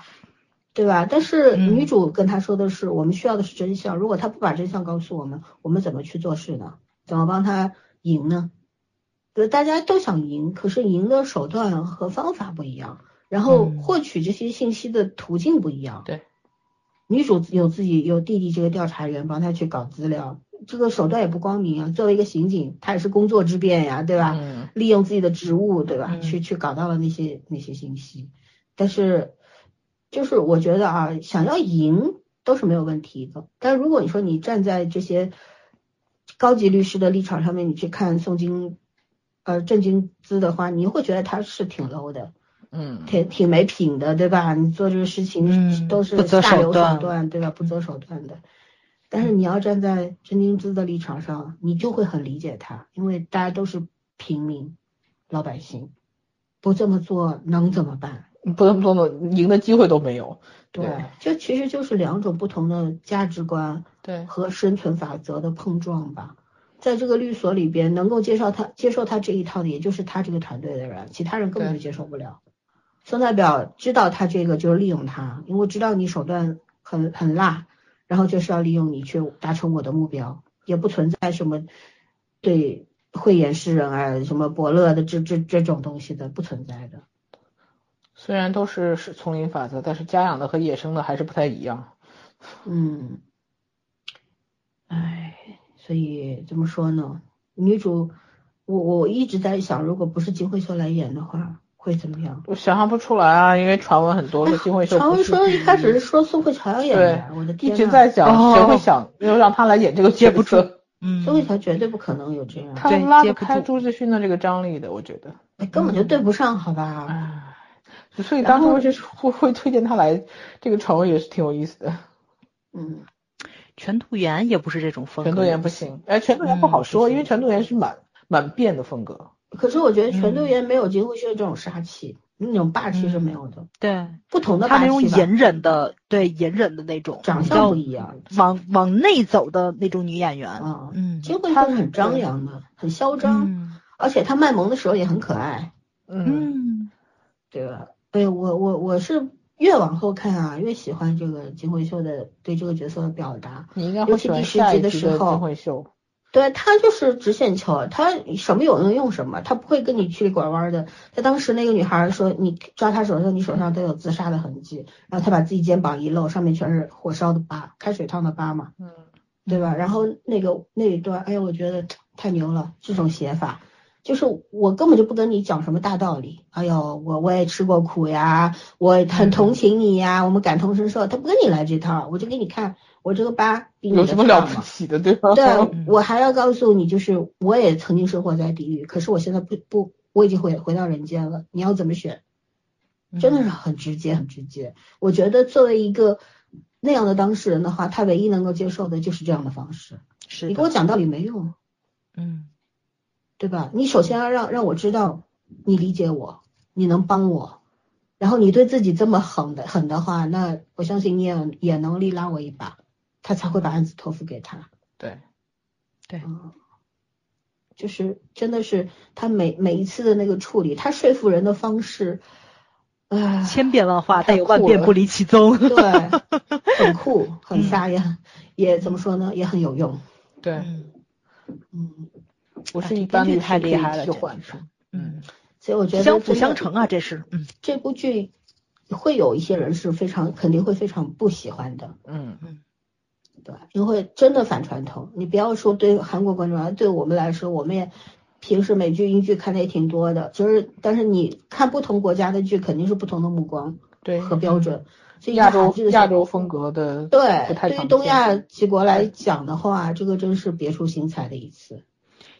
对吧？但是女主跟他说的是，我们需要的是真相。如果他不把真相告诉我们，我们怎么去做事呢？怎么帮他赢呢？对，大家都想赢，可是赢的手段和方法不一样，然后获取这些信息的途径不一样。对，女主有自己有弟弟这个调查员帮她去搞资料，这个手段也不光明啊。作为一个刑警，他也是工作之便呀，对吧？利用自己的职务，对吧？去去搞到了那些那些信息，但是。就是我觉得啊，想要赢都是没有问题的。但如果你说你站在这些高级律师的立场上面，你去看宋金呃郑金姿的话，你会觉得他是挺 low 的，嗯，挺挺没品的，对吧？你做这个事情都是下流手段，对吧？不择手段的。但是你要站在郑金姿的立场上，你就会很理解他，因为大家都是平民老百姓，不这么做能怎么办？不能不能赢的机会都没有。对，这其实就是两种不同的价值观，对和生存法则的碰撞吧。在这个律所里边，能够接受他接受他这一套的，也就是他这个团队的人，其他人根本就接受不了。宋代表知道他这个就是利用他，因为知道你手段很很辣，然后就是要利用你去达成我的目标，也不存在什么对慧眼识人啊，什么伯乐的这这这种东西的，不存在的。虽然都是是丛林法则，但是家养的和野生的还是不太一样。嗯，唉，所以怎么说呢？女主，我我一直在想，如果不是金惠秀来演的话，会怎么样？我想象不出来啊，因为传闻很多是金惠秀。传闻说一开始是说宋慧乔要演的，我的天一直在讲，谁会想要让她来演这个角色？*laughs* 嗯，宋慧乔绝对不可能有这样，她拉不开朱志勋的这个张力的，我觉得。根本就对不上，好吧？所以当初就是会会推荐他来，这个传闻也是挺有意思的。嗯，*laughs* 全度妍也不是这种风格，全度妍不行，哎，全度妍不好说，因为全度妍是蛮蛮变的风格。可是我觉得全度妍没有金惠秀这种杀气，那种霸气是没有的。对，不同的他那种隐忍的，对隐忍的那种，长相不一样，往往内走的那种女演员。啊，嗯，金惠秀是很张扬的，很嚣张，而且她卖萌的时候也很可爱。嗯，对吧？哎，我我我是越往后看啊，越喜欢这个金惠秀的对这个角色的表达。你应该会喜欢下一集的金惠秀。对他就是直线球，他什么有用用什么，他不会跟你曲里拐弯的。他当时那个女孩说，你抓他手的时候，你手上都有自杀的痕迹，然后他把自己肩膀一露，上面全是火烧的疤，开水烫的疤嘛，嗯，对吧？然后那个那一段，哎呀，我觉得太牛了，这种写法，就是我根本就不跟你讲什么大道理。哎呦，我我也吃过苦呀，我很同情你呀，我们感同身受，他不跟你来这套，我就给你看。我这个疤有什么了不起的，对吧？对，我还要告诉你，就是我也曾经生活在地狱，可是我现在不不，我已经回回到人间了。你要怎么选？真的是很直接，很直接。我觉得作为一个那样的当事人的话，他唯一能够接受的就是这样的方式。是你给我讲道理没用，嗯，对吧？你首先要让让我知道你理解我，你能帮我，然后你对自己这么狠的狠的话，那我相信你也也能力拉我一把。他才会把案子托付给他。对，对，就是真的是他每每一次的那个处理，他说服人的方式，啊，千变万化，但有万变不离其宗。对，*laughs* 很酷，很飒也也怎么说呢，也很有用。对，嗯，不是一般太厉害了，替换嗯，所以我觉得相辅相成啊，这是，嗯，这部剧会有一些人是非常肯定会非常不喜欢的。嗯嗯。对，因为真的反传统。你不要说对韩国观众啊，对我们来说，我们也平时美剧、英剧看的也挺多的。就是，但是你看不同国家的剧，肯定是不同的目光对和标准。所以亚洲亚洲风格的对，对于东亚几国来讲的话，这个真是别出心裁的一次。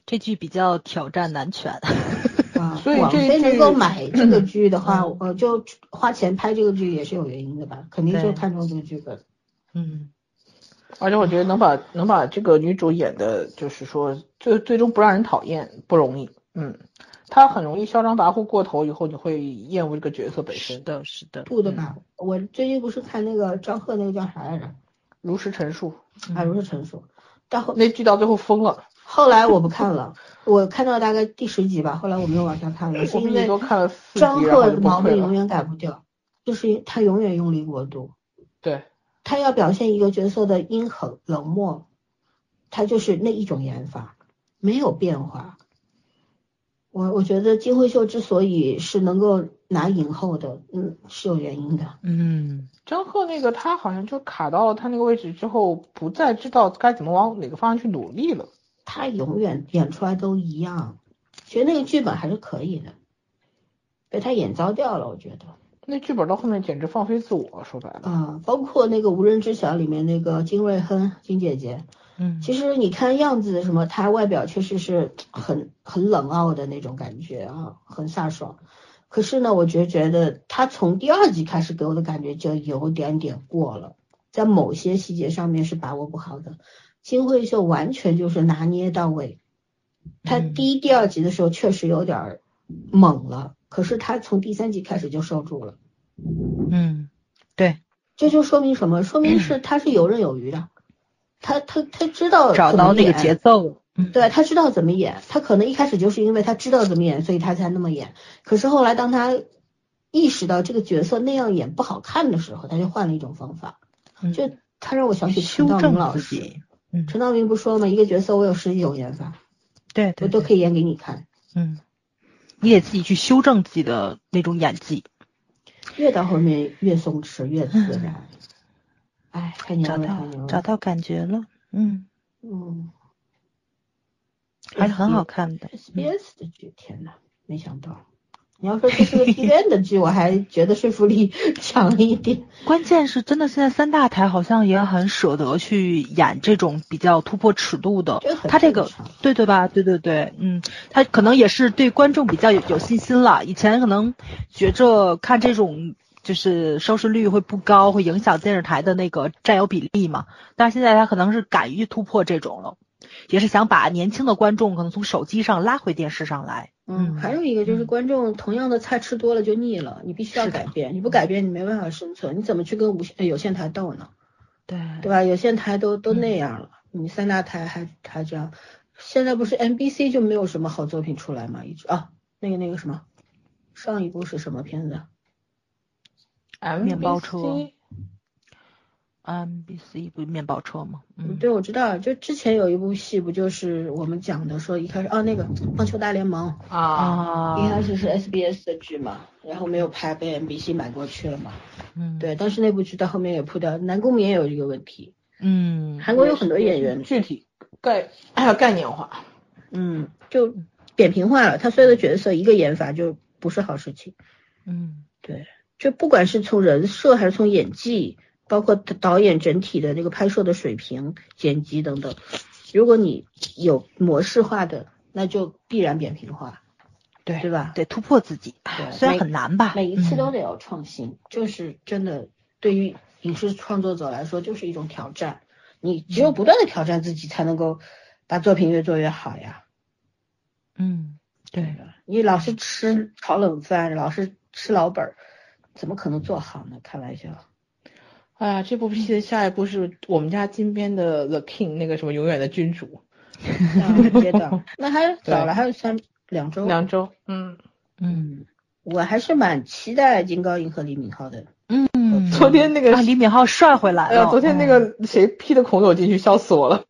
这剧比较挑战男权 *laughs* 啊，所以网飞能够买这个剧的话，我就花钱拍这个剧也是有原因的吧？肯定就看中这个剧本。嗯。而且我觉得能把能把这个女主演的，就是说最最终不让人讨厌不容易。嗯，她很容易嚣张跋扈过头，以后你会厌恶这个角色本身。是的，是的。不的吧？我最近不是看那个张赫那个叫啥来着？如实陈述。啊，如实陈述。到后那剧到最后疯了。后来我不看了，我看到大概第十集吧，后来我没有往下看了，是因为张赫的毛病永远改不掉，就是他永远用力过度。对。他要表现一个角色的阴狠冷漠，他就是那一种演法，没有变化。我我觉得金惠秀之所以是能够拿影后的，嗯，是有原因的。嗯，张赫那个他好像就卡到了他那个位置之后，不再知道该怎么往哪个方向去努力了。他永远演出来都一样，其实那个剧本还是可以的，被他演糟掉了，我觉得。那剧本到后面简直放飞自我，说白了啊，包括那个无人知晓里面那个金瑞亨金姐姐，嗯，其实你看样子什么，她外表确实是很很冷傲的那种感觉啊，很飒爽。可是呢，我就觉得她从第二集开始给我的感觉就有点点过了，在某些细节上面是把握不好的。金惠秀完全就是拿捏到位，她第一、第二集的时候确实有点猛了。可是他从第三集开始就受住了，嗯，对，这就说明什么？说明是 *clears throat* 他是游刃有余的，他他他知道找到那个节奏，对他知道怎么演，他可能一开始就是因为他知道怎么演，所以他才那么演。可是后来当他意识到这个角色那样演不好看的时候，他就换了一种方法，就他让我想起陈道明老师，陈道明不说吗？一个角色我有十几种演法，对，我都可以演给你看，嗯。你得自己去修正自己的那种演技，越到后面越松弛，越自然。哎，太牛了，太牛了，找到感觉了，嗯嗯，还是很好看的。SBS 的剧，天呐，没想到。你要说这是个 TVN 的剧，我还觉得说服力 *laughs* 强一点。关键是真的，现在三大台好像也很舍得去演这种比较突破尺度的。他这个，对对吧？对对对，嗯，他可能也是对观众比较有有信心了。以前可能觉着看这种就是收视率会不高，会影响电视台的那个占有比例嘛。但是现在他可能是敢于突破这种了，也是想把年轻的观众可能从手机上拉回电视上来。嗯，还有一个就是观众同样的菜吃多了就腻了，你必须要改变，你不改变你没办法生存，你怎么去跟无线有线台斗呢？对对吧？有线台都都那样了，你三大台还还这样，现在不是 NBC 就没有什么好作品出来吗？一直啊，那个那个什么，上一部是什么片子？面包车。NBC 不是面包车吗？嗯，对，我知道，就之前有一部戏，不就是我们讲的，说一开始哦，那个棒球大联盟啊，一开始是 SBS 的剧嘛，然后没有拍，被 NBC 买过去了嘛。嗯，对，但是那部剧到后面也扑掉，南宫珉也有这个问题。嗯，韩国有很多演员具体概还有概念化，嗯，就扁平化了，他所有的角色一个演法就不是好事情。嗯，对，就不管是从人设还是从演技。包括导演整体的那个拍摄的水平、剪辑等等，如果你有模式化的，那就必然扁平化，对对吧？得突破自己，虽然很难吧。每一次都得有创新，就是真的对于影视创作者来说就是一种挑战。你只有不断的挑战自己，才能够把作品越做越好呀。嗯，对。你老是吃炒冷饭，老是吃老本儿，怎么可能做好呢？开玩笑。哎呀，这部戏的下一部是我们家金边的 *laughs* The King，那个什么永远的君主。*laughs* 那还早了，还有三两周。两周，嗯嗯，我还是蛮期待金高银和李敏镐的。嗯，昨天那个李敏镐帅回来了。昨天那个谁 P 的孔柳进去，笑死我了。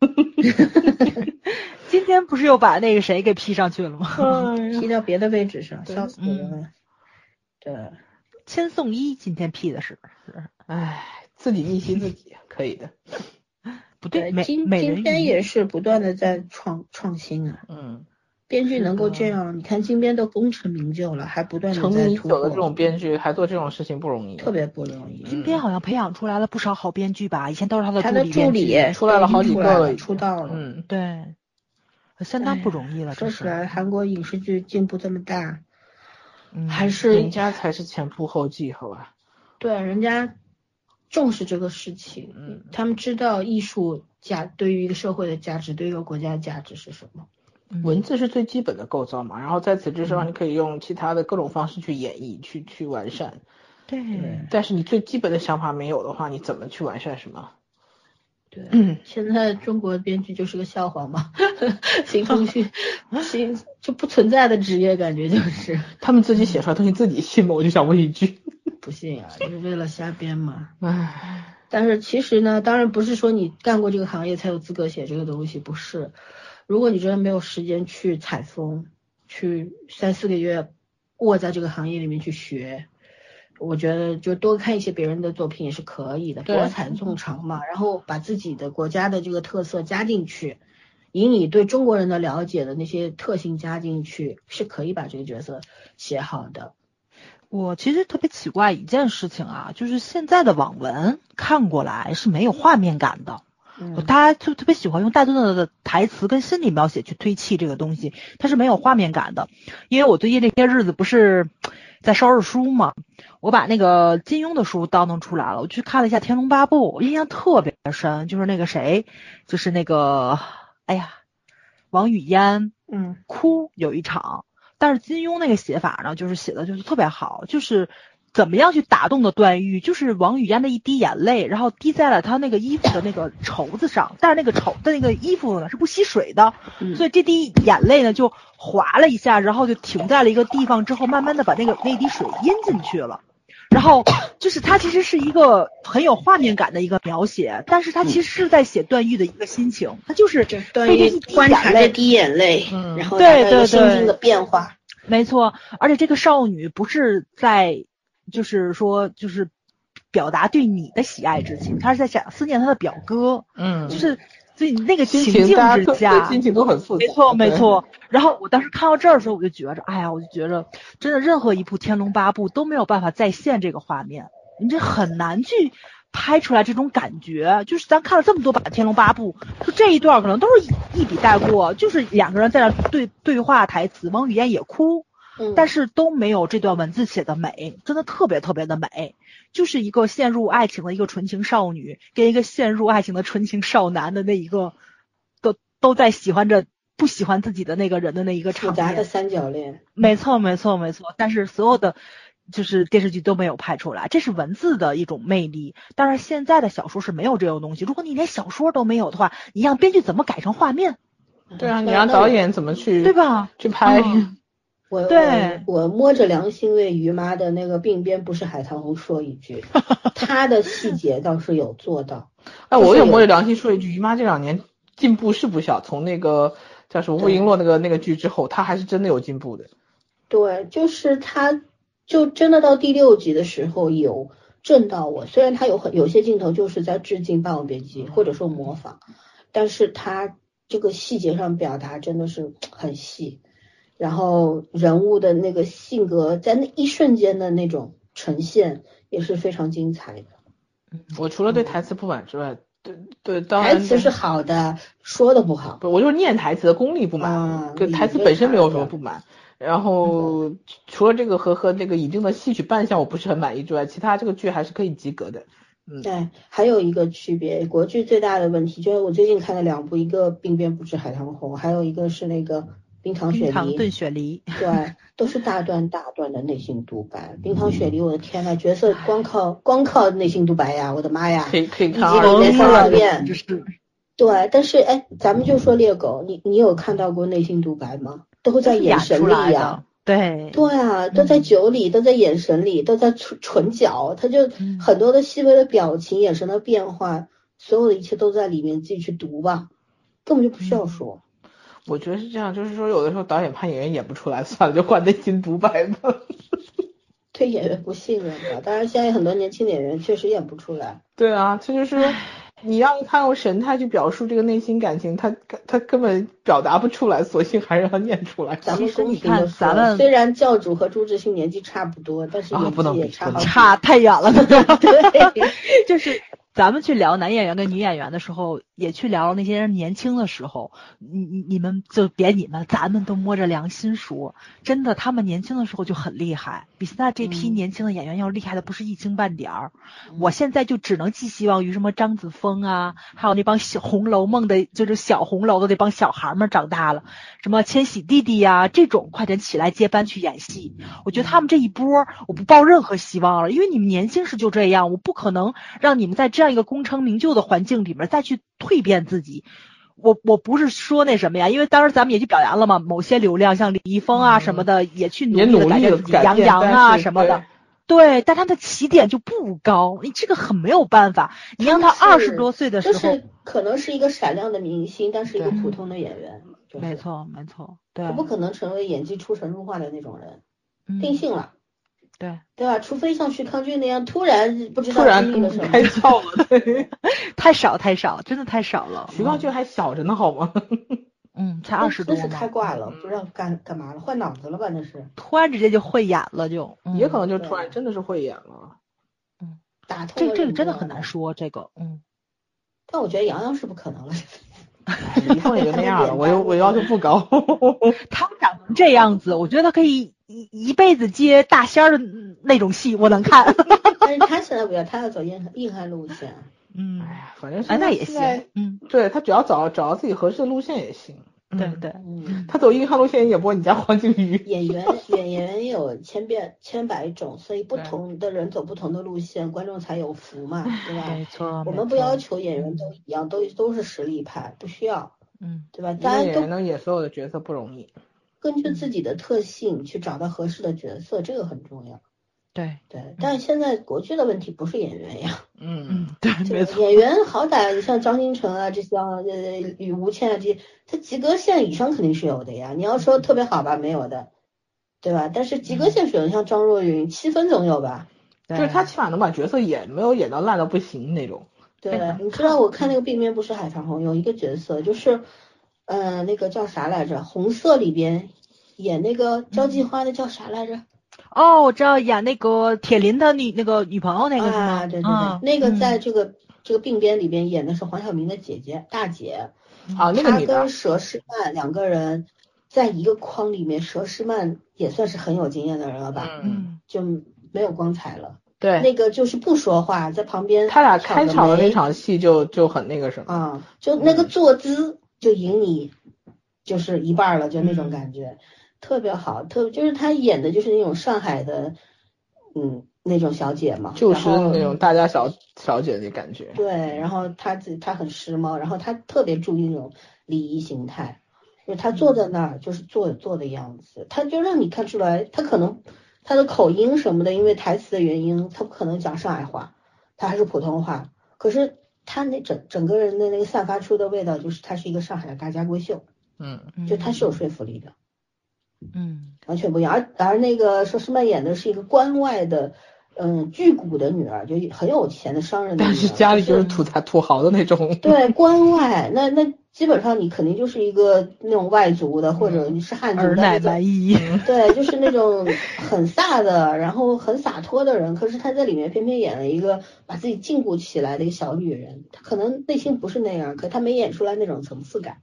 *laughs* 今天不是又把那个谁给 P 上去了吗？P 到别的位置上，笑死我了。对，千颂伊今天 P 的是，唉。自己逆袭自己，可以的。*laughs* 不对，今今天也是不断的在创创新啊。嗯。编剧能够这样，你看金边都功成名就了，还不断的成名已久的这种编剧，还做这种事情不容易。特别不容易。金边好像培养出来了不少好编剧吧？以前都是他的助理助理，出来了好几个了，出道了。嗯，对。相当不容易了。说起来，韩国影视剧进步这么大，嗯，还是人家才是前仆后继，好吧？对，人家。重视这个事情，嗯，他们知道艺术价对于一个社会的价值，对于一个国家的价值是什么。文字是最基本的构造嘛，然后在此之上，你可以用其他的各种方式去演绎，去去完善。对。但是你最基本的想法没有的话，你怎么去完善什么？对。嗯。现在中国编剧就是个笑话嘛，形成去，形就不存在的职业，感觉就是。他们自己写出来东西自己信吗？我就想问一句。不信啊，*laughs* 就是为了瞎编嘛。唉，但是其实呢，当然不是说你干过这个行业才有资格写这个东西，不是。如果你真的没有时间去采风，去三四个月卧在这个行业里面去学，我觉得就多看一些别人的作品也是可以的，多采众长嘛。然后把自己的国家的这个特色加进去，以你对中国人的了解的那些特性加进去，是可以把这个角色写好的。我其实特别奇怪一件事情啊，就是现在的网文看过来是没有画面感的，大家就特别喜欢用大段的台词跟心理描写去推弃这个东西，它是没有画面感的。因为我最近这些日子不是在烧日书嘛，我把那个金庸的书倒腾出来了，我去看了一下《天龙八部》，我印象特别深，就是那个谁，就是那个，哎呀，王语嫣，嗯，哭有一场。但是金庸那个写法呢，就是写的就是特别好，就是怎么样去打动的段誉，就是王语嫣的一滴眼泪，然后滴在了他那个衣服的那个绸子上，但是那个绸的那个衣服呢是不吸水的，所以这滴眼泪呢就滑了一下，然后就停在了一个地方之后，慢慢的把那个那滴水阴进去了。然后就是他其实是一个很有画面感的一个描写，但是他其实是在写段誉的一个心情，他就是段誉观察这滴眼泪，然后对对对心境的变化，没错。而且这个少女不是在，就是说就是表达对你的喜爱之情，她是在想思念她的表哥，嗯，就是。所以你那个情境之下，心情都很复杂。没错，没错。然后我当时看到这儿的时候，我就觉着，哎呀，我就觉着，真的任何一部《天龙八部》都没有办法再现这个画面，你这很难去拍出来这种感觉。就是咱看了这么多版《天龙八部》，就这一段可能都是一笔带过，就是两个人在那对对话台词，王语嫣也哭。但是都没有这段文字写的美，真的特别特别的美，就是一个陷入爱情的一个纯情少女，跟一个陷入爱情的纯情少男的那一个，都都在喜欢着不喜欢自己的那个人的那一个场复杂的三角恋。没错，没错，没错。但是所有的就是电视剧都没有拍出来，这是文字的一种魅力。但是现在的小说是没有这种东西。如果你连小说都没有的话，你让编剧怎么改成画面？对啊，你让导演怎么去对吧？去拍？我对我摸着良心为于妈的那个鬓边不是海棠红说一句，*laughs* 她的细节倒是有做到。哎，我也摸着良心说一句，于妈这两年进步是不小。从那个叫什么魏璎珞那个那个剧之后，她还是真的有进步的。对，就是她，就真的到第六集的时候有震到我。虽然她有很有些镜头就是在致敬《霸王别姬》或者说模仿，但是她这个细节上表达真的是很细。然后人物的那个性格，在那一瞬间的那种呈现也是非常精彩的。我除了对台词不满之外，对对，台词是好的，说的不好。不，我就是念台词的功力不满，跟台词本身没有什么不满。然后除了这个和和那个已定的戏曲扮相我不是很满意之外，其他这个剧还是可以及格的。嗯，对，还有一个区别，国剧最大的问题就是我最近看了两部，一个《鬓边不知海棠红》，还有一个是那个。冰糖雪梨，炖雪梨，对，都是大段大段的内心独白。冰糖雪梨，我的天呐，角色光靠光靠内心独白呀，我的妈呀，可以可以看啊，一集三两遍，就是，对，但是哎，咱们就说猎狗，你你有看到过内心独白吗？都在眼神里呀，对，对啊，都在酒里，都在眼神里，都在唇唇角，他就很多的细微的表情、眼神的变化，所有的一切都在里面，自己去读吧，根本就不需要说。我觉得是这样，就是说有的时候导演怕演员演不出来，*laughs* 算了，就换内心独白吧。*laughs* 对演员不信任吧？当然，现在很多年轻演员确实演不出来。对啊，这就是你让他用神态去表述这个内心感情，他他根本表达不出来，索性还是要念出来。咱们公平的说，咱们虽然教主和朱志鑫年纪差不多，但是演技也差差太远了。*laughs* 对，就是。咱们去聊男演员跟女演员的时候，也去聊那些人年轻的时候。你你你们就别你们，咱们都摸着良心说，真的，他们年轻的时候就很厉害，比现在这批年轻的演员要厉害的不是一星半点儿。我现在就只能寄希望于什么张子枫啊，还有那帮小《红楼梦》的，就是小红楼的那帮小孩们长大了，什么千玺弟弟呀这种，快点起来接班去演戏。我觉得他们这一波，我不抱任何希望了，因为你们年轻时就这样，我不可能让你们在。这样一个功成名就的环境里面再去蜕变自己，我我不是说那什么呀，因为当时咱们也去表扬了嘛，某些流量像李易峰啊什么的也去努力的改变自己，杨洋啊什么的，对，但他的起点就不高，你这个很没有办法，你让他二十多岁的时候，可能是一个闪亮的明星，但是一个普通的演员，没错没错，对，他不可能成为演技出神入化的那种人，定性了。对对吧？除非像徐康俊那样突然不知道经历了什么，开窍了，*laughs* 对，*laughs* 太少太少，真的太少了。徐康俊还小着呢，好吗？嗯，才二十多。那是开挂了，不知道干干嘛了，换脑子了吧？那是。突然之间就会演了，就也可能就突然真的是会演了。嗯，打通。这这个真的很难说，这个嗯。但我觉得杨洋是不可能了。以后也就那样了，*laughs* 我又我要求不高。他长成这样子，我觉得他可以一一辈子接大仙儿的那种戏，我能看。*laughs* 但是 *laughs* 他现在不要，他要走硬硬汉路线。嗯，哎呀，反正那也行。嗯，对他只要找找到自己合适的路线也行。对对，嗯，他走硬汉路线也不会你家黄景瑜。演员 *laughs* 演员有千变千百种，所以不同的人走不同的路线，观众才有福嘛，对吧？没错。我们不要求演员都一样，都都是实力派，不需要。嗯，对吧？大家都能演所有的角色不容易。根据自己的特性去找到合适的角色，这个很重要。对对，但是现在国剧的问题不是演员呀。嗯嗯，对，没错。演员好歹像张新成啊，这些呃与吴倩啊这些，他及格线以上肯定是有的呀。你要说特别好吧，没有的，对吧？但是及格线水平像张若昀，七分总有吧？就是他起码能把角色演，没有演到烂到不行那种。对，你知道我看那个《鬓边不是海棠红》，有一个角色就是，呃，那个叫啥来着？红色里边演那个交际花的叫啥来着？哦，我知道演那个铁林的女那个女朋友那个是吗？对对对，那个在这个这个病边里边演的是黄晓明的姐姐大姐。啊，那个女的。跟佘诗曼两个人在一个框里面，佘诗曼也算是很有经验的人了吧？嗯。就没有光彩了。对。那个就是不说话，在旁边。他俩开场的那场戏就就很那个什么。啊，就那个坐姿就赢你就是一半了，就那种感觉，特别好，特就是他演的就是那种上海的，嗯，那种小姐嘛，就是那种大家小小姐的感觉。对，然后他自己他很时髦，然后他特别注意那种礼仪形态，就他坐在那儿就是坐坐的样子，他就让你看出来，他可能他的口音什么的，因为台词的原因，他不可能讲上海话，他还是普通话，可是他那整整个人的那个散发出的味道，就是他是一个上海的大家闺秀。嗯，就他是有说服力的，嗯，完全不一样。而而那个佘诗曼演的是一个关外的，嗯，巨贾的女儿，就很有钱的商人的女儿，但是家里就是土财土豪的那种。对，关外那那基本上你肯定就是一个那种外族的，或者你是汉族的那种。*laughs* 对，就是那种很飒的，然后很洒脱的人。可是他在里面偏偏演了一个把自己禁锢起来的一个小女人，她可能内心不是那样，可她没演出来那种层次感。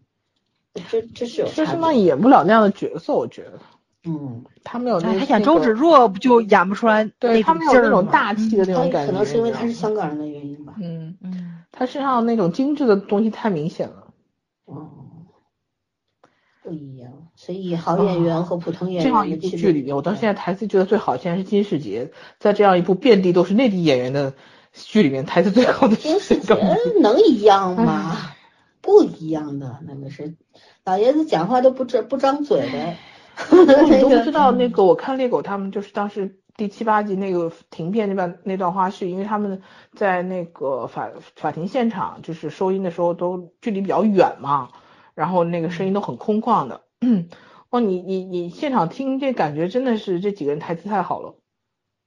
这这是有，佘诗曼演不了那样的角色，我觉得。嗯，他没有那。他演周芷若不就演不出来对他没有那种大气的那种感觉。可能是因为他是香港人的原因吧。嗯嗯，他身上那种精致的东西太明显了。哦，不一样。所以好演员和普通演员。这样一部剧里面，我到现在台词觉得最好，现在是金世杰，在这样一部遍地都是内地演员的剧里面，台词最好的金世杰能一样吗？不一样的，那个是老爷子讲话都不张不张嘴的。*laughs* 你都不知道那个，我看猎狗他们就是当时第七八集那个停片那段那段花絮，因为他们在那个法法庭现场就是收音的时候都距离比较远嘛，然后那个声音都很空旷的。*clears throat* 哦，你你你现场听这感觉真的是这几个人台词太好了。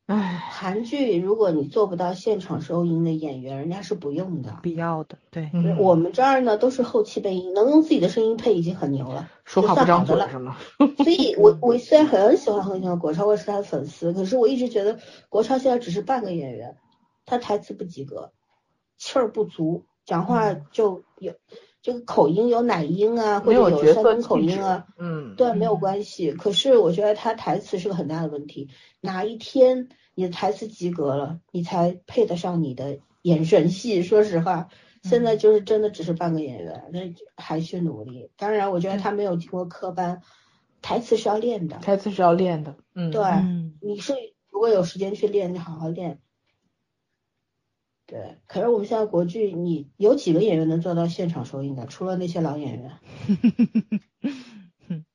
唉，韩剧如果你做不到现场收音的演员，人家是不用的，必要的。对，我们这儿呢都是后期配音，能用自己的声音配已经很牛了，说话不张嘴是吗？所以我我虽然很喜欢很喜欢国超，我是他的粉丝，可是我一直觉得国超现在只是半个演员，他台词不及格，气儿不足，讲话就有这个口音有奶音啊，或者有山东口音啊，嗯，对，没有关系。可是我觉得他台词是个很大的问题。哪一天你的台词及格了，你才配得上你的眼神戏。说实话，现在就是真的只是半个演员，那还需努力。当然，我觉得他没有经过科班，台词是要练的。台词是要练的，嗯，对，你是如果有时间去练，你好好练。对，可是我们现在国剧，你有几个演员能做到现场收音的？除了那些老演员。*laughs*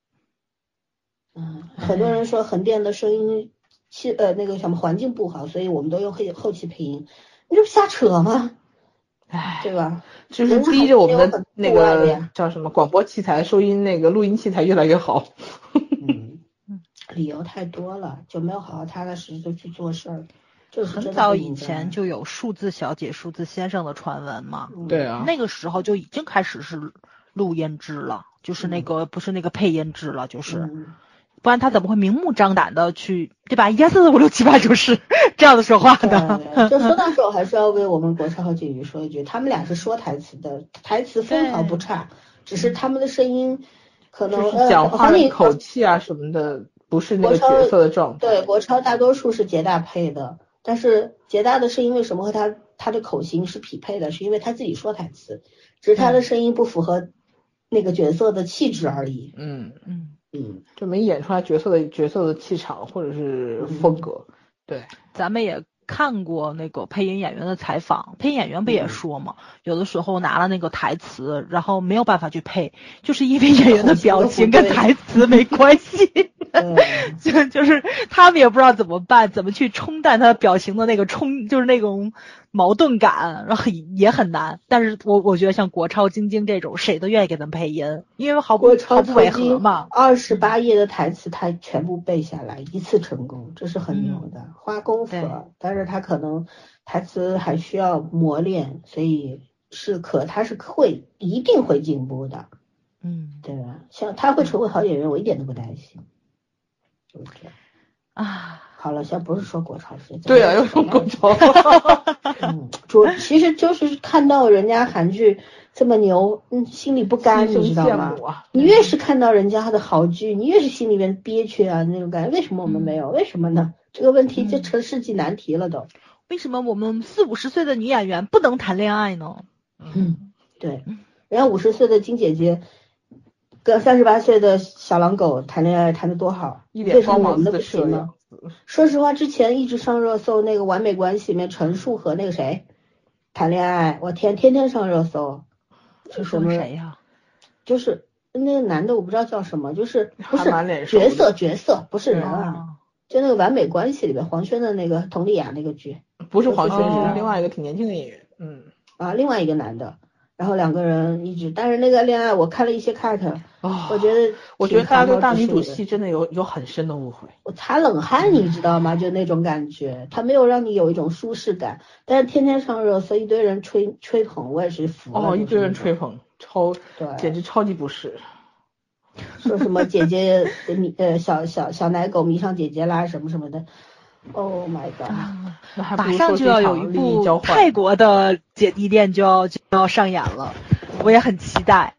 嗯，很多人说横店的声音。气呃那个什么环境不好，所以我们都用后后期配音，你这不瞎扯吗？唉，对吧？就是逼着我们的那个叫什么广播器材、收音那个录音器材越来越好。嗯 *laughs* 嗯，理由太多了，就没有好好踏踏实实的去做事儿。就是很早以前就有数字小姐、数字先生的传闻嘛。对啊。那个时候就已经开始是录音制了，就是那个不是那个配音制了，就是。不然他怎么会明目张胆的去，对吧？一二三四五六七八九十这样的说话的。就说到 *laughs* 时候还是要为我们国超和景瑜说一句，他们俩是说台词的，台词分毫不差，只是他们的声音可能讲话的口气啊什么的不是那个角色的状态。对，国超大多数是杰大配的，但是杰大的声音为什么和他他的口型是匹配的？是因为他自己说台词，只是他的声音不符合那个角色的气质而已。嗯嗯。嗯，就没演出来角色的角色的气场或者是风格。对，咱们也看过那个配音演员的采访，配音演员不也说嘛，有的时候拿了那个台词，然后没有办法去配，就是因为演员的表情跟台词没关系。*laughs* 就就是他们也不知道怎么办，怎么去冲淡他表情的那个冲，就是那种矛盾感，然后也很难。但是我我觉得像国超、晶晶这种，谁都愿意给他们配音，因为毫不毫不违和嘛。二十八页的台词他全部背下来，一次成功，这是很牛的，花功夫。但是他可能台词还需要磨练，所以是可他是会一定会进步的。嗯，对吧？像他会成为好演员，我一点都不担心。啊，好了，先不是说国潮是，对啊，又说国潮，*laughs* 嗯，主其实就是看到人家韩剧这么牛，嗯，心里不甘，你知道吗？你越是看到人家的好剧，你越是心里面憋屈啊，那种感觉。为什么我们没有？为什么呢？这个问题就成世纪难题了都。为什么我们四五十岁的女演员不能谈恋爱呢？嗯，对，人家五十岁的金姐姐。跟三十八岁的小狼狗谈恋爱谈的多好，一脸光芒的行吗？说实话，之前一直上热搜那个完美关系里面陈数和那个谁谈恋爱，我天，天天上热搜。是什么谁呀？就是那个男的，我不知道叫什么，就是不是角色角色，不是人啊。就那个完美关系里面，黄轩的那个佟丽娅那个剧，不是黄轩，是另外一个挺年轻的演员。嗯啊，另外一个男的。然后两个人一直，但是那个恋爱我看了一些 cut，我觉得我觉得大家对大女主戏真的有有很深的误会。我擦冷汗，你知道吗？就那种感觉，他没有让你有一种舒适感，但是天天上热搜，一堆人吹吹捧，我也是服了。哦，一堆人吹捧，超对，简直超级不适。说什么姐姐迷 *laughs* 呃小小小奶狗迷上姐姐啦，什么什么的。Oh my god！马上就要有一部泰国的姐弟恋就要就要上演了，我也很期待。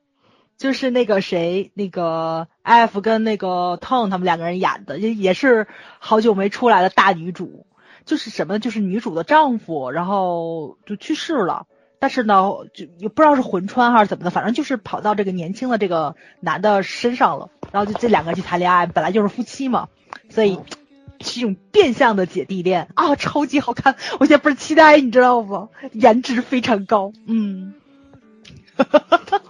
就是那个谁，那个 F 跟那个 Tong 他们两个人演的，也也是好久没出来的大女主。就是什么，就是女主的丈夫，然后就去世了，但是呢，就也不知道是魂穿还是怎么的，反正就是跑到这个年轻的这个男的身上了，然后就这两个人去谈恋爱，本来就是夫妻嘛，所以。是一种变相的姐弟恋啊，超级好看！我现在不是期待，你知道不？颜值非常高，嗯，哈哈哈哈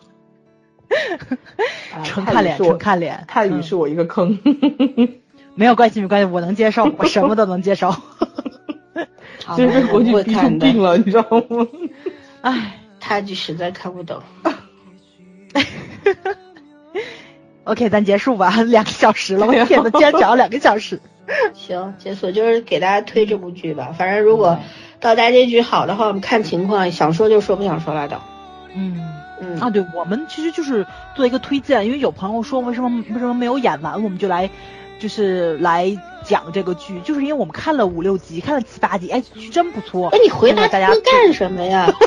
哈，纯看脸，纯看脸。泰语是我一个坑，没有关系，没关系，我能接受，*laughs* 我什么都能接受。*laughs* 这是国际逼出病了，你知道吗？唉，泰剧实在看不懂。*laughs* OK，咱结束吧，两个小时了，我天呐，竟然讲了两个小时。*laughs* 行，解锁就是给大家推这部剧吧。反正如果到大结局好的话，我们看情况，想说就说，不想说拉倒。嗯嗯啊，对，我们其实就是做一个推荐，因为有朋友说为什么为什么没有演完，我们就来就是来讲这个剧，就是因为我们看了五六集，看了七八集，哎，真不错。哎，你回答大家干什么呀？*laughs*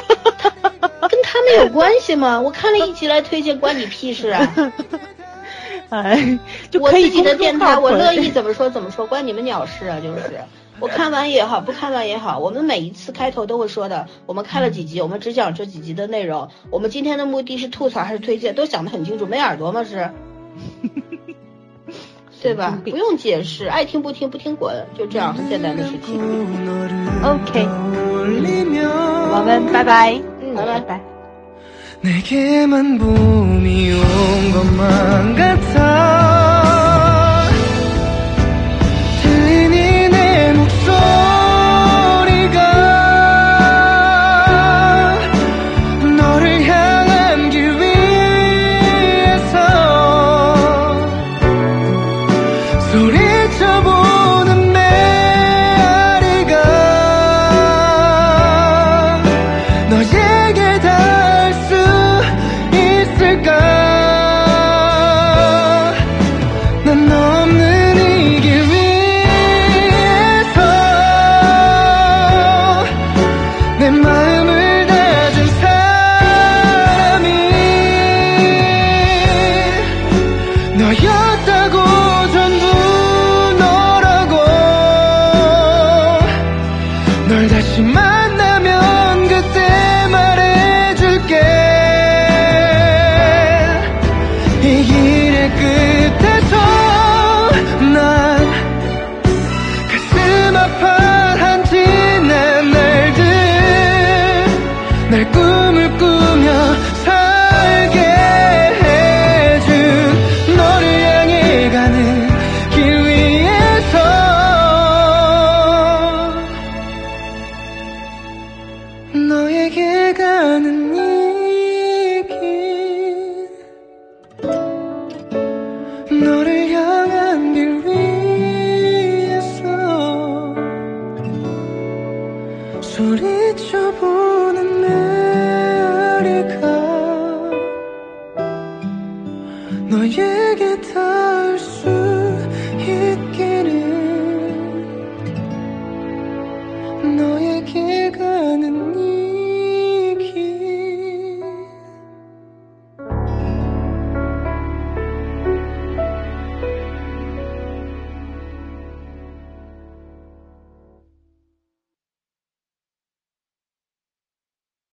跟他们有关系吗？我看了一集来推荐，关你屁事啊！*laughs* 哎，*laughs* 我自己的电台，我乐意 *laughs* 怎么说怎么说，关你们鸟事啊！就是，我看完也好，不看完也好，我们每一次开头都会说的，我们看了几集，我们只讲这几集的内容，我们今天的目的是吐槽还是推荐，都想得很清楚，没耳朵吗？是，*laughs* 对吧？不用解释，爱听不听不听滚，就这样很简单的事情。OK，我们拜拜，嗯，拜拜拜。 내게만 봄이 온 것만 같아